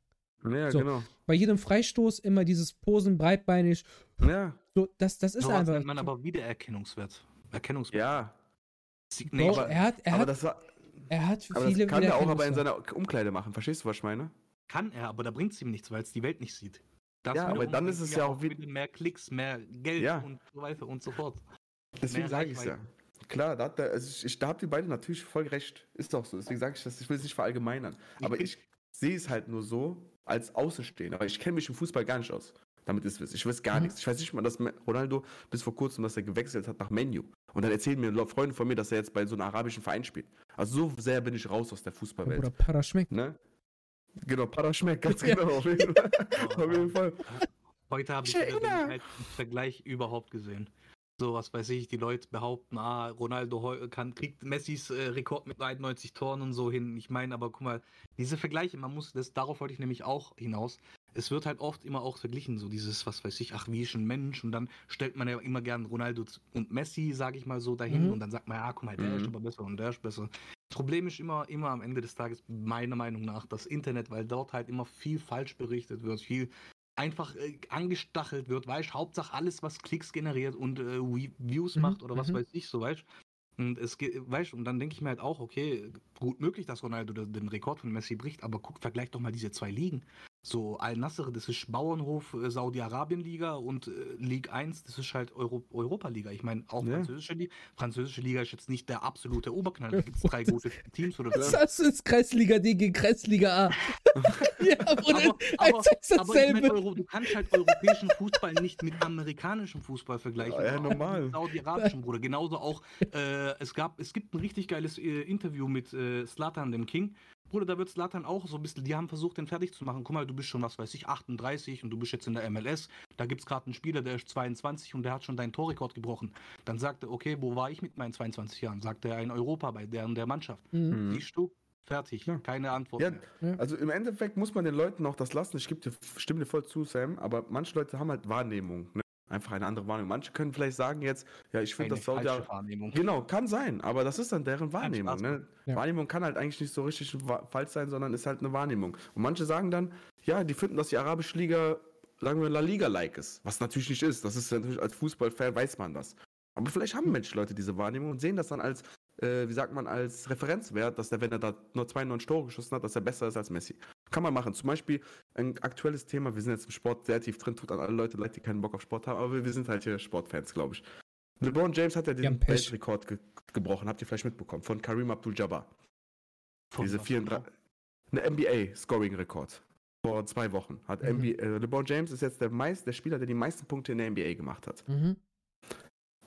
S2: Ja,
S1: So.
S2: genau.
S1: Bei jedem Freistoß immer dieses Posen breitbeinig.
S2: Ja,
S1: So, das, das ist
S3: So
S1: einfach.
S3: nennt man aber Wiedererkennungswert. Erkennungswert.
S2: ja.
S1: Bro,
S3: Signation.
S1: er hat, er
S2: aber
S1: hat,
S2: das, war,
S1: er hat
S2: aber
S1: viele
S2: das kann er auch aber in seiner Umkleide machen. Verstehst du, was ich meine?
S3: Kann er, aber da bringt es ihm nichts, weil es die Welt nicht sieht. Das
S2: Ja, aber dann ist es ja auch wieder-
S3: mehr Klicks, mehr Geld
S2: Ja.
S3: und so weiter und so fort.
S2: Deswegen sage ich ja.
S3: Reichweite.
S2: Klar, da, hat der, also ich, ich, da habt ihr beide natürlich voll recht. Ist doch so. Deswegen sage ich das, ich will es nicht verallgemeinern. Aber ich sehe es halt nur so als Außenstehender. Aber ich kenne mich im Fußball gar nicht aus. Damit ist es. Ich weiß gar
S1: Mhm.
S2: nichts. Ich weiß nicht mal, dass Ronaldo bis vor kurzem, dass er gewechselt hat nach Menu. Und dann erzählen mir Freunde von mir, dass er jetzt bei so einem arabischen Verein spielt. Also so sehr bin ich raus aus der Fußballwelt.
S1: Oder Para schmeckt.
S2: Ne? Genau, Paraschmeck, ganz
S1: Ja.
S2: genau. Auf jeden Fall. auf jeden Fall.
S3: Heute habe ich
S2: Ich
S3: den Vergleich überhaupt gesehen. So, was weiß ich, die Leute behaupten, ah, Ronaldo kann, kriegt Messis äh, Rekord mit 91 Toren und so hin. Ich meine, aber guck mal, diese Vergleiche, man muss, das, darauf wollte ich nämlich auch hinaus. Es wird halt oft immer auch verglichen, so dieses, was weiß ich, ach, wie ist ein Mensch? Und dann stellt man ja immer gern Ronaldo und Messi, sage ich mal so, dahin.
S1: Mhm.
S3: Und dann sagt man, ja, guck mal, der ist
S2: Mhm.
S3: aber besser und der ist besser. Das Problem ist immer, immer am Ende des Tages, meiner Meinung nach, das Internet, weil dort halt immer viel falsch berichtet wird, viel einfach äh, angestachelt wird, weißt Hauptsache alles, was Klicks generiert und äh, Views
S1: Mhm,
S3: macht oder was
S1: mhm.
S3: weiß ich, so weißt und es weißt und dann denke ich mir halt auch, okay, gut möglich, dass Ronaldo den, den Rekord von Messi bricht, aber guck, vergleich doch mal diese zwei Ligen. So, Al-Nasser, das ist Bauernhof äh, Saudi-Arabien-Liga und äh, Ligue 1, das ist halt Euro Europa-Liga. Ich meine, auch
S2: Ja.
S3: französische Liga. Französische Liga ist jetzt nicht der absolute Oberknall. Da gibt es drei gute Teams oder
S1: Was du jetzt Kreisliga D gegen Kreisliga A? ja,
S3: Aber, aber,
S1: ist
S3: aber ich mein. Euro, du kannst halt europäischen Fußball nicht mit amerikanischem Fußball vergleichen.
S2: Ja, ja, normal.
S3: mit Saudi-arabischen, Bruder. Genauso auch, äh, es gab, es gibt ein richtig geiles äh, Interview mit äh, Slatan, dem King. Bruder, da wird Slatan auch so ein bisschen, die haben versucht, den fertig zu machen. Guck mal, du bist schon, was weiß ich, 38 und du bist jetzt in der MLS. Da gibt es gerade einen Spieler, der ist 22 und der hat schon deinen Torrekord gebrochen. Dann sagt er, okay, wo war ich mit meinen 22 Jahren? Sagt er in Europa bei der und der Mannschaft.
S1: Mhm.
S2: Mhm.
S3: Siehst du? Fertig.
S2: Ja.
S3: Keine Antwort
S2: Ja,
S3: mehr.
S2: also im Endeffekt muss man den Leuten auch das lassen. Ich geb dir, stimme dir voll zu, Sam, aber manche Leute haben halt Wahrnehmung. Ne? Einfach eine andere Wahrnehmung. Manche können vielleicht sagen jetzt, ja, ich finde das Saudi
S3: Wahrnehmung.
S2: Genau, kann sein, aber das ist dann deren Wahrnehmung. Ne?
S1: Ja.
S2: Wahrnehmung kann halt eigentlich nicht so richtig falsch sein, sondern ist halt eine Wahrnehmung. Und manche sagen dann, ja, die finden, dass die arabische Liga, sagen wir, La Liga-like ist. Was natürlich nicht ist. Das ist natürlich als Fußballfan weiß man das. Aber vielleicht haben Menschen Leute diese Wahrnehmung und sehen das dann als, äh, wie sagt man, als Referenzwert, dass der, wenn er da nur 92 Tore geschossen hat, dass er besser ist als Messi. Kann man machen. Zum Beispiel ein aktuelles Thema, wir sind jetzt im Sport sehr tief drin, tut an alle Leute leid, die keinen Bock auf Sport haben, aber wir, wir sind halt hier Sportfans, glaube ich. LeBron James hat ja den. Weltrekord ge gebrochen, habt ihr vielleicht mitbekommen, von Kareem Abdul-Jabbar. Diese
S3: was
S2: 34, eine NBA-Scoring-Rekord. Vor zwei Wochen hat
S1: Mhm.
S2: NBA, äh, LeBron James ist jetzt der, meist, der Spieler, der die meisten Punkte in der NBA gemacht hat.
S1: Mhm.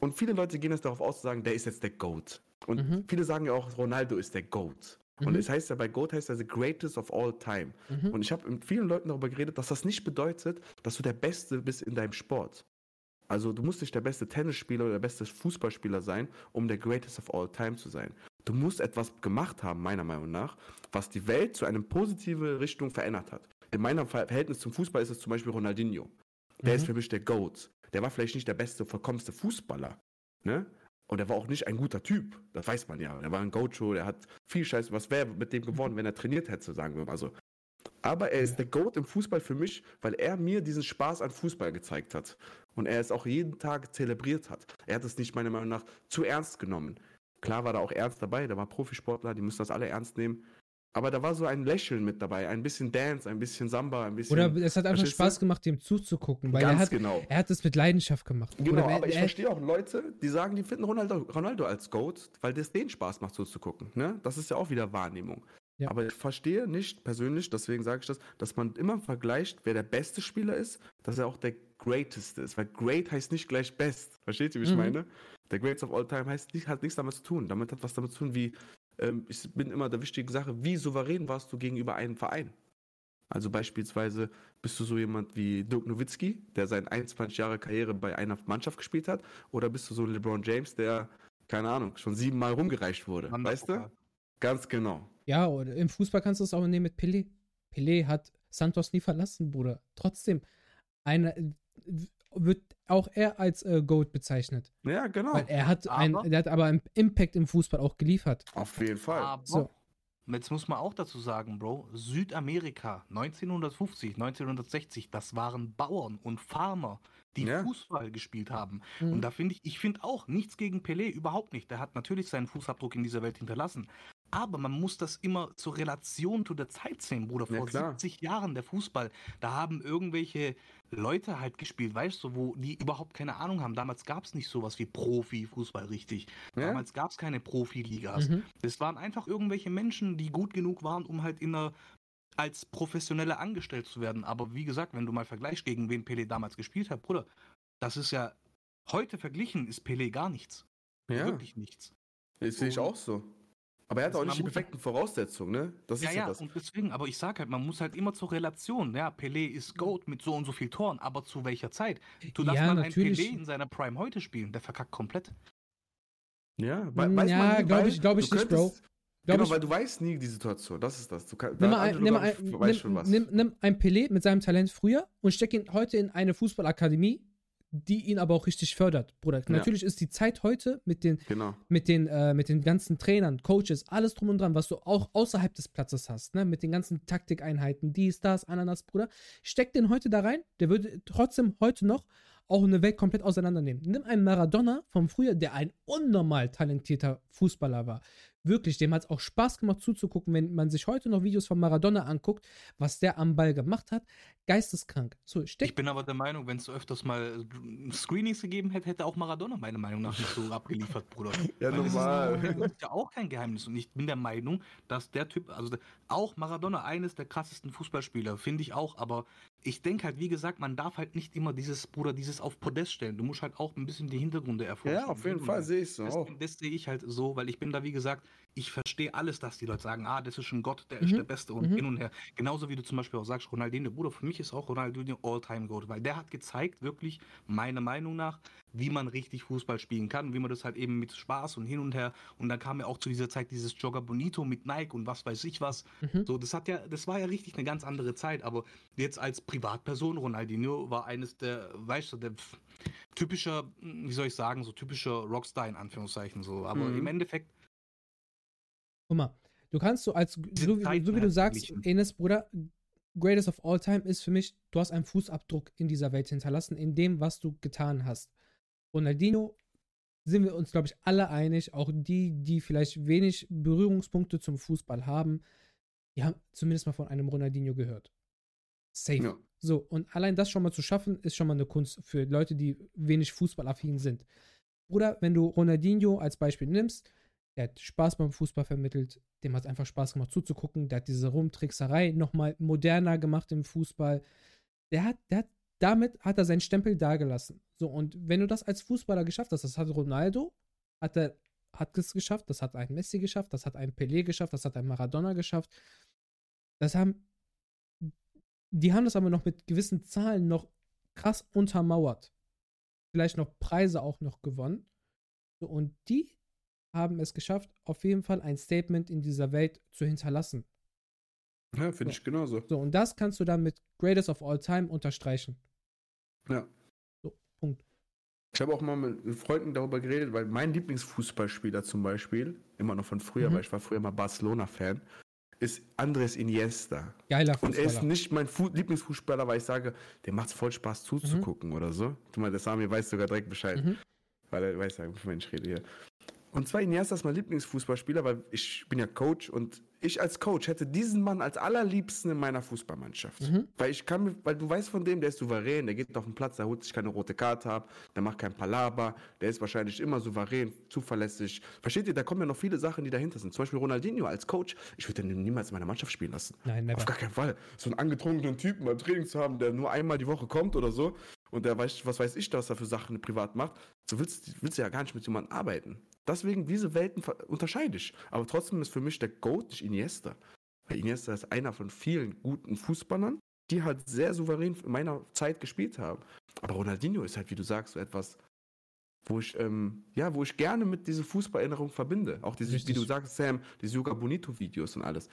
S2: Und viele Leute gehen jetzt darauf aus, zu sagen, der ist jetzt der GOAT. Und
S1: Mhm.
S2: viele sagen ja auch, Ronaldo ist der GOAT. Und
S1: Mhm.
S2: es heißt ja, bei GOAT heißt er the greatest of all time.
S1: Mhm.
S2: Und ich habe mit vielen Leuten darüber geredet, dass das nicht bedeutet, dass du der Beste bist in deinem Sport. Also du musst nicht der beste Tennisspieler oder der beste Fußballspieler sein, um der greatest of all time zu sein. Du musst etwas gemacht haben, meiner Meinung nach, was die Welt zu einer positiven Richtung verändert hat. In meinem Ver- Verhältnis zum Fußball ist es zum Beispiel Ronaldinho. Der
S1: Mhm.
S2: ist für mich der GOAT. Der war vielleicht nicht der beste, vollkommenste Fußballer. Ne? Und er war auch nicht ein guter Typ. Das weiß man ja. Er war ein Gocho, der hat viel Scheiß. Was wäre mit dem geworden, wenn er trainiert hätte, sagen wir mal so. Aber er ist der GOAT im Fußball für mich, weil er mir diesen Spaß an Fußball gezeigt hat. Und er es auch jeden Tag zelebriert hat. Er hat es nicht, meiner Meinung nach, zu ernst genommen. Klar war da auch ernst dabei, da war Profisportler, die müssen das alle ernst nehmen. Aber da war so ein Lächeln mit dabei, ein bisschen Dance, ein bisschen Samba, ein bisschen.
S1: Oder es hat einfach? Spaß gemacht, dem zuzugucken, weil er hat,
S2: genau.
S1: er hat es mit Leidenschaft gemacht.
S2: Genau,
S1: Oder
S2: aber ich
S1: er,
S2: verstehe auch Leute, die sagen, die finden Ronaldo, Ronaldo als GOAT, weil das denen Spaß macht, so zu gucken. Ne? Das ist ja auch wieder Wahrnehmung.
S1: Ja.
S2: Aber ich verstehe nicht persönlich, deswegen sage ich das, dass man immer vergleicht, wer der beste Spieler ist, dass er auch der greatest ist. Weil great heißt nicht gleich best. Versteht ihr, wie ich
S1: Mhm.
S2: meine? Der greatest of all time heißt hat nichts damit zu tun. Damit hat was damit zu tun, wie, ähm, ich bin immer der wichtige Sache, wie souverän warst du gegenüber einem Verein? Also beispielsweise bist du so jemand wie Dirk Nowitzki, der seine 21 Jahre Karriere bei einer Mannschaft gespielt hat, oder bist du so ein LeBron James, der, keine Ahnung, schon siebenmal rumgereicht wurde, weißt du? Ganz genau.
S1: ja, oder im Fußball kannst du es auch nehmen mit Pelé. Pelé hat Santos nie verlassen, Bruder. Trotzdem, einer wird auch er als äh, GOAT bezeichnet.
S2: Ja, genau.
S1: Weil er hat, ein,
S3: Aber-
S1: er hat aber einen Impact im Fußball auch geliefert.
S2: Auf jeden Fall.
S3: Aber
S1: So.
S3: jetzt muss man auch dazu sagen, Bro, Südamerika 1950, 1960, das waren Bauern und Farmer, die
S2: Ja.
S3: Fußball gespielt haben.
S1: Mhm.
S3: Und da finde ich, ich finde auch nichts gegen Pelé, überhaupt nicht. Der hat natürlich seinen Fußabdruck in dieser Welt hinterlassen. Aber man muss das immer zur Relation zu der Zeit sehen, Bruder.
S2: Ja,
S3: Vor
S2: klar.
S3: 70 Jahren der Fußball, da haben irgendwelche Leute halt gespielt, weißt du, wo die überhaupt keine Ahnung haben. Damals gab es nicht sowas wie Profifußball, richtig.
S2: Ja?
S3: Damals gab es keine Profiligas.
S1: Mhm.
S3: Das waren einfach irgendwelche Menschen, die gut genug waren, um halt in einer als Professionelle angestellt zu werden. Aber wie gesagt, wenn du mal vergleichst, gegen wen Pelé damals gespielt hat, Bruder, das ist ja heute verglichen, ist Pelé gar nichts.
S2: Ja,
S3: Wirklich nichts.
S2: das sehe ich auch so. Aber er hat
S3: Also
S2: auch
S3: man
S2: nicht die perfekten Voraussetzungen, ne? Das
S3: Ja,
S2: ist ja,
S3: ja,
S2: das.
S3: und deswegen, aber ich sag halt, man muss halt immer zur Relation, ja, Pelé ist Goat mit so und so viel Toren, aber zu welcher Zeit? Du darfst
S1: Ja,
S3: mal
S1: natürlich.
S3: einen Pelé in seiner Prime heute spielen, der verkackt komplett.
S2: Ja,
S1: Mm,
S2: we- weiß
S1: ja,
S2: man nie,
S1: glaub
S2: weil
S1: ich- glaub
S2: du
S1: ich nicht, Bro. Glaub
S2: genau,
S1: ich-
S2: weil du weißt nie die Situation. Das ist das. Du kann,
S1: Nimm
S2: da-
S1: ein, nimm, ein, nimm,
S2: schon was.
S1: nimm, nimm ein Pelé mit seinem Talent früher und steck ihn heute in eine Fußballakademie, die ihn aber auch richtig fördert, Bruder. Natürlich ist die Zeit heute mit den,
S2: Genau.
S1: mit den, äh, mit den ganzen Trainern, Coaches, alles drum und dran, was du auch außerhalb des Platzes hast, ne? Mit den ganzen Taktikeinheiten, dies, das, Ananas, Bruder. Steck den heute da rein, der würde trotzdem heute noch auch eine Welt komplett auseinandernehmen. Nimm einen Maradona vom Frühjahr, der ein unnormal talentierter Fußballer war. Wirklich, dem hat es auch Spaß gemacht zuzugucken, wenn man sich heute noch Videos von Maradona anguckt, was der am Ball gemacht hat. Geisteskrank. So,
S3: Ich bin aber der Meinung, wenn es öfters mal äh, Screenings gegeben hätte, hätte auch Maradona meiner Meinung nach nicht so abgeliefert, Bruder.
S2: Ja,
S3: Weil das ist-
S2: normal.
S3: Das ist ja auch kein Geheimnis. Und ich bin der Meinung, dass der Typ, also auch Maradona eines der krassesten Fußballspieler, finde ich auch, aber ich denke halt, wie gesagt, man darf halt nicht immer dieses, Bruder, dieses auf Podest stellen. Du musst halt auch ein bisschen die Hintergründe erforschen.
S2: Ja, auf jeden Fall sehe ich so
S3: Das,
S2: auch.
S3: das sehe ich halt so, weil ich bin da, wie gesagt, ich verstehe alles, dass die Leute sagen, ah, das ist ein Gott, der ist
S1: Mhm.
S3: der Beste und
S1: Mhm.
S3: hin und her. Genauso wie du zum Beispiel auch sagst, Ronaldinho, Bruder, für mich ist auch Ronaldinho All-Time-Goat, weil der hat gezeigt, wirklich, meiner Meinung nach, wie man richtig Fußball spielen kann, wie man das halt eben mit Spaß und hin und her. Und dann kam ja auch zu dieser Zeit dieses Jogger Bonito mit Nike und was weiß ich was.
S1: Mhm.
S3: So, das hat ja, das war ja richtig eine ganz andere Zeit, aber jetzt als Privatperson, Ronaldinho war eines der, weißt du, der typischer, wie soll ich sagen, so typischer Rockstar in Anführungszeichen so. Aber
S2: Mhm.
S3: im Endeffekt,
S1: Guck mal, du kannst so als, so so wie du sagst. Enes Bruder, Greatest of All Time ist für mich, du hast einen Fußabdruck in dieser Welt hinterlassen, in dem, was du getan hast. Ronaldinho sind wir uns, glaube ich, alle einig, auch die, die vielleicht wenig Berührungspunkte zum Fußball haben, die haben zumindest mal von einem Ronaldinho gehört. Safe.
S2: Ja.
S1: So, und allein das schon mal zu schaffen, ist schon mal eine Kunst für Leute, die wenig fußballaffin sind. Oder wenn du Ronaldinho als Beispiel nimmst, der hat Spaß beim Fußball vermittelt, dem hat einfach Spaß gemacht zuzugucken, der hat diese Rumtrickserei nochmal moderner gemacht im Fußball. Der hat, der hat, damit hat er seinen Stempel dagelassen. So, und wenn du das als Fußballer geschafft hast, das hat Ronaldo, hat er, hat es geschafft, das hat ein Messi geschafft, das hat ein Pelé geschafft, das hat ein Maradona geschafft. Das haben, die haben das aber noch mit gewissen Zahlen noch krass untermauert. Vielleicht noch Preise auch noch gewonnen. Und die haben es geschafft, auf jeden Fall ein Statement in dieser Welt zu hinterlassen.
S2: Ja, finde ich genauso.
S1: So, und das kannst du dann mit Greatest of All Time unterstreichen.
S2: Ja.
S1: So, Punkt.
S2: Ich habe auch mal mit Freunden darüber geredet, weil mein Lieblingsfußballspieler zum Beispiel, immer noch von früher,
S1: Mhm.
S2: weil ich war früher mal Barcelona-Fan, ist Andres Iniesta.
S1: Geiler
S2: Und er ist
S1: Fußballer.
S2: nicht mein Fu Lieblingsfußballer, weil ich sage, der macht voll Spaß zuzugucken oder so. Du mal, der Sami weiß sogar direkt Bescheid,
S1: Mhm.
S2: weil er weiß ja, wovon ich rede hier. Und zwar Iniesta ist mein Lieblingsfußballspieler, weil ich bin ja Coach und ich als Coach hätte diesen Mann als allerliebsten in meiner Fußballmannschaft.
S1: Mhm.
S2: Weil ich kann, weil du weißt von dem, der ist souverän, der geht auf den Platz, der holt sich keine rote Karte ab, der macht kein Palaber, der ist wahrscheinlich immer souverän, zuverlässig. Versteht ihr, da kommen ja noch viele Sachen, die dahinter sind. Zum Beispiel Ronaldinho als Coach, ich würde den niemals in meiner Mannschaft spielen lassen.
S1: Nein, never.
S2: Auf gar keinen Fall. So einen angetrunkenen Typen beim Training zu haben, der nur einmal die Woche kommt oder so und der weiß, was weiß ich, was er für Sachen privat macht, so willst, willst du ja gar nicht mit jemandem arbeiten. Deswegen, diese Welten unterscheide ich. Aber trotzdem ist für mich der Goat nicht Iniesta. Weil Iniesta ist einer von vielen guten Fußballern, die halt sehr souverän in meiner Zeit gespielt haben. Aber Ronaldinho ist halt, wie du sagst, so etwas, wo ich, ähm, ja, wo ich gerne mit dieser Fußballerinnerung verbinde. Auch diese,
S1: Richtig.
S2: wie du sagst, Sam, diese Yoga Bonito-Videos und alles.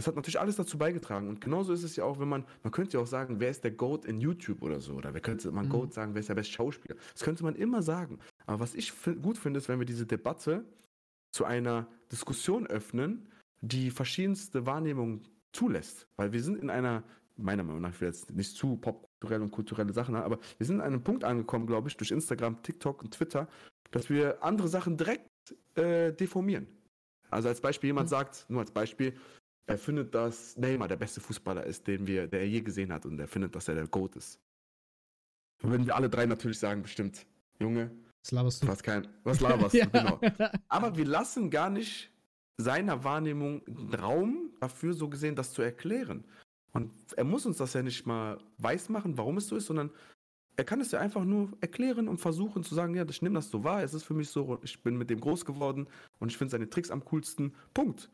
S2: Das hat natürlich alles dazu beigetragen. Und genauso ist es ja auch, wenn man, man könnte ja auch sagen, wer ist der GOAT in YouTube oder so. Oder wer könnte man
S1: Mhm.
S2: GOAT sagen, wer ist der beste Schauspieler. Das könnte man immer sagen. Aber was ich gut finde, ist, wenn wir diese Debatte zu einer Diskussion öffnen, die verschiedenste Wahrnehmungen zulässt. Weil wir sind in einer, meiner Meinung nach, ich will jetzt nicht zu popkulturelle und kulturelle Sachen haben, aber wir sind an einem Punkt angekommen, glaube ich, durch Instagram, TikTok und Twitter, dass wir andere Sachen direkt äh, deformieren. Also als Beispiel, jemand sagt, nur als Beispiel, er findet, dass Neymar der beste Fußballer ist, den wir, der er je gesehen hat und er findet, dass er der GOAT ist. Würden wir alle drei natürlich sagen, bestimmt, Junge,
S1: Was laberst du?
S2: was kein, was laberst
S1: Ja.
S2: du, genau. Aber wir lassen gar nicht seiner Wahrnehmung Raum dafür, so gesehen, das zu erklären. Und er muss uns das ja nicht mal weismachen, warum es so ist, sondern er kann es ja einfach nur erklären und versuchen zu sagen, ja, ich nehme das so wahr, es ist für mich so, ich bin mit dem groß geworden und ich finde seine Tricks am coolsten. Punkt.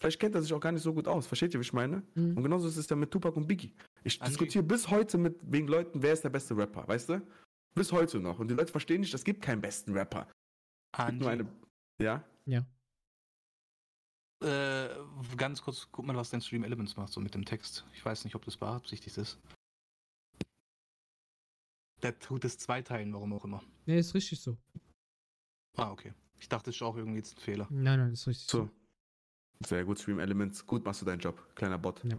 S2: Vielleicht kennt er sich auch gar nicht so gut aus. Versteht ihr, wie ich meine?
S1: Mhm.
S2: Und genauso ist es ja mit Tupac und Biggie. Ich
S3: Andy.
S2: diskutiere bis heute mit wegen Leuten, wer ist der beste Rapper, weißt du? Bis heute noch. Und die Leute verstehen nicht, es gibt keinen besten Rapper. Es gibt nur eine. Ja?
S1: Ja.
S3: äh, ganz kurz, guck mal, was dein Stream Elements macht, so mit dem Text. Ich weiß nicht, ob das beabsichtigt ist. Der tut es zweiteilen, warum auch immer.
S1: Nee, ist richtig so.
S3: Ah, okay. Ich dachte, es ist auch irgendwie jetzt ein Fehler.
S1: Nein, nein, ist richtig so.
S2: So. Sehr gut, Stream Elements. Gut machst du deinen Job. Kleiner Bot.
S1: Ja.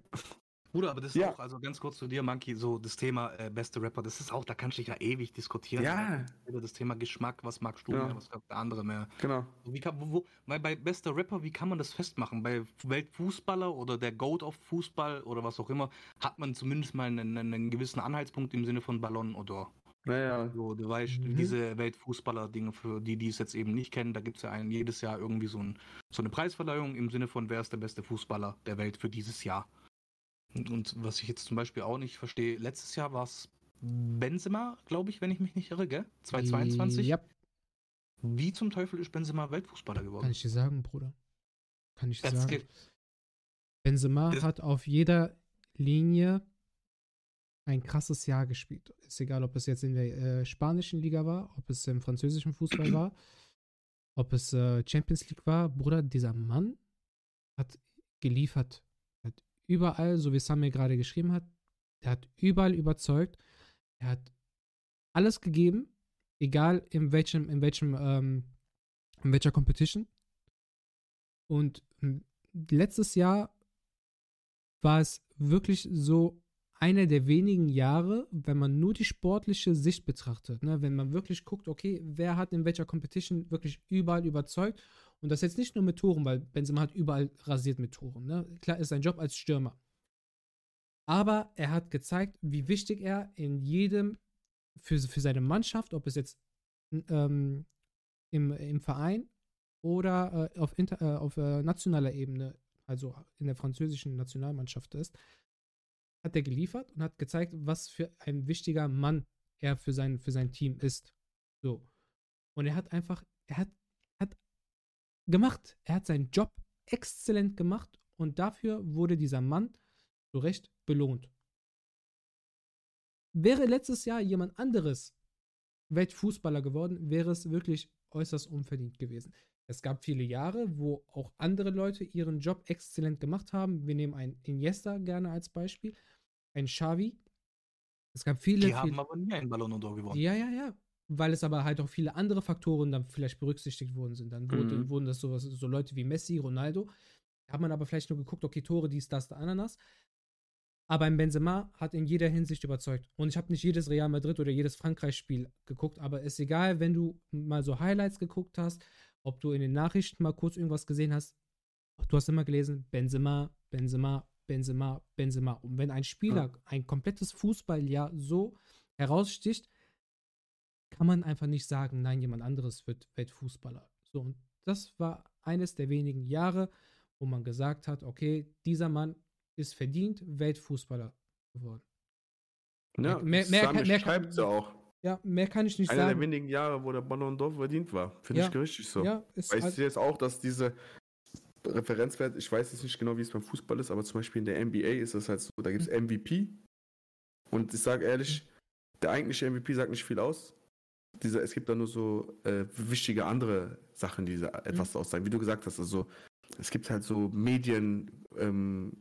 S3: Bruder, aber das ist
S2: Ja.
S3: auch, also ganz kurz zu dir, Monkey, so das Thema äh, beste Rapper, das ist auch, da kannst du dich ja ewig diskutieren.
S2: Ja.
S3: Über das Thema Geschmack, was magst du
S2: Ja.
S3: mehr, was mag der andere mehr.
S2: Genau.
S3: Wie kann, wo, wo, weil bei bester Rapper, wie kann man das festmachen? Bei Weltfußballer oder der Goat of Fußball oder was auch immer, hat man zumindest mal einen, einen gewissen Anhaltspunkt im Sinne von Ballon oder
S2: Naja.
S3: so, du weißt,
S1: Mhm.
S3: diese Weltfußballer-Dinge, für die, die es jetzt eben nicht kennen, da gibt es ja ein, jedes Jahr irgendwie so, ein, so eine Preisverleihung im Sinne von, wer ist der beste Fußballer der Welt für dieses Jahr. Und, und was ich jetzt zum Beispiel auch nicht verstehe, letztes Jahr war es Benzema, glaube ich, wenn ich mich nicht irre, gell? 2022.
S1: Ja,
S3: Wie zum Teufel ist Benzema Weltfußballer geworden?
S1: kann ich dir sagen, Bruder. Kann ich dir sagen.
S3: geht-
S1: Benzema
S3: Das-
S1: hat auf jeder Linie ein krasses Jahr gespielt. Ist egal, ob es jetzt in der äh, spanischen Liga war, ob es im französischen Fußball war, ob es äh, Champions League war. Bruder, dieser Mann hat geliefert. Hat überall, so wie Sam mir gerade geschrieben hat, er hat überall überzeugt. Er hat alles gegeben, egal in welchem, in welchem, ähm, in welcher Competition. Und m, letztes Jahr war es wirklich so einer der wenigen Jahre, wenn man nur die sportliche Sicht betrachtet, ne? wenn man wirklich guckt, okay, wer hat in welcher Competition wirklich überall überzeugt und das jetzt nicht nur mit Toren, weil Benzema hat überall rasiert mit Toren, ne? klar ist sein Job als Stürmer, aber er hat gezeigt, wie wichtig er in jedem für, für seine Mannschaft, ob es jetzt ähm, im, im Verein oder äh, auf, inter, äh, auf äh, nationaler Ebene, also in der französischen Nationalmannschaft ist, hat er geliefert und hat gezeigt, was für ein wichtiger Mann er für sein, für sein Team ist. So. Und er hat einfach, er hat, hat gemacht. Er hat seinen Job exzellent gemacht und dafür wurde dieser Mann zu Recht belohnt. Wäre letztes Jahr jemand anderes Weltfußballer geworden, wäre es wirklich äußerst unverdient gewesen. Es gab viele Jahre, wo auch andere Leute ihren Job exzellent gemacht haben. Wir nehmen einen Iniesta gerne als Beispiel, ein Xavi. Es gab viele,
S3: Die haben
S1: viele
S3: aber nie einen Ballon d'Or gewonnen.
S1: ja, ja, ja. Weil es aber halt auch viele andere Faktoren dann vielleicht berücksichtigt worden sind. Dann wurde,
S2: Mhm.
S1: wurden das sowas, so Leute wie Messi, Ronaldo. Da hat man aber vielleicht nur geguckt, okay, Tore, dies, das, der Ananas. Aber ein Benzema hat in jeder Hinsicht überzeugt. Und ich habe nicht jedes Real Madrid oder jedes Frankreich-Spiel geguckt, aber ist egal, wenn du mal so Highlights geguckt hast, ob du in den Nachrichten mal kurz irgendwas gesehen hast, du hast immer gelesen, Benzema, Benzema, Benzema, Benzema. Und wenn ein Spieler ein komplettes Fußballjahr so heraussticht, kann man einfach nicht sagen, nein, jemand anderes wird Weltfußballer. So, und das war eines der wenigen Jahre, wo man gesagt hat, okay, dieser Mann ist verdient Weltfußballer geworden.
S2: Ja,
S1: Mehr- mehr mehr kann-
S2: schreibt ja auch.
S1: Ja, mehr kann ich nicht
S2: Einer der
S1: sagen.
S2: wenigen Jahre, wo der Ballon d'Or verdient war. Finde
S1: Ja.
S2: ich richtig so.
S1: Ja, ist
S2: Weißt
S1: halt,
S2: du jetzt auch, dass diese Referenzwert, ich weiß jetzt nicht genau, wie es beim Fußball ist, aber zum Beispiel in der NBA ist es halt so, da gibt es MVP. Und ich sage ehrlich, der eigentliche MVP sagt nicht viel aus. Dieser, es gibt da nur so äh, wichtige andere Sachen, die sa- etwas aussagen. Wie du gesagt hast, also es gibt halt so Medien, ähm,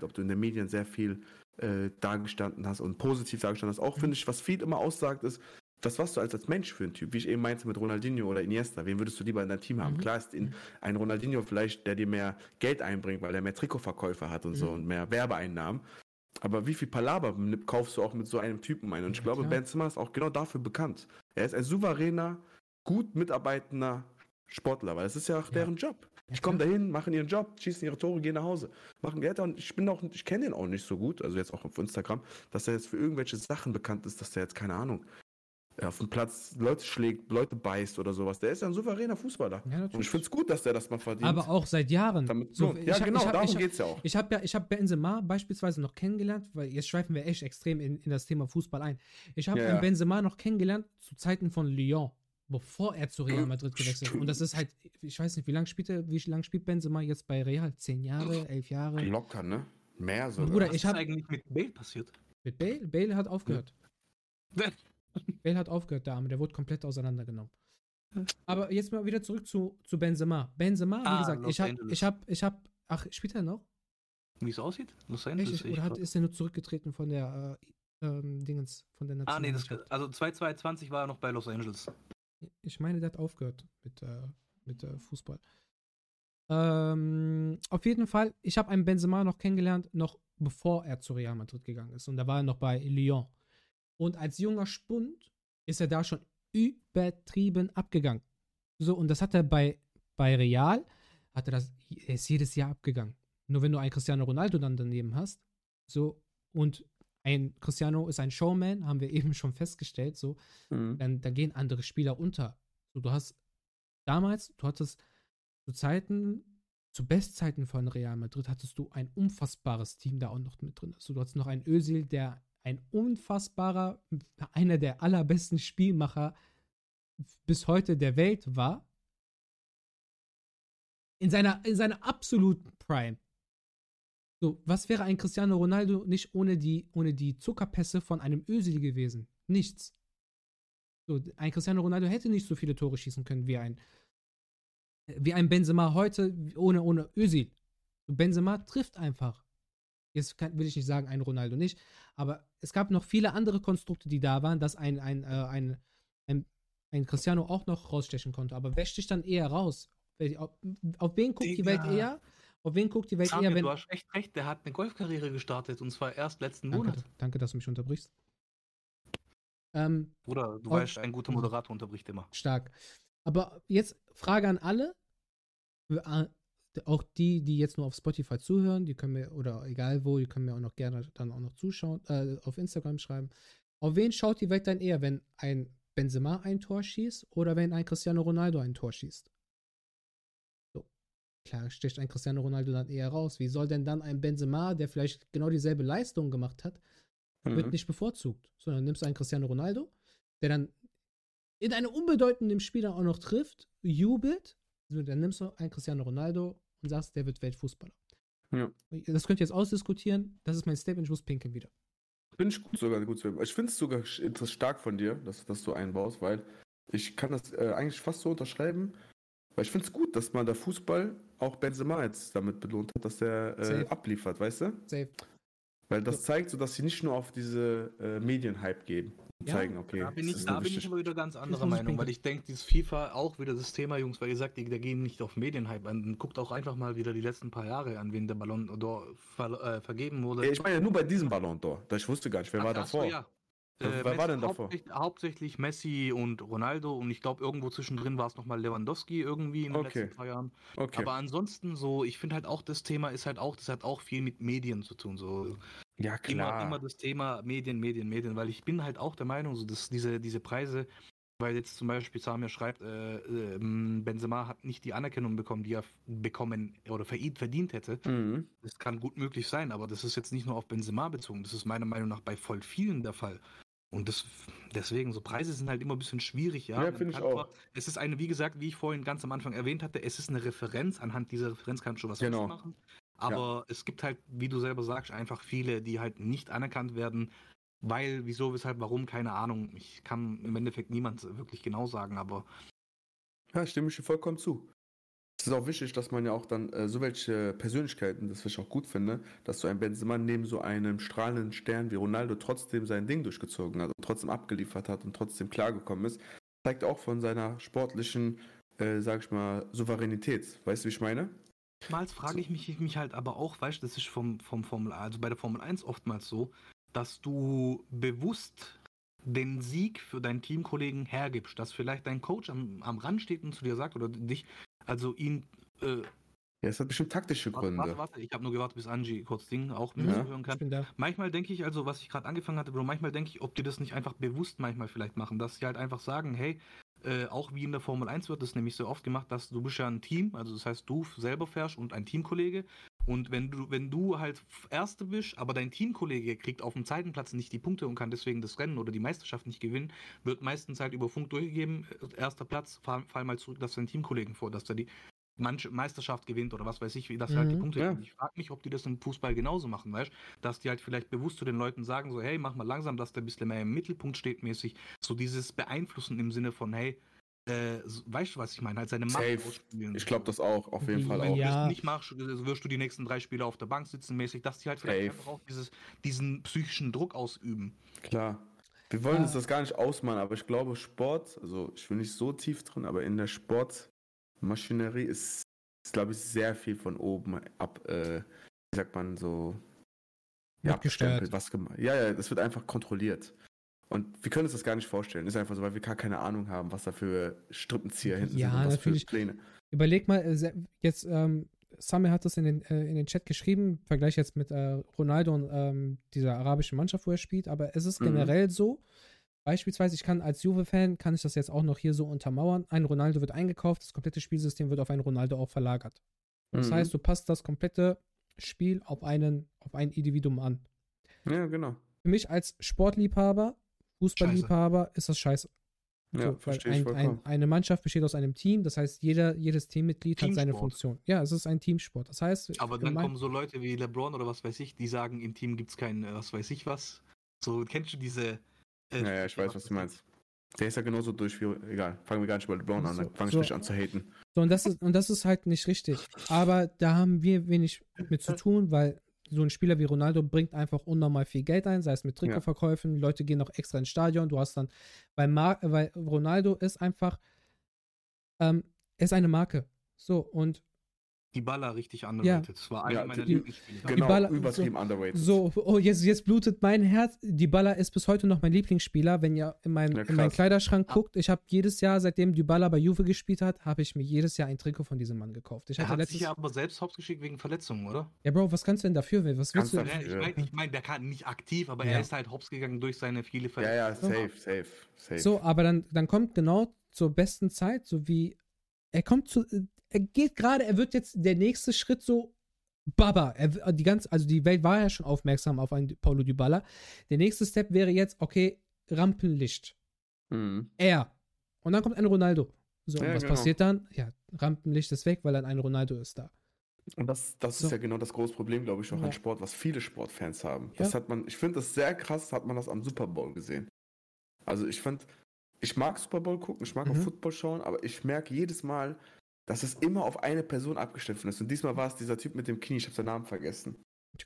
S2: ob du in den Medien sehr viel äh, dargestanden hast und positiv dargestanden hast. Auch finde ich, was viel immer aussagt, ist, das, was du als, als Mensch für ein Typ, wie ich eben meinte mit Ronaldinho oder Iniesta, wen würdest du lieber in deinem Team haben?
S1: Mhm.
S2: Klar ist in, ein Ronaldinho vielleicht, der dir mehr Geld einbringt, weil er mehr Trikotverkäufer hat und so
S1: Mhm.
S2: und mehr Werbeeinnahmen. Aber wie viel Palaber kaufst du auch mit so einem Typen ein? Und ich
S1: Ja,
S2: glaube,
S1: klar.
S2: Benzema ist auch genau dafür bekannt. Er ist ein souveräner, gut mitarbeitender Sportler, weil das ist ja auch
S1: Ja.
S2: deren Job. Die kommen dahin, machen ihren Job, schießen ihre Tore, gehen nach Hause. Machen Geld und ich bin auch, ich kenne den auch nicht so gut, also jetzt auch auf Instagram, dass er jetzt für irgendwelche Sachen bekannt ist, dass er jetzt, keine Ahnung, auf dem Platz Leute schlägt, Leute beißt oder sowas. Der ist ja ein souveräner Fußballer.
S1: Ja,
S2: und ich finde es gut, dass der das mal verdient.
S1: Aber auch seit Jahren.
S2: Damit, so, ja,
S1: hab-
S2: genau,
S1: hab-
S2: darum
S1: hab-
S2: geht's ja auch.
S1: Ich habe ja, ich habe Benzema beispielsweise noch kennengelernt, weil jetzt schweifen wir echt extrem in, in das Thema Fußball ein. Ich habe
S2: ja.
S1: Benzema noch kennengelernt zu Zeiten von Lyon, bevor er zu Real Madrid gewechselt ist.
S2: Stimmt.
S1: Und das ist halt, ich weiß nicht, wie lange spielt er, wie lange spielt Benzema jetzt bei Real? Zehn Jahre, elf Jahre?
S2: Locker, ne? Mehr so.
S1: Bruder,
S3: Was
S1: ich
S3: ist
S1: hab-
S3: eigentlich mit Bale passiert?
S1: Mit Bale? Bale hat aufgehört. Bale hat aufgehört, der Arme, der wurde komplett auseinandergenommen. Aber jetzt mal wieder zurück zu, zu Benzema. Benzema, wie
S3: Ah,
S1: gesagt,
S3: Los
S1: ich habe, ich habe, ich habe, ach, spielt er noch?
S3: Wie es aussieht? Los
S1: Echt?
S3: Angeles. Ich
S1: Oder hat, ist er nur zurückgetreten von der äh, ähm, Dingens, von der
S3: Ah, nee, das, also 2022 war er noch bei Los Angeles.
S1: Ich meine, der hat aufgehört mit, äh, mit äh, Fußball. Ähm, auf jeden Fall, ich habe einen Benzema noch kennengelernt, noch bevor er zu Real Madrid gegangen ist. Und da war er noch bei Lyon. Und als junger Spund ist er da schon übertrieben abgegangen. So, und das hat er bei, bei Real, hat er das, er ist jedes Jahr abgegangen. Nur wenn du einen Cristiano Ronaldo dann daneben hast, so, und ein Cristiano ist ein Showman, haben wir eben schon festgestellt, so,
S2: Mhm.
S1: dann, dann gehen andere Spieler unter. So, du hast damals, du hattest zu Zeiten, zu Bestzeiten von Real Madrid, hattest du ein unfassbares Team da auch noch mit drin. So, du hattest noch einen Özil, der ein unfassbarer, einer der allerbesten Spielmacher bis heute der Welt war. In seiner, in seiner absoluten Prime. So, was wäre ein Cristiano Ronaldo nicht ohne die, ohne die Zuckerpässe von einem Özil gewesen? Nichts. So, ein Cristiano Ronaldo hätte nicht so viele Tore schießen können wie ein, wie ein Benzema heute ohne, ohne Özil. Benzema trifft einfach. Jetzt kann, will ich nicht sagen, ein Ronaldo nicht, aber es gab noch viele andere Konstrukte, die da waren, dass ein, ein, äh, ein, ein, ein Cristiano auch noch rausstechen konnte. Aber wer sticht dann eher raus? Auf, wen guckt die Welt
S3: Digga.
S1: eher? Auf wen guckt die Welt
S3: Samir,
S1: eher, wenn.
S3: du hast echt recht, der hat eine Golfkarriere gestartet und zwar erst letzten
S1: Danke,
S3: Monat.
S1: danke, dass du mich unterbrichst. Ähm,
S3: Bruder, du weißt, ein guter Moderator unterbricht immer.
S1: Stark. Aber jetzt Frage an alle. Äh, Auch die, die jetzt nur auf Spotify zuhören, die können mir, oder egal wo, die können mir auch noch gerne dann auch noch zuschauen, äh, auf Instagram schreiben. Auf wen schaut die Welt dann eher, wenn ein Benzema ein Tor schießt oder wenn ein Cristiano Ronaldo ein Tor schießt? Klar sticht ein Cristiano Ronaldo dann eher raus. Wie soll denn dann ein Benzema, der vielleicht genau dieselbe Leistung gemacht hat, wird
S2: Mhm.
S1: nicht bevorzugt, sondern nimmst einen Cristiano Ronaldo, der dann in einem unbedeutenden Spiel dann auch noch trifft, jubelt, so, dann nimmst du einen Cristiano Ronaldo und sagst, der wird Weltfußballer.
S2: Ja.
S1: Das könnt ihr jetzt ausdiskutieren, das ist mein Statement, ich muss pinkeln wieder.
S2: Finde ich gut sogar gut. Ich finde es sogar stark von dir, dass, dass du einbaust, weil ich kann das äh, eigentlich fast so unterschreiben. Weil ich finde es gut, dass man der Fußball auch Benzema jetzt damit belohnt hat, dass er äh, abliefert, weißt du?
S1: Safe.
S2: Weil das zeigt so, dass sie nicht nur auf diese äh, Medienhype gehen und
S1: Ja,
S2: zeigen, okay,
S3: Da bin, ich, da bin ich aber wieder ganz anderer Meinung, weil ich denke, dieses FIFA auch wieder das Thema, Jungs, weil ihr sagt, die, da gehen nicht auf Medienhype an. Guckt auch einfach mal wieder die letzten paar Jahre an, wen der Ballon d'Or ver, äh, vergeben wurde.
S2: Ich meine ja nur bei diesem Ballon d'Or. Da Ich wusste gar nicht, wer
S3: Ach,
S2: war
S3: so,
S2: davor.
S3: ja.
S2: Wer-
S3: Äh,
S2: wer war
S3: Messi-
S2: denn davor?
S3: Hauptsächlich, hauptsächlich Messi und Ronaldo und ich glaube, irgendwo zwischendrin war es nochmal Lewandowski irgendwie in den
S2: Okay.
S3: letzten paar Jahren.
S2: Okay.
S3: Aber ansonsten so, ich finde halt auch, das Thema ist halt auch, das hat auch viel mit Medien zu tun. So
S2: ja,
S3: immer,
S2: klar.
S3: immer das Thema Medien, Medien, Medien, weil ich bin halt auch der Meinung, so dass diese, diese Preise, weil jetzt zum Beispiel Samir schreibt, äh, äh, Benzema hat nicht die Anerkennung bekommen, die er bekommen oder verdient, verdient hätte.
S2: Mhm.
S3: Das kann gut möglich sein, aber das ist jetzt nicht nur auf Benzema bezogen, das ist meiner Meinung nach bei voll vielen der Fall. Und das, deswegen, so Preise sind halt immer ein bisschen schwierig, ja.
S2: Ja,
S3: Man
S2: finde ich
S3: kann
S2: auch.
S3: Es ist eine, wie gesagt, wie ich vorhin ganz am Anfang erwähnt hatte, es ist eine Referenz, anhand dieser Referenz kannst du was
S2: Genau.
S3: machen. Aber es gibt halt, wie du selber sagst, einfach viele, die halt nicht anerkannt werden, weil, wieso, weshalb, warum, keine Ahnung. Ich kann im Endeffekt niemand wirklich genau sagen, aber
S2: Ja, stimme ich dir vollkommen zu. Es ist auch wichtig, dass man ja auch dann äh, so welche Persönlichkeiten, das ich auch gut finde, dass so ein Benzema neben so einem strahlenden Stern wie Ronaldo trotzdem sein Ding durchgezogen hat und trotzdem abgeliefert hat und trotzdem klargekommen ist, zeigt auch von seiner sportlichen, äh, sag ich mal, Souveränität. Weißt du, wie ich meine?
S3: Oftmals frage ich mich, mich halt aber auch, weißt du, das ist vom, vom Formel, also bei der Formel 1 oftmals so, dass du bewusst den Sieg für deinen Teamkollegen hergibst, dass vielleicht dein Coach am, am Rand steht und zu dir sagt oder dich, also ihn Äh,
S2: Ja, es hat bestimmt taktische
S3: warte,
S2: Gründe.
S3: warte, warte, ich habe nur gewartet, bis Angie kurz Ding auch mit
S2: Ja.
S3: zuhören
S1: Ich
S3: kann.
S1: bin da.
S3: Manchmal denke ich, also was ich gerade angefangen hatte, Bro, manchmal denke ich, ob die das nicht einfach bewusst manchmal vielleicht machen, dass sie halt einfach sagen, hey, äh, auch wie in der Formel 1 wird das nämlich so oft gemacht, dass du bist ja ein Team, also das heißt, du selber fährst und ein Teamkollege und wenn du, wenn du halt Erste bist, aber dein Teamkollege kriegt auf dem Zeitenplatz nicht die Punkte und kann deswegen das Rennen oder die Meisterschaft nicht gewinnen, wird meistens halt über Funk durchgegeben, erster Platz, fall, fall mal zurück, dass dein Teamkollegen vor, dass der die manche Meisterschaft gewinnt oder was weiß ich, wie das halt die
S1: Mhm.
S3: Punkte
S2: Ja.
S3: Ich frage mich, ob die das im Fußball genauso machen, weißt dass die halt vielleicht bewusst zu den Leuten sagen, so, hey, mach mal langsam, dass der ein bisschen mehr im Mittelpunkt steht, mäßig. So dieses Beeinflussen im Sinne von, hey, äh, weißt du, was ich meine? Halt seine Macht
S2: Safe.
S3: ausspielen.
S2: Ich glaube das auch, auf jeden Fall
S3: Wenn
S2: auch.
S3: du
S1: Ja.
S3: das nicht machst, äh, wirst du die nächsten drei Spiele auf der Bank sitzen, mäßig, dass die halt vielleicht
S2: Safe.
S3: einfach auch dieses, diesen psychischen Druck ausüben.
S2: Klar. Wir wollen
S1: Ja.
S2: uns das gar nicht ausmalen, aber ich glaube, Sport, also ich bin nicht so tief drin, aber in der Sportmaschinerie ist, ist glaube ich, sehr viel von oben ab, äh, wie sagt man so, ja, abgestempelt, was gemacht. Ja, ja, das wird einfach kontrolliert. Und wir können uns das gar nicht vorstellen. Ist einfach so, weil wir gar keine Ahnung haben, was da für Strippenzieher hinten
S1: Ja,
S2: sind und was
S1: natürlich.
S2: für Pläne.
S1: Überleg mal, äh, jetzt, ähm, Sami hat das in den, äh, in den Chat geschrieben, Vergleich jetzt mit äh, Ronaldo und ähm, dieser arabischen Mannschaft, wo er spielt, aber es ist
S2: Mhm.
S1: generell so, beispielsweise, ich kann als Juve-Fan, kann ich das jetzt auch noch hier so untermauern, ein Ronaldo wird eingekauft, das komplette Spielsystem wird auf einen Ronaldo auch verlagert. Das
S2: Mhm.
S1: heißt, du passt das komplette Spiel auf einen, auf ein Individuum an.
S2: Ja, genau.
S1: Für mich als Sportliebhaber, Fußballliebhaber, ist das scheiße.
S2: Ja,
S1: So, ein, ein, eine Mannschaft besteht aus einem Team, das heißt, jeder, jedes Teammitglied hat seine
S3: Teamsport.
S1: Funktion. Ja, es ist ein Teamsport. Das heißt,
S3: Aber dann kommen so Leute wie LeBron oder was weiß ich, die sagen, im Team gibt es kein, äh, was weiß ich was. So, kennst du diese. äh,
S2: Ja, ja, ich weiß, was du meinst. Der ist ja genauso durch wie, egal, fangen wir gar nicht bei LeBron an,
S1: So,
S2: dann fange ich
S1: so.
S2: nicht an zu haten.
S1: So, und das ist, und das ist halt nicht richtig. Aber da haben wir wenig mit zu tun, weil so ein Spieler wie Ronaldo bringt einfach unnormal viel Geld ein, sei es mit Trikotverkäufen, Leute gehen noch extra ins Stadion, du hast dann, weil, Mar weil Ronaldo ist einfach, ähm, er ist eine Marke. So, und
S3: Die Baller richtig underrated. Das war einer
S2: Ja,
S3: meiner
S2: die-
S3: Lieblingsspieler.
S2: Genau,
S1: Dybala-
S2: übertrieben underrated.
S1: so, oh, jetzt, jetzt blutet mein Herz. Dybala ist bis heute noch mein Lieblingsspieler. Wenn ihr in, mein,
S2: Ja,
S1: in meinen. Kleiderschrank
S3: Ah.
S1: guckt, ich habe jedes Jahr, seitdem Dybala bei Juve gespielt hat, habe ich mir jedes Jahr ein Trikot von diesem Mann gekauft. Ich
S3: Er
S1: hatte
S3: hat
S1: letztes
S3: sich ja aber selbst hauptgeschickt wegen Verletzungen, oder?
S1: Ja, Bro, was kannst du denn dafür? Was willst
S2: Kannst
S1: du?
S2: du-
S3: Ja, ich
S2: Ja.
S3: meine, ich mein, der kann nicht aktiv, aber
S1: Ja.
S3: er ist halt hops gegangen durch seine viele
S2: Ja, ja,
S3: Verletzungen.
S2: safe, safe, safe.
S1: So, aber dann, dann kommt genau zur besten Zeit, so wie er kommt zu, er geht gerade, er wird jetzt der nächste Schritt so Baba. Er, die ganze, also die Welt war ja schon aufmerksam auf einen Paulo Dybala. Der nächste Step wäre jetzt, okay, Rampenlicht.
S2: Mhm.
S1: Er. Und dann kommt ein Ronaldo. So, und
S2: Ja,
S1: was
S2: genau.
S1: passiert dann? Ja, Rampenlicht ist weg, weil dann ein Ronaldo ist da.
S2: Und das, das
S1: So.
S2: ist ja genau das große Problem, glaube ich, auch
S1: Ja.
S2: an Sport, was viele Sportfans haben.
S1: Ja.
S2: Das hat man, ich finde das sehr krass, hat man das am Super Bowl gesehen. Also ich finde, ich mag Super Bowl gucken, ich mag
S1: Mhm.
S2: auch Football schauen, aber ich merke jedes Mal, dass es immer auf eine Person abgestimmt ist. Und diesmal war es dieser Typ mit dem Knie, ich habe seinen Namen vergessen.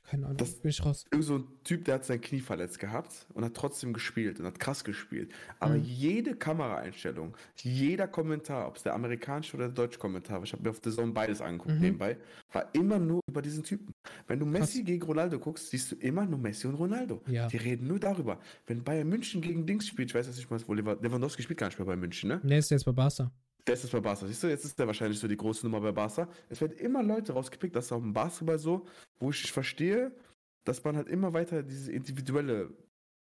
S1: Keine Ahnung,
S2: Das-
S1: bin ich raus.
S2: Irgend so ein Typ, der hat sein Knie verletzt gehabt und hat trotzdem gespielt und hat krass gespielt. Aber
S1: Mhm.
S2: jede Kameraeinstellung, jeder Kommentar, ob es der amerikanische oder der deutsche Kommentar war, ich habe mir auf The Zone beides angeguckt
S1: Mhm.
S2: nebenbei, war immer nur über diesen Typen. Wenn du Messi gegen Ronaldo guckst, siehst du immer nur Messi und Ronaldo.
S1: Ja.
S2: Die reden nur darüber. Wenn Bayern München gegen Dings spielt, ich weiß jetzt nicht mal, wo Lewa- Lewandowski spielt gar nicht mehr bei München, ne?
S1: Ne, ist jetzt bei Barca.
S2: Der ist bei Barca. Siehst du, jetzt ist der wahrscheinlich so die große Nummer bei Barca. Es werden immer Leute rausgepickt, das ist auch im Basketball so, wo ich verstehe, dass man halt immer weiter dieses Individuelle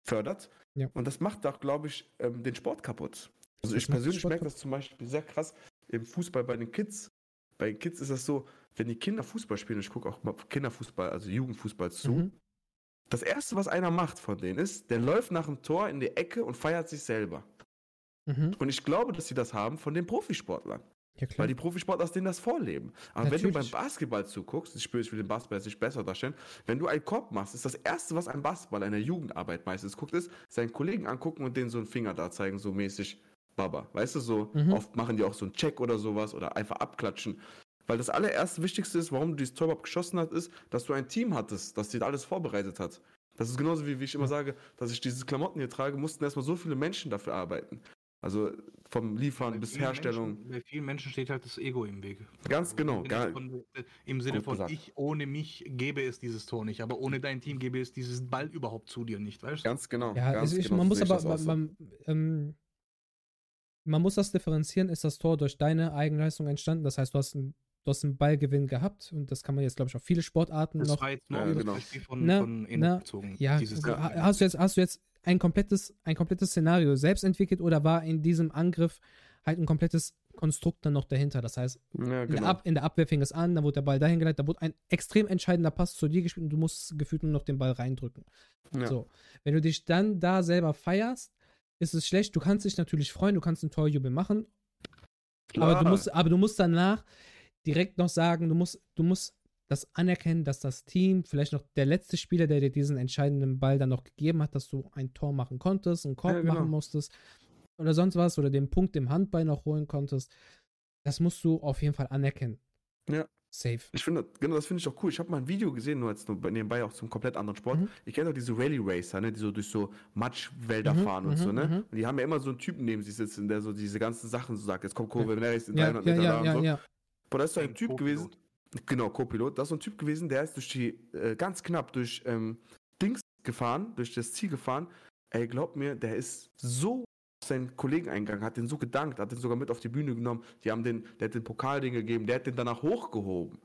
S2: fördert.
S1: Ja.
S2: Und das macht auch, glaube ich, ähm, den Sport kaputt. Also
S1: Das
S2: ich persönlich merke das zum Beispiel sehr krass im Fußball bei den Kids. Bei den Kids ist das so, wenn die Kinder Fußball spielen, ich gucke auch mal Kinderfußball, also Jugendfußball zu,
S1: Mhm.
S2: das erste, was einer macht von denen ist, der läuft nach dem Tor in die Ecke und feiert sich selber.
S1: Mhm.
S2: Und ich glaube, dass sie das haben von den Profisportlern.
S1: Ja, klar.
S2: Weil die Profisportler aus denen das vorleben. Aber wenn du beim
S1: Natürlich.
S2: Basketball zuguckst, ich spüre, ich will den Basketball jetzt nicht besser darstellen, wenn du einen Korb machst, ist das Erste, was ein Basketballer in der Jugendarbeit meistens guckt, ist, seinen Kollegen angucken und denen so einen Finger da zeigen, so mäßig Baba. Weißt du, so
S1: Mhm.
S2: oft machen die auch so einen Check oder sowas oder einfach abklatschen. Weil das allererste Wichtigste ist, warum du dieses Tor überhaupt geschossen hast, ist, dass du ein Team hattest, das dir alles vorbereitet hat. Das ist genauso wie, wie ich immer sage, dass ich diese Klamotten hier trage, mussten erstmal so viele Menschen dafür arbeiten. Also vom Liefern
S3: Bei
S2: bis Herstellung.
S3: Menschen, bei vielen Menschen steht halt das Ego im Weg.
S2: Ganz genau,
S3: Im
S2: gar-
S3: Sinne von, äh, Im Sinne von, ich ohne mich gäbe es dieses Tor nicht, aber ohne dein Team gäbe es dieses Ball überhaupt zu dir nicht, weißt du?
S2: Ganz genau.
S1: Ja,
S2: ganz
S1: also ich,
S2: genau
S1: man muss aber,
S2: das so.
S1: man, ähm, man muss das differenzieren. Ist das Tor durch deine Eigenleistung entstanden? Das heißt, du hast ein du hast einen Ballgewinn gehabt und das kann man jetzt, glaube ich, auf viele Sportarten
S3: Das
S1: noch.
S3: war jetzt nur
S2: Ja,
S3: das
S2: genau.
S3: Beispiel von,
S1: Na,
S3: von Enes
S1: na,
S3: bezogen.
S1: Ja,
S3: Dieses
S1: also, ha- hast du jetzt, hast du jetzt ein komplettes, ein komplettes Szenario selbst entwickelt oder war in diesem Angriff halt ein komplettes Konstrukt dann noch dahinter? Das heißt,
S2: Ja,
S1: in, der
S2: genau.
S1: Ab, in der Abwehr fing es an, dann wurde der Ball dahin geleitet, da wurde ein extrem entscheidender Pass zu dir gespielt und du musst gefühlt nur noch den Ball reindrücken.
S2: Ja.
S1: So. Wenn du dich dann da selber feierst, ist es schlecht. Du kannst dich natürlich freuen, du kannst einen Torjubel machen, aber du, musst, aber du musst danach direkt noch sagen, du musst, du musst das anerkennen, dass das Team, vielleicht noch der letzte Spieler, der dir diesen entscheidenden Ball dann noch gegeben hat, dass du ein Tor machen konntest, einen Korb
S2: Ja, genau.
S1: machen musstest oder sonst was oder den Punkt im Handball noch holen konntest. Das musst du auf jeden Fall anerkennen.
S2: Ja.
S1: Safe.
S2: Ich finde, genau das finde ich auch cool. Ich habe mal ein Video gesehen, nur jetzt nur bei- nebenbei auch zum komplett anderen Sport.
S1: Mhm.
S2: Ich kenne doch diese Rally Racer, ne, die so durch so Matschwälder
S1: Mhm,
S2: fahren und
S1: mhm,
S2: so, ne?
S1: mhm.
S2: Und die haben ja immer so einen Typen neben sich sitzen, der so diese ganzen Sachen so sagt. Jetzt kommt Kurve, ja. in
S1: Ja,
S2: 300
S1: ja,
S2: Meter
S1: ja,
S2: da und
S1: ja,
S2: so.
S1: ja.
S2: Boah, da ist so ein
S3: Ein
S2: Typ gewesen. Genau, Co-Pilot. Da ist so ein Typ gewesen, der ist durch die, äh, ganz knapp durch ähm, Dings gefahren, durch das Ziel gefahren. Ey, glaub mir, der ist so auf seinen Kollegen eingegangen, hat den so gedankt, hat den sogar mit auf die Bühne genommen. Die haben den, der hat den Pokalding gegeben, der hat den danach hochgehoben.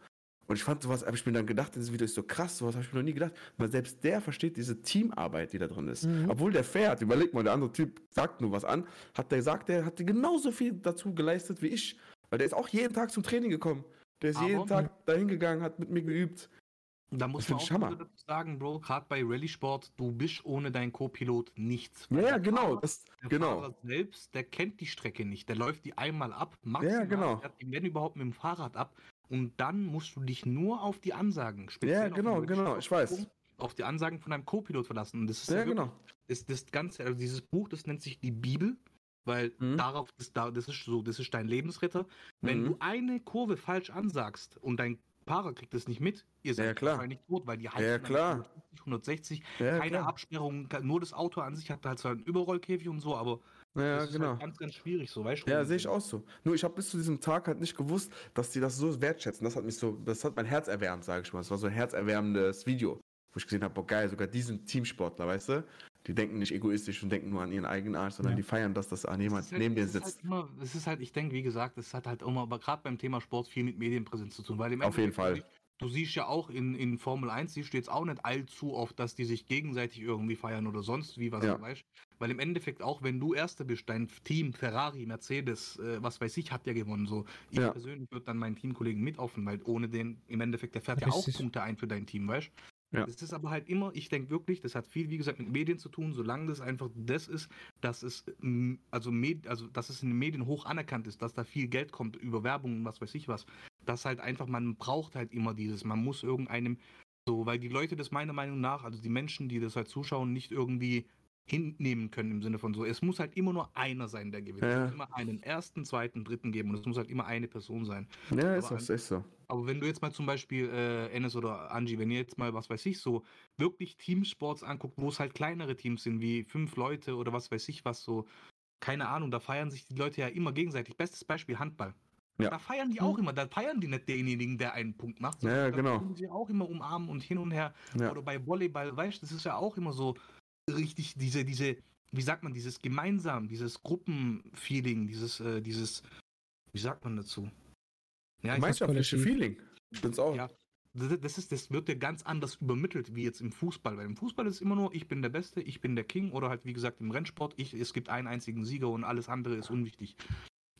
S2: Und ich fand sowas, habe ich mir dann gedacht, in diesem Video ist so krass, sowas habe ich mir noch nie gedacht. Weil selbst der versteht diese Teamarbeit, die da drin ist.
S1: Mhm.
S2: Obwohl der fährt, überleg mal, der andere Typ sagt nur was an, hat der gesagt, der hat genauso viel dazu geleistet wie ich. Weil der ist auch jeden Tag zum Training gekommen. Der ist
S3: Aber-
S2: jeden Tag dahin gegangen, hat mit mir geübt.
S3: Da muss
S2: Das
S3: man auch sagen, Bro, gerade bei Rallye-Sport, du bist ohne deinen Co-Pilot nichts.
S2: Ja, ja, genau.
S3: Fahrer-
S2: Das,
S3: Der
S2: genau.
S3: Fahrer selbst, der kennt die Strecke nicht. Der läuft die einmal ab, maximal,
S2: genau.
S3: fährt die, wenn überhaupt, mit dem Fahrrad ab. Und dann musst du dich nur auf die Ansagen, speziell
S2: Ja, genau, genau, ich weiß.
S3: Auf die Ansagen von deinem Co-Pilot verlassen. Und das ist
S2: Ja,
S3: wirklich-
S2: genau.
S3: ist das Ganze, also dieses Buch, das nennt sich die Bibel, weil
S2: Mhm.
S3: darauf, das, da- das ist so, das ist dein Lebensritter. Wenn
S2: Mhm.
S3: du eine Kurve falsch ansagst und dein Fahrer kriegt das nicht mit, ihr seid
S2: Ja, klar.
S3: wahrscheinlich tot, weil die
S2: Ja,
S3: dann
S2: klar.
S3: 150, 160,
S2: Ja,
S3: keine
S2: klar.
S3: Absperrung, nur das Auto an sich hat halt zwar einen Überrollkäfig und so, aber
S2: Ja,
S3: das ist
S2: genau.
S3: halt ganz, ganz schwierig so, weißt du?
S2: Ja, sehe ich auch so. Nur ich habe bis zu diesem Tag halt nicht gewusst, dass die das so wertschätzen. Das hat mich so, das hat mein Herz erwärmt, sage ich mal. Es war so ein herzerwärmendes Video, wo ich gesehen habe, boah geil, sogar diesen Teamsportler, weißt du? Die denken nicht egoistisch und denken nur an ihren eigenen Arsch, sondern
S1: Ja.
S2: die feiern das, dass an
S3: Es
S2: jemand
S3: halt-
S2: neben dir
S3: es ist
S2: sitzt.
S3: Halt immer, es ist halt, ich denke, wie gesagt, es hat halt immer, aber gerade beim Thema Sport viel mit Medienpräsenz zu tun. Weil im
S2: Auf jeden
S3: Endeffekt,
S2: Fall.
S3: Du siehst ja auch in, in Formel 1, siehst du jetzt auch nicht allzu oft, dass die sich gegenseitig irgendwie feiern oder sonst wie, was
S2: Ja.
S3: du weißt. Weil im Endeffekt auch, wenn du Erster bist, dein Team, Ferrari, Mercedes, äh, was weiß ich, hat ja gewonnen. So, ich
S2: Ja.
S3: persönlich würde dann meinen Teamkollegen mitoffen, weil ohne den, im Endeffekt, der fährt ja auch
S1: Richtig.
S3: Punkte ein für dein Team, weißt
S2: Ja.
S3: Es ist aber halt immer, ich denke wirklich, das hat viel, wie gesagt, mit Medien zu tun, solange das einfach das ist, dass es, mm, also, Med, also dass es in den Medien hoch anerkannt ist, dass da viel Geld kommt über Werbung und was weiß ich was, dass halt einfach, man braucht halt immer dieses, man muss irgendeinem, so, weil die Leute das meiner Meinung nach, also die Menschen, die das halt zuschauen, nicht irgendwie hinnehmen können im Sinne von so, es muss halt immer nur einer sein, der gewinnt. Es
S2: Ja.
S3: muss immer einen ersten, zweiten, dritten geben und es muss halt immer eine Person sein.
S2: Ja, ist
S3: aber
S2: ist echt so.
S3: Aber wenn du jetzt mal zum Beispiel äh, Enes oder Angie, wenn ihr jetzt mal, was weiß ich, so wirklich Teamsports anguckt, wo es halt kleinere Teams sind, wie fünf Leute oder was weiß ich was, so, keine Ahnung, da feiern sich die Leute ja immer gegenseitig. Bestes Beispiel Handball.
S2: Ja.
S3: Da feiern die auch immer, da feiern die nicht denjenigen, der einen Punkt macht.
S2: Ja,
S3: da
S2: genau.
S3: sie auch immer umarmen und hin und her.
S2: Ja.
S3: Oder bei Volleyball, weißt du, das ist ja auch immer so richtig diese, diese, wie sagt man, dieses gemeinsam, dieses Gruppenfeeling, dieses, äh, dieses, wie sagt man dazu? Ja, ich
S2: Gemeinschaftliche. Feeling. Ich bin's auch.
S3: Ja. Das, das, ist, das wird ja ganz anders übermittelt wie jetzt im Fußball. Weil im Fußball ist immer nur, ich bin der Beste, ich bin der King oder halt wie gesagt im Rennsport, ich, es gibt einen einzigen Sieger und alles andere ist unwichtig.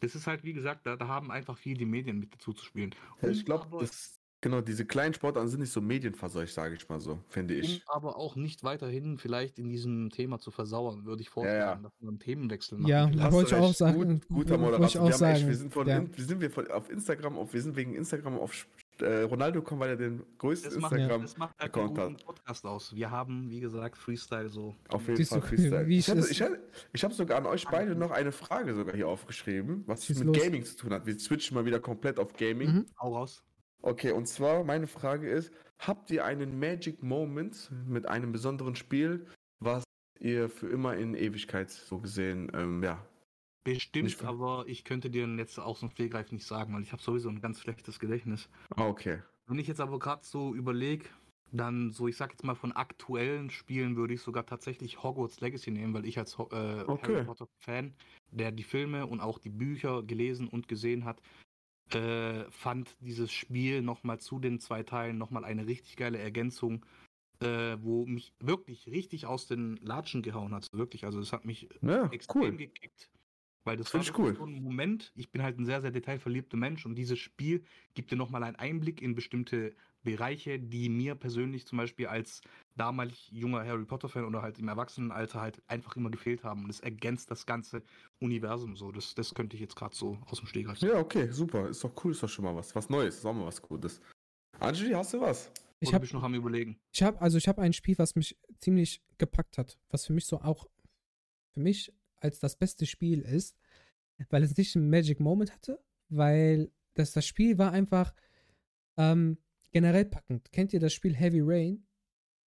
S3: Das ist halt wie gesagt, da, da haben einfach viel die Medien mit dazu zu spielen.
S2: Ja, ich glaube, das genau diese kleinen Sportarten sind nicht so medienverseucht, sage ich mal so, finde
S3: Um
S2: ich.
S3: aber auch nicht weiterhin vielleicht in diesem Thema zu versauern, würde ich vorschlagen,
S2: ja.
S3: dass wir einen Themenwechsel machen.
S1: Ja.
S2: Hast
S1: wollte ich auch sagen.
S2: Gut, guter
S1: wollte
S2: Moderator.
S1: ich auch
S2: wir, haben echt,
S1: sagen.
S2: wir sind von,
S1: Ja.
S2: in, wie sind wir von, auf Instagram, auf, wir sind wegen Instagram auf äh, Ronaldo gekommen, weil er den größten
S3: das macht,
S2: Instagram
S3: das macht halt
S2: hat.
S3: guten Podcast aus. Wir haben, wie gesagt, Freestyle so.
S2: Auf jeden Fall Freestyle.
S1: wie
S2: Ich, habe sogar an euch beide noch eine Frage sogar hier aufgeschrieben, was mit
S1: los.
S2: Gaming zu tun hat. Wir switchen mal wieder komplett auf Gaming.
S1: Mhm.
S3: Hau raus.
S2: Okay, und zwar meine Frage ist, habt ihr einen Magic Moment mit einem besonderen Spiel, was ihr für immer in Ewigkeit so gesehen, ähm, ja.
S3: Bestimmt, aber ich könnte dir jetzt aus dem Fehlgreif nicht sagen, weil ich habe sowieso ein ganz schlechtes Gedächtnis.
S2: Ah, okay.
S3: Wenn ich jetzt aber gerade so überlege, dann so, ich sag jetzt mal von aktuellen Spielen würde ich sogar tatsächlich Hogwarts Legacy nehmen, weil ich als äh,
S2: Okay.
S3: Harry Potter Fan, der die Filme und auch die Bücher gelesen und gesehen hat, äh, fand dieses Spiel nochmal zu den zwei Teilen nochmal eine richtig geile Ergänzung, äh, wo mich wirklich richtig aus den Latschen gehauen hat. Wirklich, also es hat mich
S2: Ja,
S3: extrem
S2: cool.
S3: gekickt. Weil das
S2: Find
S3: war
S2: cool.
S3: so ein Moment, ich bin halt ein sehr, sehr detailverliebter Mensch und dieses Spiel gibt dir nochmal einen Einblick in bestimmte Bereiche, die mir persönlich zum Beispiel als damalig junger Harry Potter-Fan oder halt im Erwachsenenalter halt einfach immer gefehlt haben. Und es ergänzt das ganze Universum so. Das, das könnte ich jetzt gerade so aus dem Stegreif sagen.
S2: Ja, okay, super. Ist doch cool, ist doch schon mal was. Was Neues, ist auch mal was Gutes. Angeli, hast du was?
S1: Ich habe
S3: noch am überlegen.
S1: ich hab, also ich habe ein Spiel, was mich ziemlich gepackt hat, was für mich so auch für mich als das beste Spiel ist, weil es nicht einen Magic Moment hatte, weil das, das Spiel war einfach ähm, generell packend. Kennt ihr das Spiel Heavy Rain?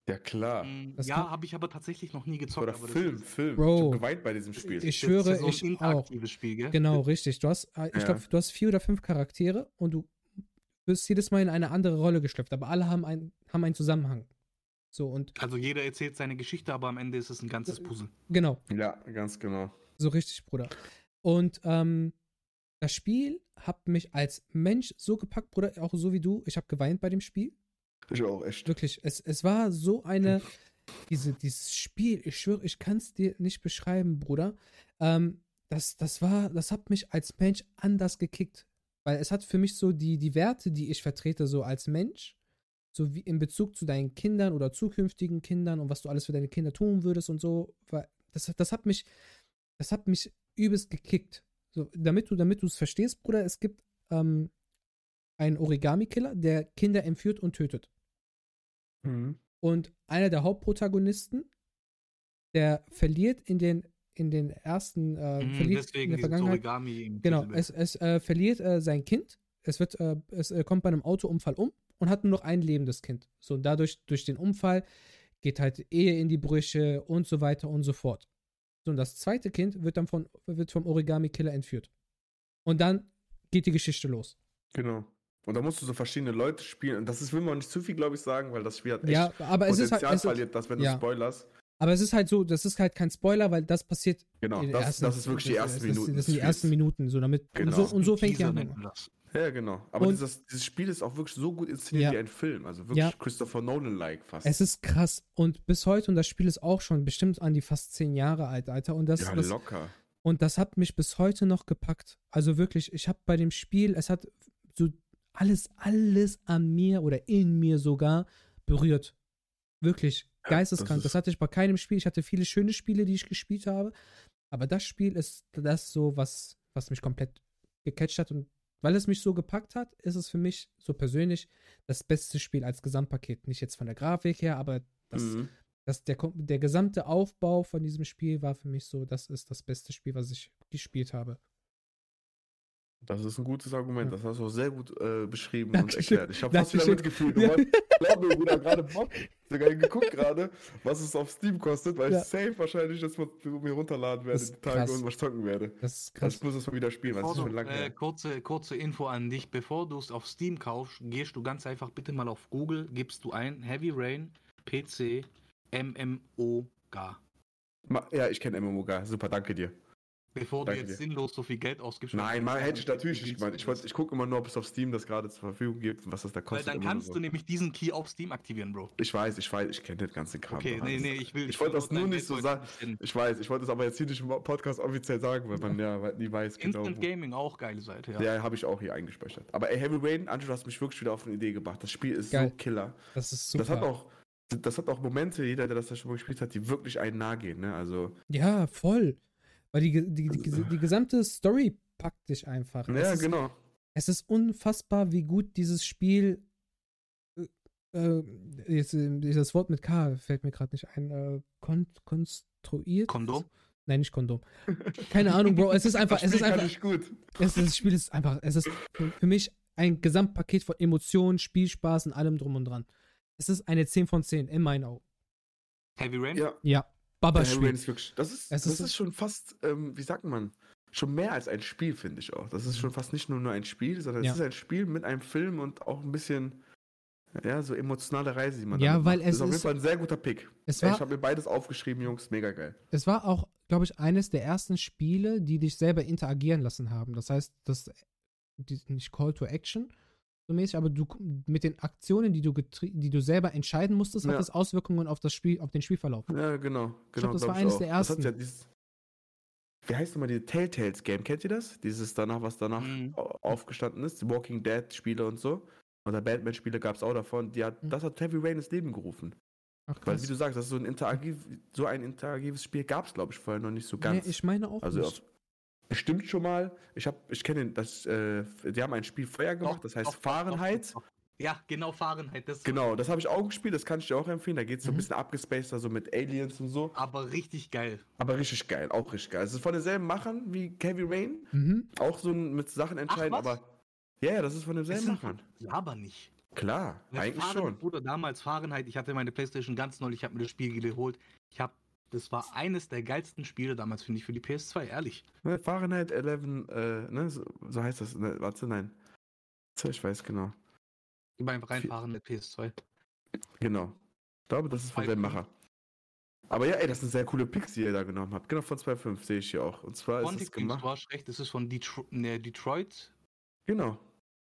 S2: Ja, klar.
S3: Mm,
S1: das
S3: ja, habe ich aber tatsächlich noch nie gezockt.
S2: Oder
S3: aber das
S2: Film, Film.
S1: Bro.
S2: Ich hab geweint bei diesem Spiel.
S1: Ich
S3: das
S1: schwöre,
S3: ist so ein
S1: ich auch.
S3: interaktives Spiel, gell?
S1: Genau, richtig. Du hast, äh, ich
S2: Ja.
S1: glaube, du hast vier oder fünf Charaktere und du wirst jedes Mal in eine andere Rolle geschlüpft, aber alle haben, ein, haben einen Zusammenhang. So und
S3: Also jeder erzählt seine Geschichte, aber am Ende ist es ein
S1: Äh,
S3: ganzes Puzzle.
S1: genau,
S2: Ja, ganz genau.
S1: so richtig, Bruder. Und ähm, das Spiel hat mich als Mensch so gepackt, Bruder, auch so wie du. Ich habe geweint bei dem Spiel.
S2: Ich auch, echt.
S1: Wirklich, es, es war so eine, diese, dieses Spiel, ich schwöre, ich kann es dir nicht beschreiben, Bruder. Ähm, das, das war, das hat mich als Mensch anders gekickt. Weil es hat für mich so die, die Werte, die ich vertrete, so als Mensch, so wie in Bezug zu deinen Kindern oder zukünftigen Kindern und was du alles für deine Kinder tun würdest und so, das, das hat mich, das hat mich übelst gekickt. So, damit du, damit du es verstehst, Bruder, es gibt ähm, einen Origami-Killer, der Kinder entführt und tötet.
S2: Mhm.
S1: Und einer der Hauptprotagonisten, der verliert in den, in den ersten, äh,
S3: Mhm,
S1: verliert in
S3: deswegen
S1: der
S3: dieses
S1: Vergangenheit.
S3: Origami im
S1: Genau, es, es äh, verliert äh, sein Kind. Es wird, äh, es äh, kommt bei einem Autounfall um und hat nur noch ein lebendes Kind. So, und dadurch, durch den Unfall geht halt Ehe in die Brüche und so weiter und so fort. So, und das zweite Kind wird dann von, wird vom Origami-Killer entführt. Und dann geht die Geschichte los.
S2: Genau. Und da musst du so verschiedene Leute spielen. Und das ist, will man nicht zu viel, glaube ich, sagen, weil das Spiel hat echt
S1: Ja, aber es ist
S2: Potenzial
S1: halt. Es ist,
S2: verliert, dass wenn
S1: ja.
S2: du spoilerst.
S1: aber es ist halt so, das ist halt kein Spoiler, weil das passiert
S2: Genau, das,
S1: ersten-
S2: das ist wirklich die
S1: das-
S2: ersten
S1: das,
S2: Minuten.
S1: Das
S2: des
S1: sind die ersten. Minuten, so damit.
S2: Genau.
S1: Und so, und so fängt die
S3: Teaser
S1: an.
S2: Ja, genau. Aber
S1: Und-
S2: dieses, dieses Spiel ist auch wirklich so gut inszeniert
S1: Ja.
S2: wie ein Film. Also wirklich
S1: Ja.
S2: Christopher Nolan-like fast.
S1: Es ist krass. Und bis heute, und das Spiel ist auch schon bestimmt an die fast zehn Jahre alt, Alter. Und das,
S2: ja,
S1: das,
S2: locker.
S1: und das hat mich bis heute noch gepackt. Also wirklich, ich habe bei dem Spiel, es hat so alles, alles an mir oder in mir sogar berührt. Wirklich
S2: Ja,
S1: geisteskrank.
S2: das
S1: Das, hatte ich bei keinem Spiel. Ich hatte viele schöne Spiele, die ich gespielt habe. Aber das Spiel ist das so, was, was mich komplett gecatcht hat. Und weil es mich so gepackt hat, ist es für mich so persönlich das beste Spiel als Gesamtpaket. Nicht jetzt von der Grafik her, aber das,
S2: Mhm.
S1: das, der, der gesamte Aufbau von diesem Spiel war für mich so, das ist das beste Spiel, was ich gespielt habe.
S2: Das ist ein gutes Argument. Das hast du auch sehr gut äh, beschrieben
S1: Dankeschön.
S2: und erklärt. Ich habe fast wieder mitgefühlt. Du
S1: Ja.
S2: wolltest- Glaub mir, Bruder, gerade Bock. Sogar geguckt gerade, was es auf Steam kostet, weil
S1: Ja.
S2: ich safe wahrscheinlich das mal mir runterladen werde,
S1: Das
S2: die Tage
S1: krass.
S2: und was zocken werde.
S1: Das ist
S2: Also
S1: krass.
S2: ich muss das mal wieder spielen, weil es schon
S3: du,
S2: lange
S3: äh, kurze, kurze Info an dich. Bevor du es auf Steam kaufst, gehst du ganz einfach bitte mal auf Google, gibst du ein Heavy Rain PC MMOG.
S2: Ja, ich kenne MMOG. Super, danke dir.
S3: Bevor
S2: Danke
S3: du jetzt
S2: dir.
S3: sinnlos so viel Geld ausgibst.
S2: Nein, mal hätte ich natürlich nicht gemeint. Ich, wollte- ich gucke immer nur, ob es auf Steam das gerade zur Verfügung gibt und was das da
S3: Weil
S2: kostet.
S3: dann
S2: immer nur
S3: kannst
S2: so.
S3: du nämlich diesen Key auf Steam aktivieren, Bro.
S2: Ich weiß, ich weiß, ich kenne den ganzen Kram.
S3: Okay, nee, nee, ich will.
S2: Ich wollte das nur nicht so sagen. Ich weiß, ich wollte es aber jetzt hier nicht im Podcast offiziell sagen, weil man ja nie weiß genau.
S3: Instant
S2: wo-
S3: Gaming auch geile Seite, ja.
S2: Ja, habe ich auch hier eingespeichert. Aber ey, Heavy Rain, Angelo, hast mich wirklich wieder auf eine Idee gebracht. Das Spiel ist
S1: Geil.
S2: so killer.
S1: Das ist super.
S2: Das hat auch, das hat auch Momente, jeder, der das da schon mal gespielt hat, die wirklich einen nahe gehen. Ne? Also,
S1: ja, voll. Weil die, die, die, die, gesamte Story packt dich einfach.
S2: ja,
S1: es, ist,
S2: genau.
S1: es ist unfassbar, wie gut dieses Spiel. Äh, äh, jetzt, äh, dieses Wort mit K fällt mir gerade nicht ein. Äh, kon konstruiert.
S3: Kondom?
S1: Nein, nicht Kondom. Keine Ahnung, Bro. Es ist einfach,
S2: das
S1: es
S2: Spiel
S1: ist einfach, es ist, das Spiel ist einfach, es ist für mich ein Gesamtpaket von Emotionen, Spielspaß und allem drum und dran. Es ist eine 10 von 10 in meinen Augen.
S3: Heavy Rain?
S2: Ja,
S1: Ja, Baba
S2: Heavy Rain
S1: Spiel.
S2: ist wirklich, das ist, das
S1: ist-
S2: ist, schon fast, ähm, wie sagt man, schon mehr als ein Spiel, finde ich auch. Das ist schon fast nicht nur, nur ein Spiel, sondern
S1: Ja.
S2: es ist ein Spiel mit einem Film und auch ein bisschen, ja, so emotionale Reise, die man
S1: Ja, weil
S2: macht.
S1: es
S2: ist auf jeden Fall ein sehr guter Pick.
S1: Es war,
S2: ich habe mir beides aufgeschrieben, Jungs, mega geil.
S1: es war auch, glaube ich, eines der ersten Spiele, die dich selber interagieren lassen haben. Das heißt, das die, nicht Call to Action, so mäßig, aber du mit den Aktionen, die du, getrie- die du selber entscheiden musstest,
S2: Ja.
S1: hat das Auswirkungen auf das Spiel, auf den Spielverlauf.
S2: Ja, genau. genau
S1: das
S2: glaub
S1: war eines
S2: auch.
S1: der
S2: Das
S1: ersten.
S2: ja dieses, wie heißt nochmal die Telltales Game? Kennt ihr das? Dieses danach, was danach
S3: Mhm.
S2: au- aufgestanden ist, die Walking Dead Spiele und so. Oder Batman Spiele gab es auch davon. Die hat,
S1: Mhm.
S2: das hat Heavy Rain ins Leben gerufen.
S1: Ach,
S2: Weil, wie du sagst, das ist so ein, interagiv, so ein interagtives Spiel gab es, glaube ich, vorher noch nicht so ganz.
S1: Nee, ich meine auch
S2: also,
S1: nicht.
S2: Bestimmt schon mal. Ich, hab, ich kenne das, äh, die haben ein Spiel vorher gemacht,
S3: Doch,
S2: das heißt
S3: doch,
S2: Fahrenheit.
S3: doch. Ja, genau, Fahrenheit. Das
S2: Genau, das habe ich auch gespielt, das kann ich dir auch empfehlen. Da geht es so ein
S1: Mhm.
S2: bisschen abgespaced, so mit Aliens und so.
S3: Aber richtig geil.
S2: Aber richtig geil, auch richtig geil. Es ist von denselben Machern wie Heavy Rain.
S1: Mhm.
S2: Auch so mit Sachen entscheiden,
S3: was?
S2: aber. Ja, ja, das ist von demselben Machern.
S3: aber nicht.
S2: Klar,
S3: Weil
S2: eigentlich
S3: Fahren-
S2: schon.
S3: Bruder, damals Fahrenheit, ich hatte meine Playstation ganz neulich, ich habe mir das Spiel geholt. Ich habe, das war eines der geilsten Spiele damals, finde ich, für die PS2, ehrlich.
S2: Ne, Fahrenheit 11, äh, ne, so, so heißt das. Ne, warte, nein. Ich weiß genau.
S3: Gib einfach rein,
S2: Viel-
S3: Fahrenheit PS2.
S2: Genau. Ich glaube, das ist von
S3: Fünf.
S2: Macher. Aber ja, ey, das sind sehr coole Picks, die ihr da genommen habt. Genau, von 2.5 sehe ich hier auch. Und zwar ist
S3: Quantic
S2: es
S3: Dreams,
S2: gemacht.
S3: du hast recht, das ist von Detro ne, Detroit.
S2: Genau.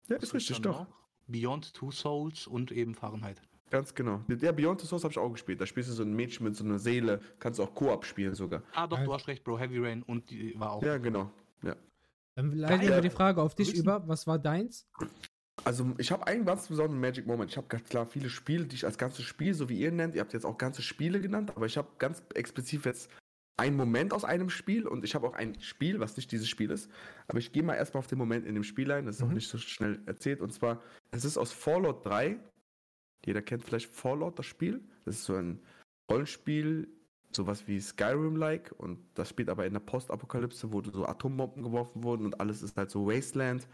S2: Ja, ist richtig, doch.
S3: Beyond Two Souls und eben Fahrenheit.
S2: Ganz genau. Ja, Beyond the Source habe ich auch gespielt. Da spielst du so ein Mädchen mit so einer Seele. Kannst auch Koop spielen sogar.
S3: Ah, doch,
S1: Geil.
S3: du hast recht, Bro. Heavy Rain und die war auch.
S2: Ja, genau.
S1: Dann leiten wir die Frage auf dich über. Was war deins?
S2: Also, ich habe einen ganz besonderen Magic Moment. Ich habe ganz klar viele Spiele, die ich als ganzes Spiel, so wie ihr nennt, ihr habt jetzt auch ganze Spiele genannt, aber ich habe ganz explizit jetzt einen Moment aus einem Spiel und ich habe auch ein Spiel, was nicht dieses Spiel ist. Aber ich gehe mal erstmal auf den Moment in dem Spiel ein, das ist auch
S1: Mhm.
S2: nicht so schnell erzählt. Und zwar, es ist aus Fallout 3. Jeder kennt vielleicht Fallout, das Spiel. Das ist so ein Rollenspiel, sowas wie Skyrim-like und das spielt aber in der Postapokalypse, wo so Atombomben geworfen wurden und alles ist halt so Wasteland.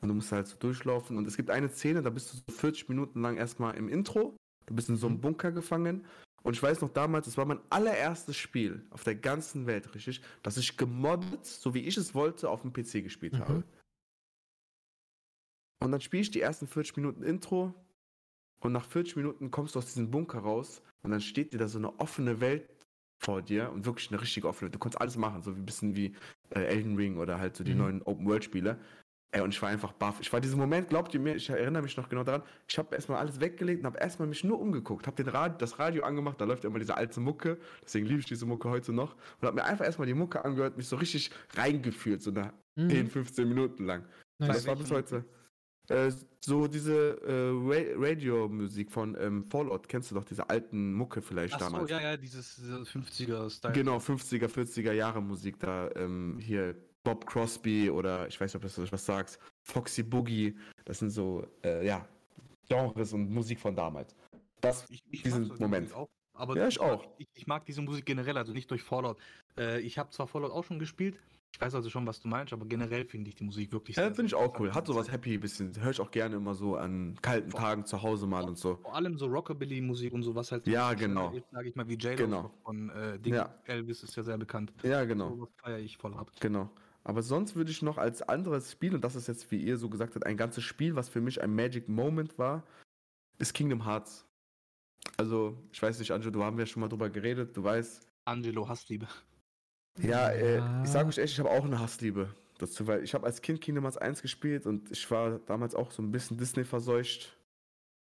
S2: Und du musst halt so durchlaufen. Und es gibt eine Szene, da bist du so 40 Minuten lang erstmal im Intro. Du bist in so einem Bunker gefangen. Und ich weiß noch damals, das war mein allererstes Spiel auf der ganzen Welt, richtig, dass ich gemoddet, so wie ich es wollte, auf dem PC gespielt
S1: Mhm.
S2: habe. Und dann spiele ich die ersten 40 Minuten Intro. Und nach 40 Minuten kommst du aus diesem Bunker raus. Und dann steht dir da so eine offene Welt vor dir. Und wirklich eine richtige offene Welt. Du konntest alles machen, so wie ein bisschen wie äh, Elden Ring oder halt so die
S1: Mhm.
S2: neuen Open-World-Spiele. Ey, und ich war einfach baff. Ich war diesen Moment, glaubt ihr mir, ich erinnere mich noch genau daran, ich habe erstmal alles weggelegt und habe erstmal mich nur umgeguckt, habe den Rad, das Radio angemacht, da läuft ja immer diese alte Mucke, deswegen liebe ich diese Mucke heute noch und habe mir einfach erstmal die Mucke angehört, mich so richtig reingefühlt, so nach
S1: Mhm.
S2: 10, 15 Minuten lang.
S1: Nice.
S2: Das war bis heute. Äh, so diese äh, Ra Radio-Musik von ähm, Fallout, kennst du doch, diese alten Mucke vielleicht
S3: Ach so,
S2: damals.
S3: ja, ja, dieses, dieses 50er-Style.
S2: Genau, 50er, 40er Jahre Musik da, ähm, hier Bob Crosby oder ich weiß nicht, ob du was sagst, Foxy Boogie, das sind so, äh, ja, Genres und Musik von damals. Das,
S3: Ich, ich
S2: diesen
S3: mag solche
S2: Moment.
S3: Auch, aber
S2: Ja, ich auch.
S3: Ich, ich mag diese Musik generell, also nicht durch Fallout. Äh, ich habe zwar Fallout auch schon gespielt, ich weiß also schon, was du meinst, aber generell finde ich die Musik wirklich
S2: ja,
S3: sehr,
S2: finde ich auch cool. Hat sowas happy bisschen, höre ich auch gerne immer so an kalten
S3: Vor-
S2: Tagen zu Hause mal und so.
S3: Vor allem so Rockabilly-Musik und sowas halt.
S2: Ja,
S3: so
S2: genau.
S3: ist, Sag ich mal, wie J-Lo
S2: Genau.
S3: von äh, Ding.
S2: Ja.
S3: Elvis ist ja sehr bekannt.
S2: Ja, genau.
S3: Sowas feiere ich voll ab.
S2: Genau. Aber sonst würde ich noch als anderes Spiel, und das ist jetzt, wie ihr so gesagt habt, ein ganzes Spiel, was für mich ein Magic Moment war, ist Kingdom Hearts. Also, ich weiß nicht, Anjo, du haben wir schon mal drüber geredet, du weißt.
S3: Angelo Hassliebe.
S2: Ja, äh,
S1: Ja.
S2: ich sage euch echt, ich habe auch eine Hassliebe dazu, weil ich habe als Kind Kingdom Hearts 1 gespielt und ich war damals auch so ein bisschen Disney verseucht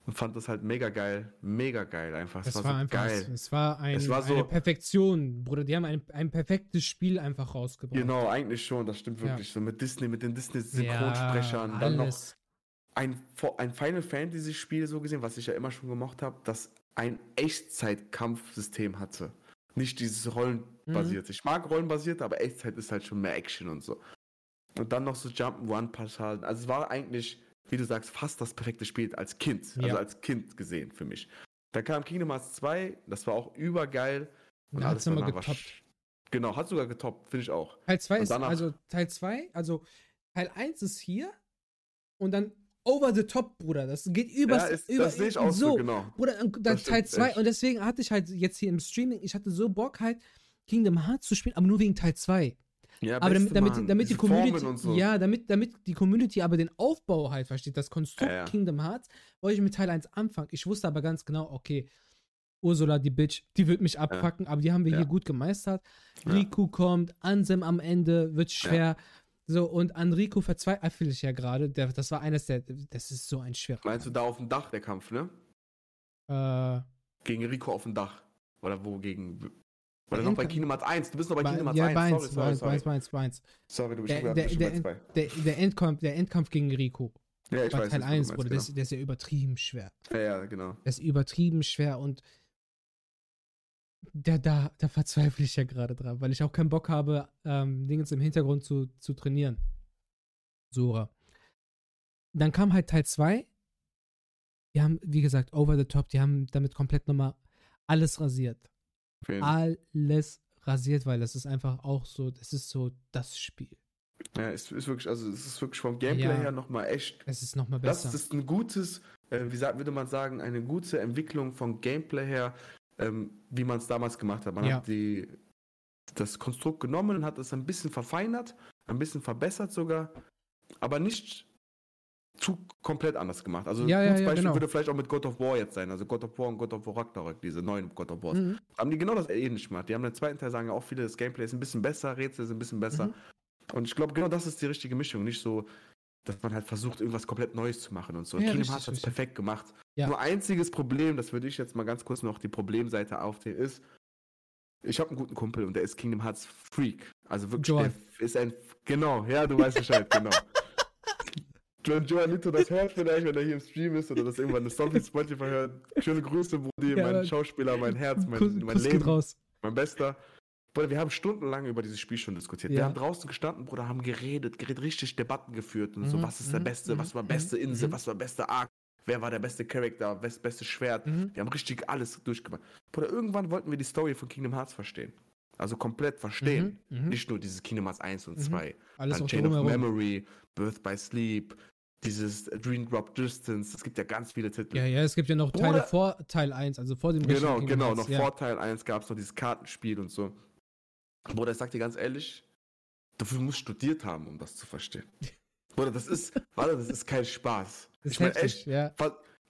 S2: und fand das halt mega geil. Mega geil einfach.
S1: Es
S2: war,
S1: war,
S2: so
S1: einfach,
S2: geil.
S1: es war, ein,
S2: Es war so-
S1: eine Perfektion, Bruder. Die haben ein, ein perfektes Spiel einfach rausgebracht.
S2: Genau, eigentlich schon, das stimmt
S1: Ja.
S2: wirklich. So mit Disney, mit den
S1: Ja,
S2: Disney-Synchronsprechern, dann noch ein, ein Final Fantasy Spiel so gesehen, was ich ja immer schon gemocht habe, das ein Echtzeit-Kampfsystem hatte. Nicht dieses Rollenbasierte. Ich mag Rollenbasierte, aber Echtzeit ist halt schon mehr Action und so. Und dann noch so Jump'n'Run-Passagen. Also es war eigentlich, wie du sagst, fast das perfekte Spiel als Kind. Also
S1: Ja.
S2: als Kind gesehen für mich. Da kam Kingdom Hearts 2, das war auch übergeil.
S1: Hat's immer
S2: danach war
S1: getoppt.
S2: Genau, hat sogar getoppt, finde ich auch.
S1: Teil 2
S2: Und
S1: ist, also Teil 2, also Teil 1 ist hier und dann over the top, Bruder. Das geht übers,
S2: ja, ist,
S1: über,
S2: das sehe ich auch so, genau.
S1: Bruder, und dann Teil
S2: stimmt
S1: 2
S2: echt.
S1: und deswegen hatte ich halt jetzt hier im Streaming, ich hatte so Bock halt Kingdom Hearts zu spielen, aber nur wegen Teil 2.
S2: Ja,
S1: Aber damit, damit,
S2: Mann,
S1: damit die
S2: diese
S1: Community,
S2: so.
S1: ja, damit, damit die Community aber den Aufbau halt versteht, das Konstrukt
S2: Ja, ja.
S1: Kingdom Hearts, wollte ich mit Teil 1 anfangen. Ich wusste aber ganz genau, okay, Ursula, die Bitch, die wird mich abfacken, aber die haben wir hier gut gemeistert. Riku kommt, Ansem am Ende, wird schwer. So, und Enrico verzweifelt ich ja gerade. Das war eines der. Das ist so ein schwerer.
S2: Meinst du da auf dem Dach der Kampf, ne?
S1: Äh,
S2: Gegen Rico auf dem Dach. Oder wo gegen.
S1: Der
S2: Oder noch bei Kingdom Hearts 1. Du bist noch bei Kingdom Hearts
S1: ja,
S2: 1.
S1: bei
S2: Sorry,
S1: eins,
S2: sorry,
S1: bei eins,
S2: sorry.
S1: bei eins, bei eins, bei eins.
S2: Sorry, du bist
S1: Der,
S2: schon
S1: der,
S2: bei
S1: der,
S2: zwei.
S1: der, der, Endkampf, der Endkampf gegen Rico.
S2: Ja, ich
S1: Bei
S2: weiß.
S1: Teil
S2: was du
S1: 1,
S2: meinst,
S1: Bruder. Der, ist, der ist ja übertrieben schwer.
S2: genau. Ja, ja, genau.
S1: Der ist übertrieben schwer und da, da, da verzweifle ich ja gerade dran, weil ich auch keinen Bock habe, ähm, Dingens im Hintergrund zu, zu trainieren. Sora. Dann kam halt Teil 2. Die haben, wie gesagt, over the top, die haben damit komplett nochmal alles rasiert.
S2: Fehlen.
S1: Alles rasiert, weil das ist einfach auch so, das ist so das Spiel.
S2: Ja, es ist wirklich, also es ist wirklich vom Gameplay
S1: Ja.
S2: her nochmal echt.
S1: Es ist nochmal
S2: Das
S1: besser.
S2: ist ein gutes, äh, wie sagt, würde man sagen, eine gute Entwicklung vom Gameplay her, ähm, wie man es damals gemacht hat. Man
S1: Ja.
S2: hat die, das Konstrukt genommen und hat es ein bisschen verfeinert, ein bisschen verbessert sogar, aber nicht zu komplett anders gemacht. Also
S1: Ja, ja, ja,
S2: Beispiel
S1: genau.
S2: würde vielleicht auch mit God of War jetzt sein. Also God of War und God of War Ragnarok, diese neuen God of Wars.
S1: Mhm.
S2: Haben die genau das ähnlich gemacht. Die haben im zweiten Teil sagen ja auch viele, das Gameplay ist ein bisschen besser, Rätsel sind ein bisschen besser.
S1: Mhm.
S2: Und ich glaube, genau das ist die richtige Mischung. Nicht so, dass man halt versucht, irgendwas komplett Neues zu machen und so.
S1: Ja,
S2: Kingdom Hearts hat es perfekt gemacht.
S1: Ja.
S2: Nur einziges Problem, das würde ich jetzt mal ganz kurz noch die Problemseite aufzählen, ist, ich habe einen guten Kumpel und der ist Kingdom Hearts Freak. Also wirklich, der ist ein, genau, ja, du weißt Bescheid, genau. Wenn Joanito das hört vielleicht, wenn er hier im Stream ist oder das irgendwann eine Song Spotify hört, schöne Grüße, Brudi,
S1: Ja,
S2: mein Schauspieler, mein Herz, mein,
S1: Kuss,
S2: mein
S1: Kuss
S2: Leben
S1: raus.
S2: mein Bester. Bruder, wir haben stundenlang über dieses Spiel schon diskutiert.
S1: Ja.
S2: Wir haben draußen gestanden, Bruder, haben geredet, geredet, richtig Debatten geführt und so.
S1: Mhm,
S2: Was ist der
S1: mhm,
S2: beste, was
S1: mhm,
S2: war beste Insel,
S1: mhm.
S2: was war beste Arc, wer war der beste Charakter, das beste Schwert.
S1: Mhm.
S2: Wir haben richtig alles durchgemacht. Bruder, irgendwann wollten wir die Story von Kingdom Hearts verstehen. Also komplett verstehen.
S1: Mhm. Mhm.
S2: Nicht nur dieses Kingdom Hearts 1 und
S1: Mhm.
S2: 2.
S1: Alles
S2: Dann Chain of. Memory, Birth by Sleep, dieses Dream Drop Distance. Es gibt ja ganz viele Titel.
S1: Ja, ja, es gibt ja noch Teile
S2: Bruder-
S1: vor Teil 1, also vor dem
S2: Genau,
S1: Kingdom
S2: genau. Noch
S1: ja.
S2: vor Teil 1 gab es noch dieses Kartenspiel und so. Bruder, ich sag dir ganz ehrlich, dafür musst du studiert haben, um das zu verstehen. Bruder, das ist, warte, das ist kein Spaß.
S1: Das
S2: ich meine echt,
S1: ja.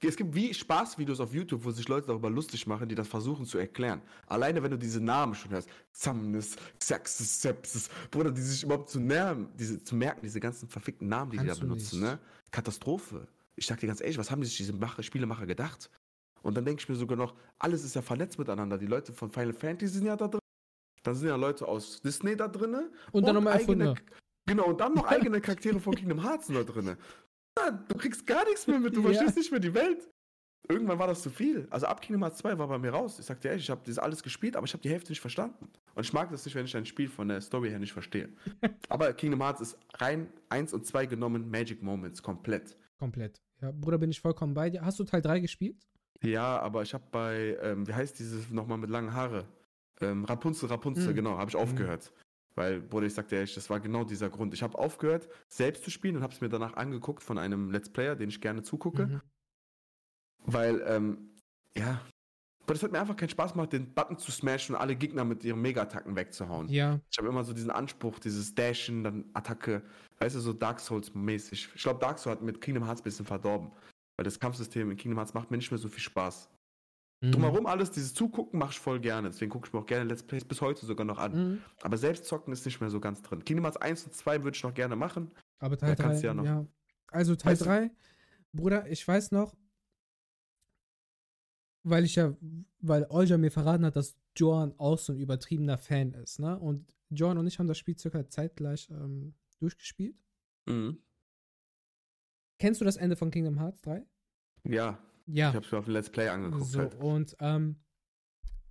S2: Es gibt wie Spaßvideos auf YouTube, wo sich Leute darüber lustig machen, die das versuchen zu erklären. Alleine wenn du diese Namen schon hörst, Samnis, Xaxis, Sepsis, Bruder, die sich überhaupt zu nerven, diese, zu merken, diese ganzen verfickten Namen, die
S1: Kannst
S2: die da benutzen,
S1: nicht.
S2: ne? Katastrophe. Ich sag dir ganz ehrlich, was haben sich diese Macher, Spielemacher gedacht? Und dann denke ich mir sogar noch, alles ist ja vernetzt miteinander. Die Leute von Final Fantasy sind ja da drin. Dann sind ja Leute aus Disney da drin.
S1: Und dann nochmal
S2: eigene-
S1: erfunden.
S2: Genau, und dann noch eigene Charaktere von Kingdom Hearts da drin. Du kriegst gar nichts mehr mit, du
S1: Ja.
S2: verstehst nicht mehr die Welt. Irgendwann war das zu viel. Also ab Kingdom Hearts 2 war bei mir raus. Ich sag dir ehrlich, ich habe das alles gespielt, aber ich habe die Hälfte nicht verstanden. Und ich mag das nicht, wenn ich ein Spiel von der Story her nicht verstehe. aber Kingdom Hearts ist rein 1 und 2 genommen Magic Moments komplett.
S1: Komplett. Ja, Bruder, bin ich vollkommen bei dir. Hast du Teil 3 gespielt?
S2: Ja, aber ich habe bei, ähm, wie heißt dieses nochmal mit langen Haare? Ähm, Rapunzel, Rapunzel,
S1: Hm.
S2: genau, habe ich aufgehört. Weil, Bruder, ich sag dir ehrlich, das war genau dieser Grund. Ich habe aufgehört, selbst zu spielen und habe es mir danach angeguckt von einem Let's Player, den ich gerne zugucke.
S1: Mhm.
S2: Weil, ähm, ja, aber das hat mir einfach keinen Spaß gemacht, den Button zu smashen und alle Gegner mit ihren Mega-Attacken wegzuhauen.
S1: Ja,
S2: Ich habe immer so diesen Anspruch, dieses Dashen, dann Attacke, weißt du, so Dark Souls-mäßig. Ich glaube, Dark Souls hat mit Kingdom Hearts ein bisschen verdorben. Weil das Kampfsystem in Kingdom Hearts macht mir nicht mehr so viel Spaß.
S1: Mhm.
S2: Drumherum alles, dieses Zugucken mache ich voll gerne. Deswegen gucke ich mir auch gerne Let's Plays bis heute sogar noch an.
S1: Mhm.
S2: Aber selbst zocken ist nicht mehr so ganz drin. Kingdom Hearts 1 und 2 würde ich noch gerne machen.
S1: Aber Teil
S2: Da
S1: 3,
S2: kannst du
S1: ja,
S2: ja noch-
S1: Also Teil
S2: Weißt du-
S1: 3, Bruder, ich weiß noch, weil ich ja, weil Olja mir verraten hat, dass Joan auch so ein übertriebener Fan ist, ne? Und Joan und ich haben das Spiel circa zeitgleich ähm, durchgespielt. Kennst du das Ende von Kingdom Hearts 3?
S2: Ja,
S1: Ja.
S2: ich habe es mir auf dem Let's Play angeguckt.
S1: So,
S2: halt.
S1: und ähm,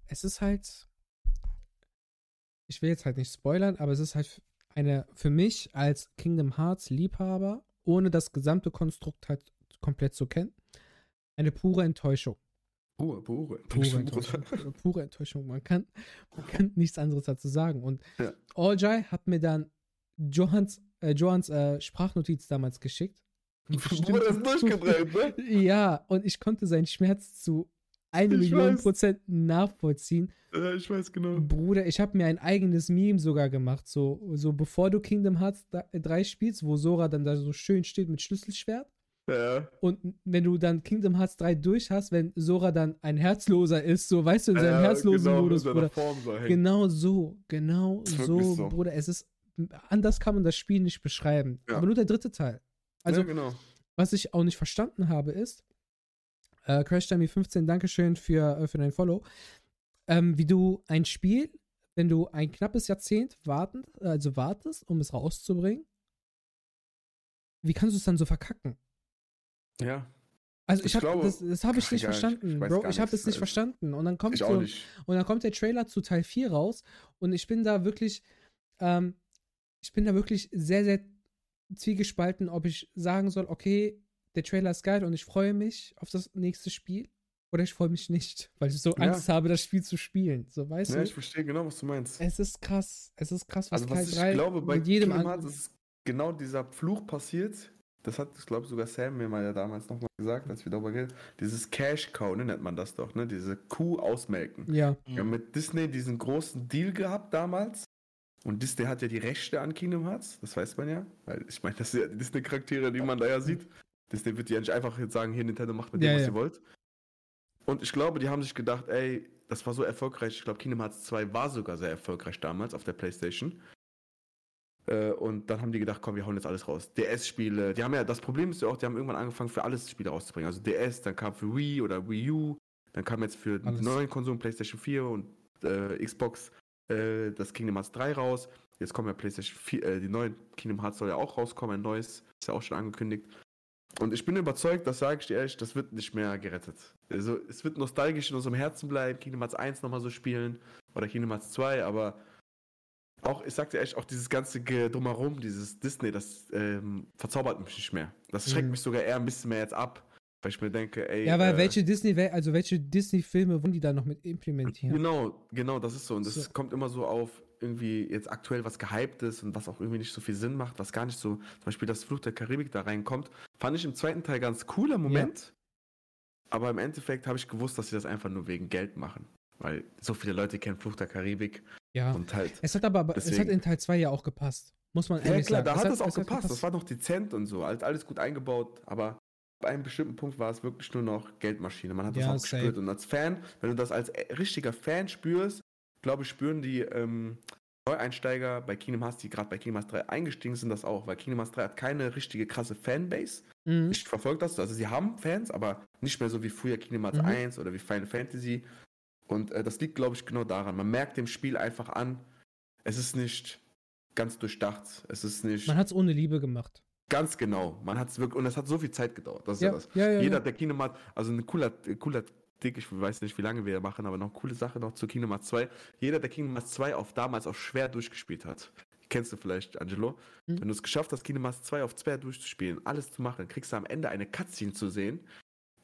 S1: es ist halt, ich will jetzt halt nicht spoilern, aber es ist halt eine, für mich als Kingdom Hearts Liebhaber, ohne das gesamte Konstrukt halt komplett zu kennen, eine pure Enttäuschung.
S2: Pure, pure.
S1: Pure Enttäuschung. Pure, pure Enttäuschung. Man kann, man kann nichts anderes dazu sagen. Und
S2: Ja.
S1: Oljai hat mir dann Johans, äh, Johans äh, Sprachnotiz damals geschickt.
S2: Bruder ist durchgedreht, ne?
S1: Ja, und ich konnte seinen Schmerz zu eine
S2: Ich
S1: Million
S2: weiß.
S1: Prozent nachvollziehen.
S2: Ja, ich weiß genau.
S1: Bruder, ich habe mir ein eigenes Meme sogar gemacht. So, so bevor du Kingdom Hearts 3 spielst, wo Sora dann da so schön steht mit Schlüsselschwert.
S2: Ja.
S1: Und wenn du dann Kingdom Hearts 3 durch hast, wenn Sora dann ein Herzloser ist, so weißt du, in seinem
S2: ja,
S1: herzlosen
S2: genau,
S1: Modus, Bruder.
S2: So.
S1: Genau so, genau so,
S2: so.
S1: Bruder. Es ist anders kann man das Spiel nicht beschreiben.
S2: Ja.
S1: Aber nur der dritte Teil. Also,
S2: ja, genau.
S1: was ich auch nicht verstanden habe, ist, äh, Crash Dummy 15, Dankeschön für, äh, für dein Follow, ähm, wie du ein Spiel, wenn du ein knappes Jahrzehnt warten, also wartest, um es rauszubringen, wie kannst du es dann so verkacken?
S2: Ja,
S1: Also ich,
S2: Ich
S1: habe das, das habe ich nicht verstanden,
S2: ich
S1: Bro. Ich habe es nicht
S2: Also,
S1: verstanden. Und dann kommt so, und dann kommt der Trailer zu Teil 4 raus und ich bin da wirklich, ähm, ich bin da wirklich sehr, sehr zwiegespalten, ob ich sagen soll, okay, der Trailer ist geil und ich freue mich auf das nächste Spiel oder ich freue mich nicht, weil ich so
S2: Ja.
S1: Angst habe, das Spiel zu spielen. So, weißt
S2: Ja,
S1: du?
S2: ich verstehe genau, was du meinst.
S1: Es ist krass. Es ist krass, was
S2: Also was ich
S1: 3
S2: glaube, bei
S1: jedem
S2: Hearts ist genau dieser Fluch passiert. Das hat, ich glaube, sogar Sam mir mal ja damals nochmal gesagt, als wir darüber geredet Dieses Cash Cow, ne, nennt man das doch, ne? Diese Kuh ausmelken.
S1: Ja,
S2: Wir haben mit Disney diesen großen Deal gehabt damals. Und Disney hat ja die Rechte an Kingdom Hearts, das weiß man ja. Weil ich meine, das sind ja die Disney-Charaktere, die man da ja sieht. Disney wird ja nicht einfach jetzt sagen, hier Nintendo macht mit dem,
S1: Ja,
S2: was
S1: ja.
S2: ihr wollt. Und ich glaube, die haben sich gedacht, ey, das war so erfolgreich. Ich glaube, Kingdom Hearts 2 war sogar sehr erfolgreich damals auf der Playstation. Äh, und dann haben die gedacht, komm, wir hauen jetzt alles raus. DS-Spiele, die haben ja, das Problem ist ja auch, die haben irgendwann angefangen, für alles Spiele rauszubringen. Also DS, dann kam für Wii oder Wii U, dann kam jetzt für
S1: Alles.
S2: die neuen Konsolen PlayStation 4 und äh, Xbox äh, das Kingdom Hearts 3 raus. Jetzt kommen ja PlayStation 4, äh, die neuen Kingdom Hearts soll ja auch rauskommen, ein neues, ist ja auch schon angekündigt. Und ich bin überzeugt, das sage ich dir ehrlich, das wird nicht mehr gerettet. Also es wird nostalgisch in unserem Herzen bleiben, Kingdom Hearts 1 nochmal so spielen oder Kingdom Hearts 2, aber auch, ich sag dir echt, auch dieses ganze Drumherum, dieses Disney, das ähm, verzaubert mich nicht mehr. Das schreckt
S1: Mhm.
S2: mich sogar eher ein bisschen mehr jetzt ab, weil ich mir denke, ey.
S1: ja, weil
S2: äh,
S1: welche Disney, also welche Disney-Filme wollen die da noch mit implementieren?
S2: Genau, genau, das ist so. Und das
S1: So.
S2: kommt immer so auf irgendwie jetzt aktuell was gehypt ist und was auch irgendwie nicht so viel Sinn macht, was gar nicht so, zum Beispiel das Fluch der Karibik da reinkommt, fand ich im zweiten Teil ganz cooler Moment. Aber im Endeffekt habe ich gewusst, dass sie das einfach nur wegen Geld machen. Weil so viele Leute kennen Fluch der Karibik
S1: Ja.
S2: und halt.
S1: Es hat aber, aber es hat in Teil 2 ja auch gepasst. Muss man
S2: Ja
S1: ehrlich
S2: klar,
S1: sagen.
S2: da
S1: Es
S2: hat es auch
S1: hat
S2: gepasst. Das war noch dezent und so. Alles gut eingebaut, aber bei einem bestimmten Punkt war es wirklich nur noch Geldmaschine. Man hat das
S1: Ja,
S2: auch
S1: safe.
S2: gespürt. Und als Fan, wenn du das als richtiger Fan spürst, glaube ich, spüren die ähm, Neueinsteiger bei Kingdom Hearts, die gerade bei Kingdom Hearts 3 eingestiegen sind, das auch. Weil Kingdom Hearts 3 hat keine richtige krasse Fanbase.
S1: Mhm.
S2: Ich verfolge das. Also sie haben Fans, aber nicht mehr so wie früher Kingdom Hearts
S1: Mhm.
S2: 1 oder wie Final Fantasy. Und äh, das liegt, glaube ich, genau daran. Man merkt dem Spiel einfach an, es ist nicht ganz durchdacht. Es ist nicht
S1: Man hat es ohne Liebe gemacht.
S2: Ganz genau. Man hat es wirklich, und es hat so viel Zeit gedauert. Das ist ja,
S1: Ja,
S2: das.
S1: ja, ja.
S2: Jeder,
S1: ja.
S2: der Kingdom also ein cooler, cooler Dick, ich weiß nicht, wie lange wir machen, aber noch eine coole Sache noch zu Kingdom Hearts 2. Jeder, der Kingdom Hearts 2 auf damals auf schwer durchgespielt hat, kennst du vielleicht, Angelo,
S1: Mhm.
S2: wenn du es geschafft hast, Kingdom Hearts 2 auf schwer durchzuspielen, alles zu machen, kriegst du am Ende eine Cutscene zu sehen,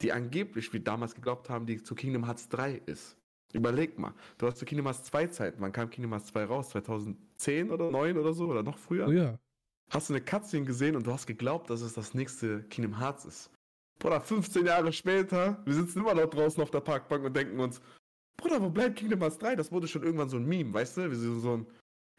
S2: die angeblich, wie damals geglaubt haben, die zu Kingdom Hearts 3 ist. Überleg mal, du hast zu Kingdom Hearts 2 Zeiten, wann kam Kingdom Hearts 2 raus? 2010 oder 9 oder so oder noch früher?
S1: Früher.
S2: Hast du eine Cutscene gesehen und du hast geglaubt, dass es das nächste Kingdom Hearts ist. Bruder, 15 Jahre später, wir sitzen immer noch draußen auf der Parkbank und denken uns, Bruder, wo bleibt Kingdom Hearts 3? Das wurde schon irgendwann so ein Meme, weißt du? Wie so, so ein,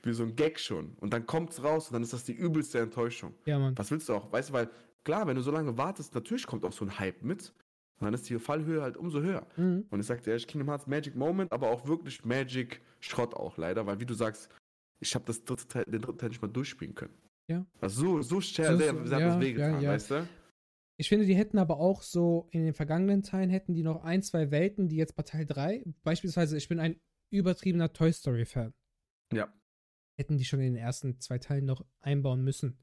S2: wie so ein Gag schon. Und dann kommt's raus und dann ist das die übelste Enttäuschung.
S1: Ja, Mann.
S2: Was willst du auch? Weißt du, weil, klar, wenn du so lange wartest, natürlich kommt auch so ein Hype mit. Und dann ist die Fallhöhe halt umso höher.
S1: Mhm.
S2: Und ich sag dir ehrlich, Kingdom Hearts Magic Moment, aber auch wirklich Magic Schrott auch leider, weil wie du sagst, ich habe das dritte Teil, den dritten Teil nicht mal durchspielen können.
S1: Ja.
S2: Also so, so sehr,
S1: So-
S2: sehr,
S1: so-
S2: sehr
S1: ja,
S2: das wehgetan,
S1: ja, ja.
S2: weißt du?
S1: Ich finde, die hätten aber auch so in den vergangenen Teilen hätten die noch ein, zwei Welten, die jetzt bei Teil 3, beispielsweise, ich bin ein übertriebener Toy Story-Fan.
S2: Ja.
S1: Hätten die schon in den ersten zwei Teilen noch einbauen müssen.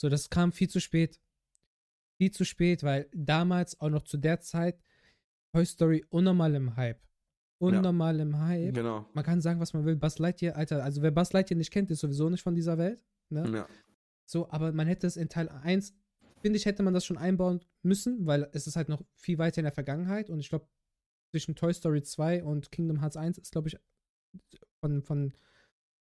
S1: So, das kam viel zu spät. Viel zu spät, weil damals auch noch zu der Zeit Toy Story unnormal im Hype. Unnormal im Hype.
S2: Genau.
S1: Man kann sagen, was man will. Buzz Lightyear, Alter, also wer Buzz Lightyear nicht kennt, ist sowieso nicht von dieser Welt. Ne?
S2: Ja.
S1: So, aber man hätte es in Teil 1, finde ich, hätte man das schon einbauen müssen, weil es ist halt noch viel weiter in der Vergangenheit und ich glaube, zwischen Toy Story 2 und Kingdom Hearts 1 ist, glaube ich, von, von,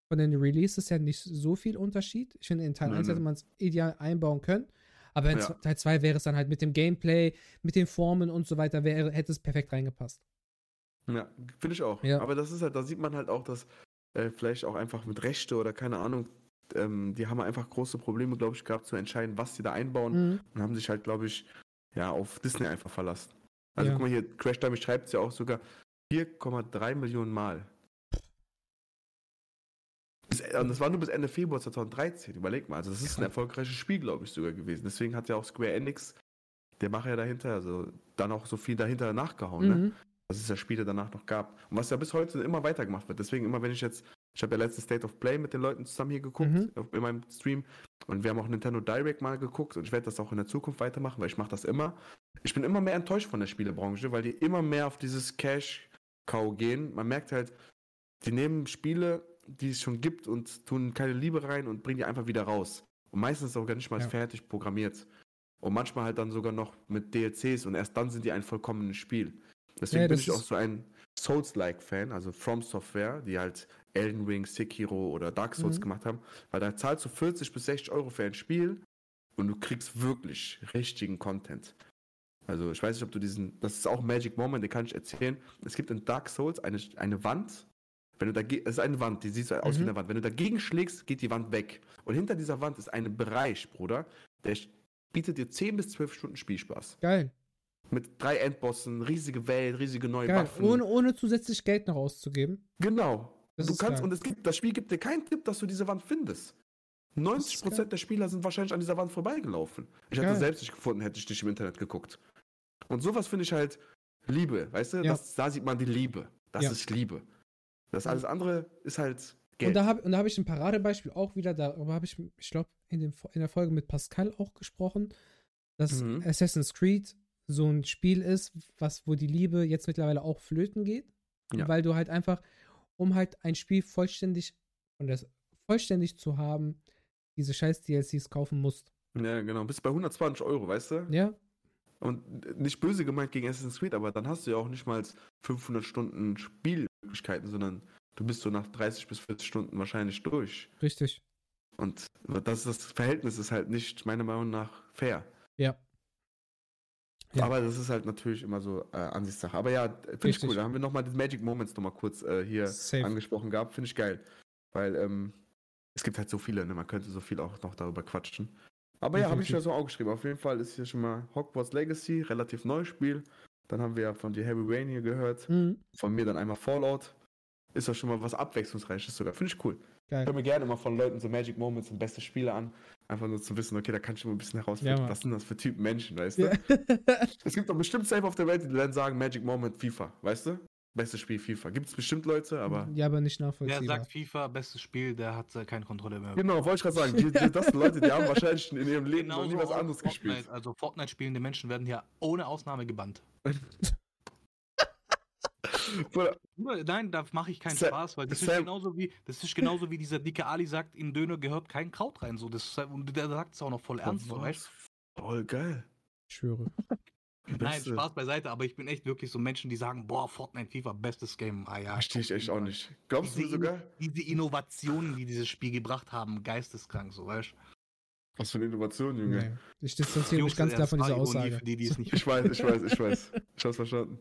S1: von den Releases ja nicht so viel Unterschied. Ich finde, in Teil
S2: Nö,
S1: 1
S2: nö.
S1: hätte man es ideal einbauen können. Aber in
S2: Ja.
S1: Teil 2 wäre es dann halt mit dem Gameplay, mit den Formen und so weiter, wäre, hätte es perfekt reingepasst.
S2: Ja, finde ich auch.
S1: Ja.
S2: Aber das ist halt, da sieht man halt auch, dass äh, vielleicht auch einfach mit Rechte oder keine Ahnung, ähm, die haben einfach große Probleme, glaube ich, gehabt zu entscheiden, was sie da einbauen
S1: Mhm.
S2: und haben sich halt, glaube ich, ja, auf Disney einfach verlassen. Also
S1: Ja.
S2: guck mal hier, Crash Dummy schreibt es ja auch sogar 4,3 Millionen Mal. Bis, und das war nur bis Ende Februar 2013, überleg mal. Also das ist ein erfolgreiches Spiel, glaube ich, sogar gewesen. Deswegen hat ja auch Square Enix, der Macher ja dahinter, also dann auch so viel dahinter nachgehauen, ne?
S1: Mhm.
S2: dass es ja Spiele danach noch gab. Und was ja bis heute immer weitergemacht wird. Deswegen immer, wenn ich jetzt, ich habe ja letztes State of Play mit den Leuten zusammen hier geguckt,
S1: Mhm.
S2: in meinem Stream. Und wir haben auch Nintendo Direct mal geguckt und ich werde das auch in der Zukunft weitermachen, weil ich mache das immer. Ich bin immer mehr enttäuscht von der Spielebranche, weil die immer mehr auf dieses Cash-Cow gehen. Man merkt halt, die nehmen Spiele, die es schon gibt und tun keine Liebe rein und bringen die einfach wieder raus. Und meistens auch gar nicht mal
S1: Ja.
S2: fertig programmiert. Und manchmal halt dann sogar noch mit DLCs und erst dann sind die ein vollkommenes Spiel. Deswegen
S1: Ja,
S2: bin ich auch so ein Souls-like-Fan, also From Software, die halt Elden Ring, Sekiro oder Dark Souls
S1: Mhm.
S2: gemacht haben, weil da zahlst du 40 bis 60 Euro für ein Spiel und du kriegst wirklich richtigen Content. Also ich weiß nicht, ob du diesen, das ist auch Magic Moment, den kann ich erzählen. Es gibt in Dark Souls eine, eine Wand, wenn du dagegen, es ist eine Wand, die sieht so aus wie
S1: Mhm.
S2: eine Wand. Wenn du dagegen schlägst, geht die Wand weg. Und hinter dieser Wand ist ein Bereich, Bruder, der bietet dir 10 bis 12 Stunden Spielspaß.
S1: Geil.
S2: Mit drei Endbossen, riesige Welt, riesige neue
S1: Geil.
S2: Waffen.
S1: Ohne, ohne zusätzlich Geld noch auszugeben.
S2: Genau.
S1: Das
S2: du kannst,
S1: geil.
S2: und es gibt, das Spiel gibt dir keinen Tipp, dass du diese Wand findest. 90%
S1: geil.
S2: der Spieler sind wahrscheinlich an dieser Wand vorbeigelaufen. Ich hätte
S1: Geil.
S2: es selbst nicht gefunden, hätte ich nicht im Internet geguckt. Und sowas finde ich halt Liebe, weißt du?
S1: Ja.
S2: Das, da sieht man die Liebe. Das
S1: Ja.
S2: ist Liebe. Das alles andere ist halt Geld.
S1: Und da habe hab ich ein Paradebeispiel auch wieder, darüber habe ich, ich glaube, in, dem- in der Folge mit Pascal auch gesprochen, dass
S2: Mhm.
S1: Assassin's Creed so ein Spiel ist, was, wo die Liebe jetzt mittlerweile auch flöten geht.
S2: Ja.
S1: Weil du halt einfach, um halt ein Spiel vollständig und das vollständig zu haben, diese scheiß DLCs kaufen musst.
S2: ja, genau. Bist bei 120 Euro, weißt du?
S1: Ja,
S2: Und nicht böse gemeint gegen Assassin's Creed, aber dann hast du ja auch nicht mal 500 Stunden Spielmöglichkeiten, sondern du bist so nach 30 bis 40 Stunden wahrscheinlich durch.
S1: richtig.
S2: Und das, das Verhältnis ist halt nicht meiner Meinung nach fair.
S1: Ja. Ja.
S2: Aber das ist halt natürlich immer so äh, Ansichtssache. Aber ja, finde ich cool. Da haben wir nochmal die Magic Moments nochmal kurz äh, hier
S1: Safe.
S2: angesprochen gehabt. Finde ich geil. Weil ähm, es gibt halt so viele, ne? man könnte so viel auch noch darüber quatschen. Aber ja, habe ich
S1: Definitiv.
S2: so auch geschrieben. Auf jeden Fall ist hier schon mal Hogwarts Legacy, relativ neues Spiel. Dann haben wir ja von dir Heavy Rain hier gehört.
S1: Mhm.
S2: Von mir dann einmal Fallout. Ist doch schon mal was Abwechslungsreiches sogar. Finde ich cool. Ich
S1: Geil.
S2: höre mir gerne mal von Leuten so Magic Moments und beste Spiele an. Einfach nur zu wissen, okay, da kann ich immer ein bisschen herausfinden,
S1: Ja,
S2: was sind das für Typen Menschen, weißt du?
S1: Ja.
S2: Es gibt doch bestimmt safe auf der Welt, die dann sagen Magic Moment FIFA, weißt du? Bestes Spiel FIFA. Gibt es bestimmt Leute, aber.
S1: ja, aber nicht
S3: Wer
S1: nachvollziehbar.
S3: sagt FIFA, bestes Spiel, der hat äh, keine Kontrolle mehr.
S2: Genau, wollte ich gerade sagen. Die, die, das sind Leute, die haben wahrscheinlich in ihrem Leben noch nie
S3: Genauso
S2: was anderes
S3: Fortnite.
S2: gespielt.
S3: Also Fortnite spielende Menschen werden hier ohne Ausnahme gebannt. Nein, da mache ich keinen
S2: Sam-
S3: Spaß, weil das ist
S2: Sam-
S3: genauso wie das ist genauso wie dieser dicke Ali sagt, in Döner gehört kein Kraut rein. So, das, und der sagt es auch noch voll ernst. So, weißt?
S2: Voll geil.
S1: Ich schwöre.
S3: Nein,
S2: Beste.
S3: Spaß beiseite, aber ich bin echt wirklich so Menschen, die sagen, boah, Fortnite, FIFA, bestes Game. Ah ja.
S2: Verstehe ich echt auch nicht. Glaubst du
S3: Diese,
S2: sogar?
S3: diese Innovationen, die dieses Spiel gebracht haben, geisteskrank, so, weißt du?
S2: Was für eine Innovation, Junge.
S1: Nee. Ich distanziere mich ganz
S3: das
S1: klar von dieser Aussage.
S3: Die, die es nicht
S2: Ich weiß, ich weiß, ich weiß. Ich hab's verstanden.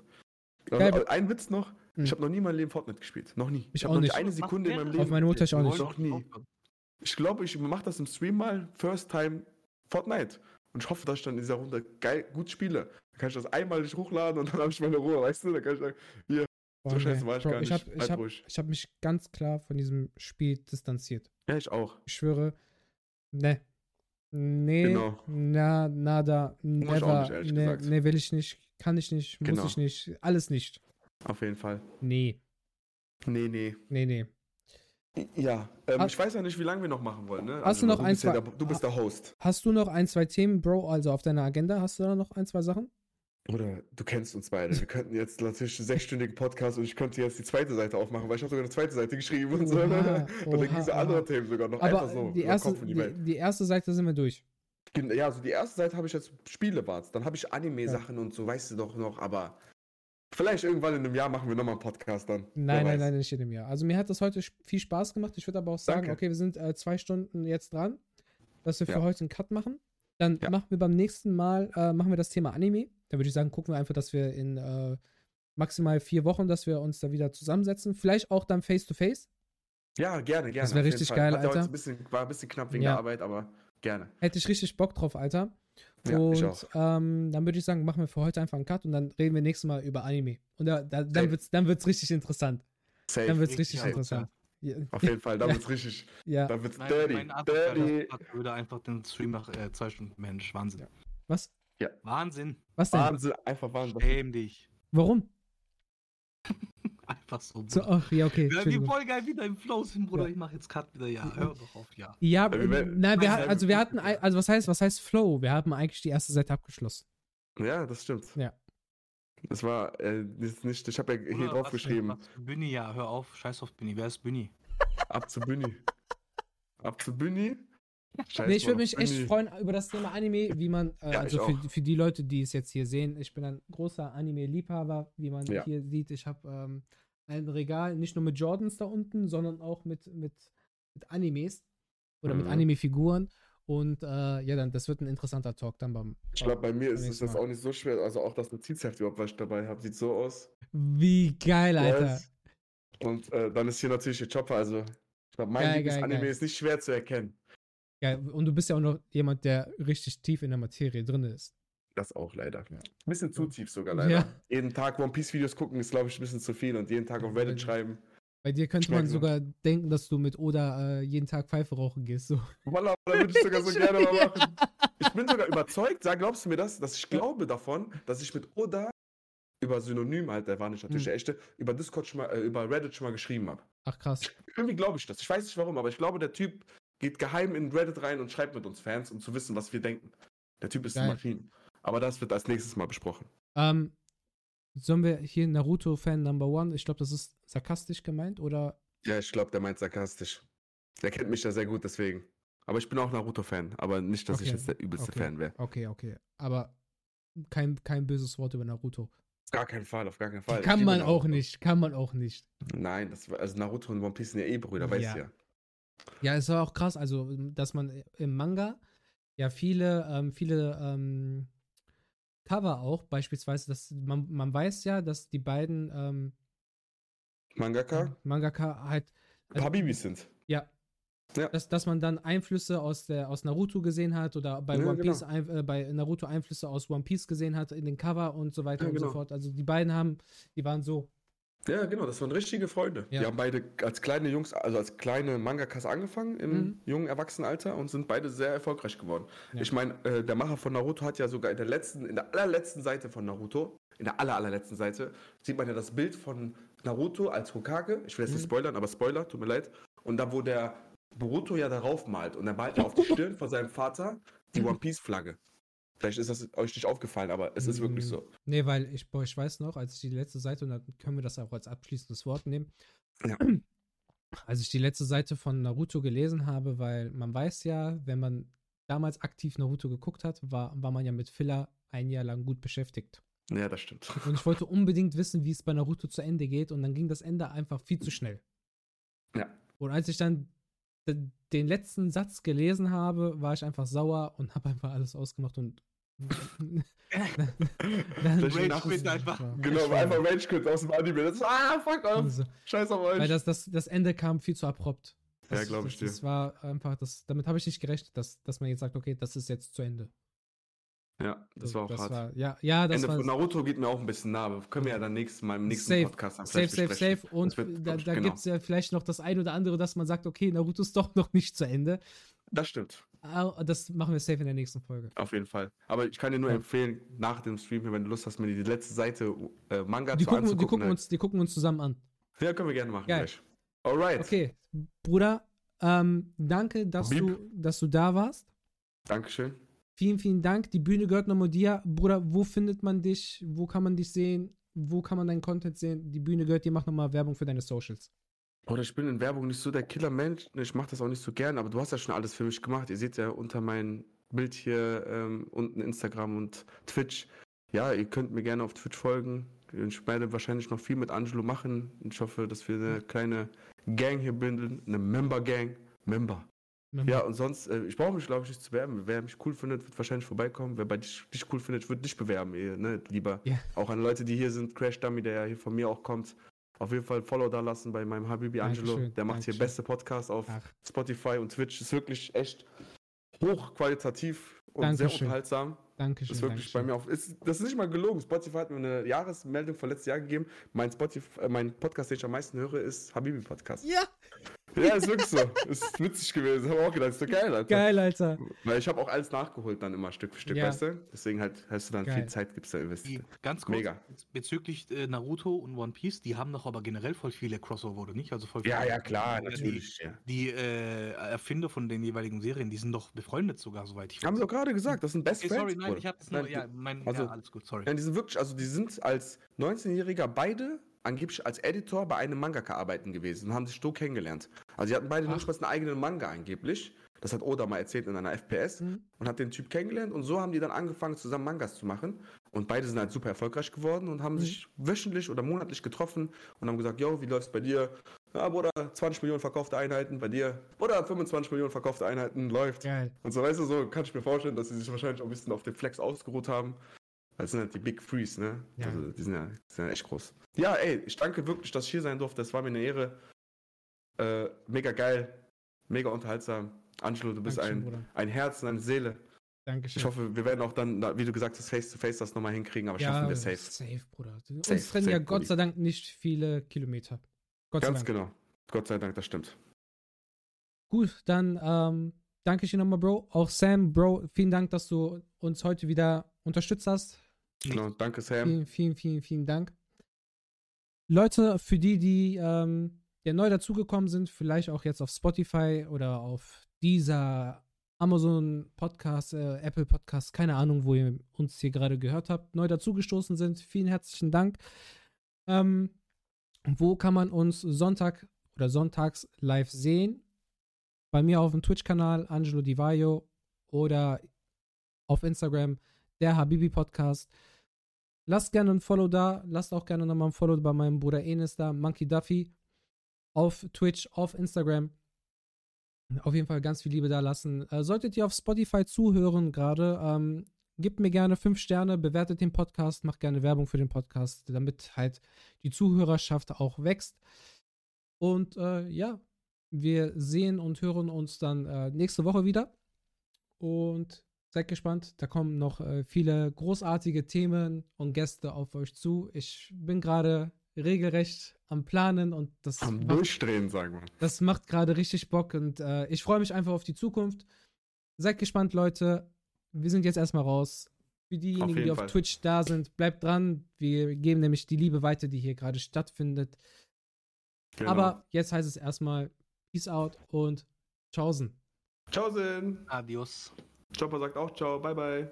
S1: Geil.
S2: Ein Witz noch.
S1: Hm.
S2: Ich habe noch nie in meinem Leben Fortnite gespielt. Noch nie.
S1: Ich
S2: hab
S1: auch
S2: noch
S1: nicht.
S2: eine Sekunde in meinem Leben.
S1: Auf meine Mutter ich auch nicht.
S2: Noch nie. Ich glaube, ich mache das im Stream mal. First time Fortnite. Und ich hoffe, dass ich dann in dieser Runde geil, gut spiele. Dann kann ich das einmal nicht hochladen und dann habe ich meine Ruhe, weißt du? Dann kann ich sagen, hier,
S1: Boah,
S2: so scheiße
S1: nee.
S2: war ich
S1: Bro,
S2: gar
S1: ich
S2: nicht.
S1: hab, ich
S2: Bleib
S1: hab,
S2: ruhig.
S1: ich hab mich ganz klar von diesem Spiel distanziert.
S2: Ja, ich auch.
S1: Ich schwöre, ne. Nee,
S2: Genau.
S1: na, nada,
S2: ich auch
S1: never,
S2: nicht, ehrlich
S1: ne,
S2: gesagt.
S1: ne, will ich nicht, kann ich nicht, muss
S2: Genau.
S1: ich nicht, alles nicht.
S2: Auf jeden Fall.
S1: Nee,
S2: Nee, nee.
S1: nee, nee.
S2: Ja, ähm, ich weiß ja nicht, wie lange wir noch machen wollen. Ne?
S1: Hast du noch
S2: du
S1: ein,
S2: bist ja
S1: zwei-
S2: der, Du bist der Host.
S1: Hast du noch ein, zwei Themen, Bro, also auf deiner Agenda, hast du da noch ein, zwei Sachen?
S2: Oder du kennst uns beide. Wir könnten jetzt natürlich einen sechsstündigen Podcast und ich könnte jetzt die zweite Seite aufmachen, weil ich habe sogar eine zweite Seite geschrieben und so.
S1: Oha,
S2: Ne? Und dann ging so andere. Themen sogar noch
S1: Aber
S2: einfach so.
S1: die, erste,
S2: die
S1: die erste Seite sind wir durch.
S2: Ja, also die erste Seite habe ich jetzt Spiele-Warts. Dann habe ich Anime-Sachen und so, weißt du doch noch, aber vielleicht irgendwann in einem Jahr machen wir nochmal einen Podcast dann. Wer
S1: Nein, nein,
S2: weiß.
S1: nein, nicht in dem Jahr. Also mir hat das heute viel Spaß gemacht. Ich würde aber auch sagen,
S2: Danke.
S1: okay, wir sind äh, zwei Stunden jetzt dran, dass wir für
S2: Ja.
S1: heute einen Cut machen. Dann
S2: Ja.
S1: machen wir beim nächsten Mal, äh, machen wir das Thema Anime. Da würde ich sagen, gucken wir einfach, dass wir in äh, maximal vier Wochen, dass wir uns da wieder zusammensetzen. Vielleicht auch dann face-to-face.
S2: Ja, gerne, gerne.
S1: Das wär
S2: auf jeden
S1: richtig geil,
S2: ja
S1: Alter.
S2: ein bisschen, war ein bisschen knapp wegen
S1: Ja.
S2: der Arbeit, aber gerne.
S1: Hätte ich richtig Bock drauf, Alter.
S2: Ja,
S1: und
S2: ich auch.
S1: Ähm, dann würde ich sagen, machen wir für heute einfach einen Cut und dann reden wir nächstes Mal über Anime. Und da, da, dann wird es dann wird's richtig interessant.
S2: Safe.
S1: Dann wird es
S3: Richtig geil,
S1: interessant. Ja,
S2: Auf jeden Fall, da wird's richtig,
S1: ja.
S2: da wird's
S3: Nein,
S2: dirty,
S3: mein
S2: dirty.
S3: Würde einfach den Stream nach äh, zwei Stunden Mensch. Wahnsinn.
S1: Ja. Was?
S3: Wahnsinn.
S1: Was denn?
S2: Wahnsinn, einfach Wahnsinn.
S3: Schäm dich.
S1: Warum?
S3: Einfach so.
S1: So, ach, ja, okay.
S3: Wie
S1: Entschuldigung.
S3: voll geil wieder im Flow sind, Bruder.
S1: Ja.
S3: Ich mach jetzt Cut wieder. Ja, hör doch auf, ja.
S1: Ja,
S2: Ja, wir
S1: nein, wir,
S3: Nein,
S1: also wir
S2: wir-
S1: hatten, also was heißt, was heißt Flow? Wir haben eigentlich die erste Seite abgeschlossen.
S2: Ja, das stimmt.
S1: Ja.
S2: Das war äh, das ist nicht, ich habe ja hier drauf geschrieben,
S3: Bühni, ja, hör auf. Scheiß auf Bühni. Wer ist Bühni?
S2: ab zu Bühni. ab zu Bühni. Scheiß
S1: Nee, ich würde mich echt freuen über das Thema Anime, wie man, äh,
S2: Ja,
S1: also für, für die Leute, die es jetzt hier sehen, ich bin ein großer Anime-Liebhaber, wie man
S2: Ja.
S1: hier sieht. Ich habe ähm, ein Regal, nicht nur mit Jordans da unten, sondern auch mit, mit, mit Animes oder mit
S2: Mhm.
S1: Anime-Figuren. Und äh, ja, dann, das wird ein interessanter Talk dann beim.
S2: Ich glaube, bei mir ist es das auch nicht so schwer. Also auch das Notizheft überhaupt, was ich dabei habe, sieht so aus.
S1: Wie geil, Alter.
S2: Yes. Und äh, dann ist hier natürlich der Chopper. Also ich glaube, mein
S1: Geil,
S2: Lieblingsanime
S1: geil.
S2: ist nicht schwer zu erkennen.
S1: geil. Und du bist ja auch noch jemand, der richtig tief in der Materie drin ist.
S2: Das auch leider.
S1: Ja.
S2: Ein bisschen zu tief sogar leider.
S1: Ja.
S2: Jeden Tag One Piece Videos gucken ist, glaube ich, ein bisschen zu viel. Und jeden Tag auf Reddit schreiben.
S1: Bei dir könnte man
S2: so.
S1: sogar denken, dass du mit Oda äh, jeden Tag Pfeife rauchen gehst. So.
S2: Voila, da würde ich sogar so gerne mal machen. Ich bin sogar überzeugt, sag, glaubst du mir das, dass ich glaube davon, dass ich mit Oda über Synonym, halt, der war nicht natürlich
S1: Hm.
S2: der echte, über Discord schon mal, äh, über Reddit schon mal geschrieben habe.
S1: Ach krass.
S2: Irgendwie glaube ich das. Ich weiß nicht warum, aber ich glaube, der Typ geht geheim in Reddit rein und schreibt mit uns Fans, um zu wissen, was wir denken. Der Typ ist
S1: Geil.
S2: eine Maschine. Aber das wird als nächstes mal besprochen.
S1: Ähm, sollen wir hier Naruto-Fan Number One? Ich glaube, das ist sarkastisch gemeint oder?
S2: Ja, ich glaube, der meint sarkastisch. Der kennt mich ja sehr gut, deswegen. Aber ich bin auch Naruto-Fan, aber nicht, dass ich
S1: Okay.
S2: jetzt der übelste
S1: Okay.
S2: Fan wäre.
S1: Okay, okay. Aber kein, kein böses Wort über Naruto.
S2: Auf gar keinen Fall, auf gar keinen Fall. Ich
S1: Kann man auch nicht. Kann man auch nicht.
S2: Nein, das war, also Naruto und One Piece sind ja eh Brüder, weißt
S1: Ja.
S2: du ja.
S1: Ja, es war auch krass, also, dass man im Manga ja viele, ähm, viele ähm, Cover auch, beispielsweise, dass man, man weiß ja, dass die beiden ähm,
S2: Mangaka,
S1: Mangaka halt also-
S2: Habibis sind.
S1: Ja.
S2: Ja.
S1: Dass, dass man dann Einflüsse aus, der, aus Naruto gesehen hat oder bei
S2: Ja,
S1: One
S2: genau.
S1: Piece ein, äh, bei Naruto Einflüsse aus One Piece gesehen hat in den Cover und so weiter
S2: Ja,
S1: und so
S2: genau.
S1: fort. Also die beiden haben, die waren so.
S2: Ja, genau, das waren richtige Freunde.
S1: Ja.
S2: Die haben beide als kleine Jungs, also als kleine Mangakas angefangen im
S1: Mhm.
S2: jungen Erwachsenenalter und sind beide sehr erfolgreich geworden.
S1: Ja.
S2: Ich meine, äh, der Macher von Naruto hat ja sogar in der letzten, in der allerletzten Seite von Naruto, in der aller, allerletzten Seite, sieht man ja das Bild von Naruto als Hokage. Ich will jetzt nicht
S1: Mhm.
S2: spoilern, aber Spoiler, tut mir leid. Und da, wo der Boruto ja darauf malt und er malt ja auf die Stirn von seinem Vater die. One Piece Flagge. Vielleicht ist das euch nicht aufgefallen, aber es ist wirklich
S1: Mhm.
S2: so.
S1: Nee, weil ich, boah, ich weiß noch, als ich die letzte Seite, und dann können wir das auch als abschließendes Wort nehmen.
S2: Ja.
S1: Als ich die letzte Seite von Naruto gelesen habe, weil man weiß ja, wenn man damals aktiv Naruto geguckt hat, war, war man ja mit Filler ein Jahr lang gut beschäftigt.
S2: Ja, das stimmt.
S1: Und ich wollte unbedingt wissen, wie es bei Naruto zu Ende geht. Und dann ging das Ende einfach viel zu schnell.
S2: Ja.
S1: Und als ich dann den letzten Satz gelesen habe, war ich einfach sauer und habe einfach alles ausgemacht und. Dann,
S2: Das
S3: Rage quit einfach.
S2: Genau, einfach Rage Quit aus dem Anime. Das ist, ah, fuck off.
S1: also,
S2: Scheiß auf euch.
S1: weil das, das, das Ende kam viel zu abrupt.
S2: Ja,
S1: Das-
S2: glaub ich
S1: das,
S2: dir.
S1: Das war einfach, das, damit habe ich nicht gerechnet, dass, dass man jetzt sagt, okay, das ist jetzt zu Ende.
S2: ja, das war auch hart.
S1: War, ja, ja, das
S2: Ende
S1: war
S2: von Naruto geht mir auch ein bisschen nah, aber können wir ja dann nächstes Mal im nächsten
S1: Safe,
S2: Podcast dann
S1: Safe,
S2: vielleicht
S1: safe,
S2: besprechen.
S1: safe. Und
S2: Das wird,
S1: da, da
S2: genau.
S1: gibt es ja vielleicht noch das ein oder andere, dass man sagt, okay, Naruto ist doch noch nicht zu Ende.
S2: Das stimmt,
S1: Das machen wir safe in der nächsten Folge.
S2: auf jeden Fall. Aber ich kann dir nur
S1: Ja.
S2: empfehlen, nach dem Stream, wenn du Lust hast, mir die letzte Seite äh, Manga
S1: Die
S2: zu
S1: gucken, die,
S2: anzugucken.
S1: gucken uns, die gucken uns zusammen an.
S2: Ja, können wir gerne machen
S1: Geil.
S2: gleich. Alright,
S1: Okay, Bruder, ähm, danke, dass du, dass du da warst.
S2: Dankeschön.
S1: Vielen, vielen Dank. Die Bühne gehört nochmal dir. Bruder, wo findet man dich? Wo kann man dich sehen? Wo kann man deinen Content sehen? Die Bühne gehört dir. Mach nochmal Werbung für deine Socials.
S2: Oder ich bin in Werbung nicht so der Killer-Mensch. Ich mache das auch nicht so gern, aber du hast ja schon alles für mich gemacht. Ihr seht ja unter meinem Bild hier ähm, unten Instagram und Twitch. Ja, ihr könnt mir gerne auf Twitch folgen. Ich werde wahrscheinlich noch viel mit Angelo machen. Ich hoffe, dass wir eine kleine Gang hier bilden, eine Member-Gang. Member. Ja, und sonst, äh, ich brauche mich, glaube ich, nicht zu bewerben. Wer mich cool findet, wird wahrscheinlich vorbeikommen. Wer bei dich, dich cool findet, wird dich bewerben, ihr, ne, lieber.
S1: Ja.
S2: Auch an Leute, die hier sind, Crash Dummy, der ja hier von mir auch kommt. Auf jeden Fall Follow da lassen bei meinem Habibi Angelo.
S1: Dankeschön,
S2: Der macht hier
S1: Dankeschön.
S2: beste Podcast auf
S1: Ach,
S2: Spotify und Twitch. Ist wirklich echt hochqualitativ und sehr
S1: Dankeschön.
S2: unterhaltsam.
S1: Dankeschön.
S2: Das ist wirklich
S1: Dankeschön.
S2: bei mir auf. Ist, das ist nicht mal gelogen. Spotify hat mir eine Jahresmeldung von letztes Jahr gegeben. Mein, Spotify, äh, mein Podcast, den ich am meisten höre, ist Habibi Podcast.
S1: Ja,
S2: Ja, ist wirklich so. ist witzig gewesen. Hab auch gedacht, ist so geil, Alter.
S1: geil, Alter.
S2: Weil ich habe auch alles nachgeholt dann immer Stück für Stück,
S1: Ja.
S2: weißt du? Deswegen halt hast du dann
S1: Geil.
S2: viel Zeit, gibt's da investiert.
S3: ganz kurz,
S2: Mega.
S3: bezüglich äh, Naruto und One Piece, die haben doch aber generell voll viele Crossover, oder nicht? Also voll
S2: Ja,
S3: viele-
S2: ja, klar,
S3: Die-
S2: natürlich. Ja.
S3: Die äh, Erfinder von den jeweiligen Serien, die sind doch befreundet sogar, soweit ich
S2: Haben sie doch gerade gesagt, das sind Best
S3: Okay, sorry,
S2: Friends.
S3: nein,
S2: Bruder.
S3: ich hab das nur,
S2: Nein,
S3: ja, mein,
S2: also-
S3: ja, alles gut, sorry.
S2: Ja, die sind wirklich, also die sind als 19-Jähriger beide angeblich als Editor bei einem Mangaka arbeiten gewesen und haben sich so kennengelernt. Also die hatten beide mal einen eigenen Manga angeblich. Das hat Oda mal erzählt in einer FPS
S1: Mhm.
S2: und hat den Typ kennengelernt und so haben die dann angefangen zusammen Mangas zu machen und beide sind halt super erfolgreich geworden und haben
S1: Mhm.
S2: sich wöchentlich oder monatlich getroffen und haben gesagt, yo, wie läuft's bei dir? Ja, Bruder, 20 Millionen verkaufte Einheiten bei dir. Oder 25 Millionen verkaufte Einheiten läuft.
S1: Geil.
S2: Und so, weißt du, so kann ich mir vorstellen, dass sie sich wahrscheinlich auch ein bisschen auf den Flex ausgeruht haben. Das sind halt die Big Threes, ne?
S1: Ja.
S2: Also, die sind ja, die sind ja echt groß. Ja, ey, ich danke wirklich, dass ich hier sein durfte. Das war mir eine Ehre. Äh, mega geil, mega unterhaltsam. Angelo, du bist
S1: Dankeschön,
S2: ein,
S1: Bruder.
S2: ein Herz und eine Seele.
S1: Dankeschön.
S2: Ich hoffe, wir werden auch dann, wie du gesagt hast, face-to-face das nochmal hinkriegen, aber schaffen wir safe.
S1: Safe, Bruder. Uns
S2: Safe,
S1: trennen ja Gott sei Dank nicht viele Kilometer. Gott
S2: Ganz
S1: sei Dank.
S2: genau. Gott sei Dank, das stimmt.
S1: Gut, dann ähm, danke ich dir nochmal, Bro. Auch Sam, Bro, vielen Dank, dass du uns heute wieder unterstützt hast.
S2: Genau, danke Sam.
S1: Vielen, vielen, vielen, vielen Dank. Leute, für die, die ähm, ja neu dazugekommen sind, vielleicht auch jetzt auf Spotify oder auf dieser Amazon Podcast, äh, Apple Podcast, keine Ahnung, wo ihr uns hier gerade gehört habt, neu dazugestoßen sind, vielen herzlichen Dank. Ähm, wo kann man uns Sonntag oder sonntags live sehen? Bei mir auf dem Twitch-Kanal Angelo Di Vaio oder auf Instagram der Habibi Podcast. Lasst gerne ein Follow da. Lasst auch gerne nochmal ein Follow bei meinem Bruder Enes da, Monkey Duffy. Auf Twitch, auf Instagram. Auf jeden Fall ganz viel Liebe da lassen. Äh, solltet ihr auf Spotify zuhören gerade, ähm, gebt mir gerne fünf Sterne, bewertet den Podcast, macht gerne Werbung für den Podcast, damit halt die Zuhörerschaft auch wächst. Und äh, ja, wir sehen und hören uns dann äh, nächste Woche wieder. Und seid gespannt. Da kommen noch äh, viele großartige Themen und Gäste auf euch zu. Ich bin gerade regelrecht am Planen und das
S2: Am
S1: macht,
S2: Durchdrehen, sagen wir.
S1: das macht gerade richtig Bock und äh, ich freue mich einfach auf die Zukunft. Seid gespannt, Leute. Wir sind jetzt erstmal raus. Für diejenigen,
S2: jeden
S1: die auf
S2: Fall.
S1: Twitch da sind, bleibt dran. Wir geben nämlich die Liebe weiter, die hier gerade stattfindet.
S2: Genau.
S1: Aber jetzt heißt es erstmal Peace out und Tschaußen.
S2: Ciao, Sin.
S3: Adios.
S2: Chopper sagt auch ciao, bye bye.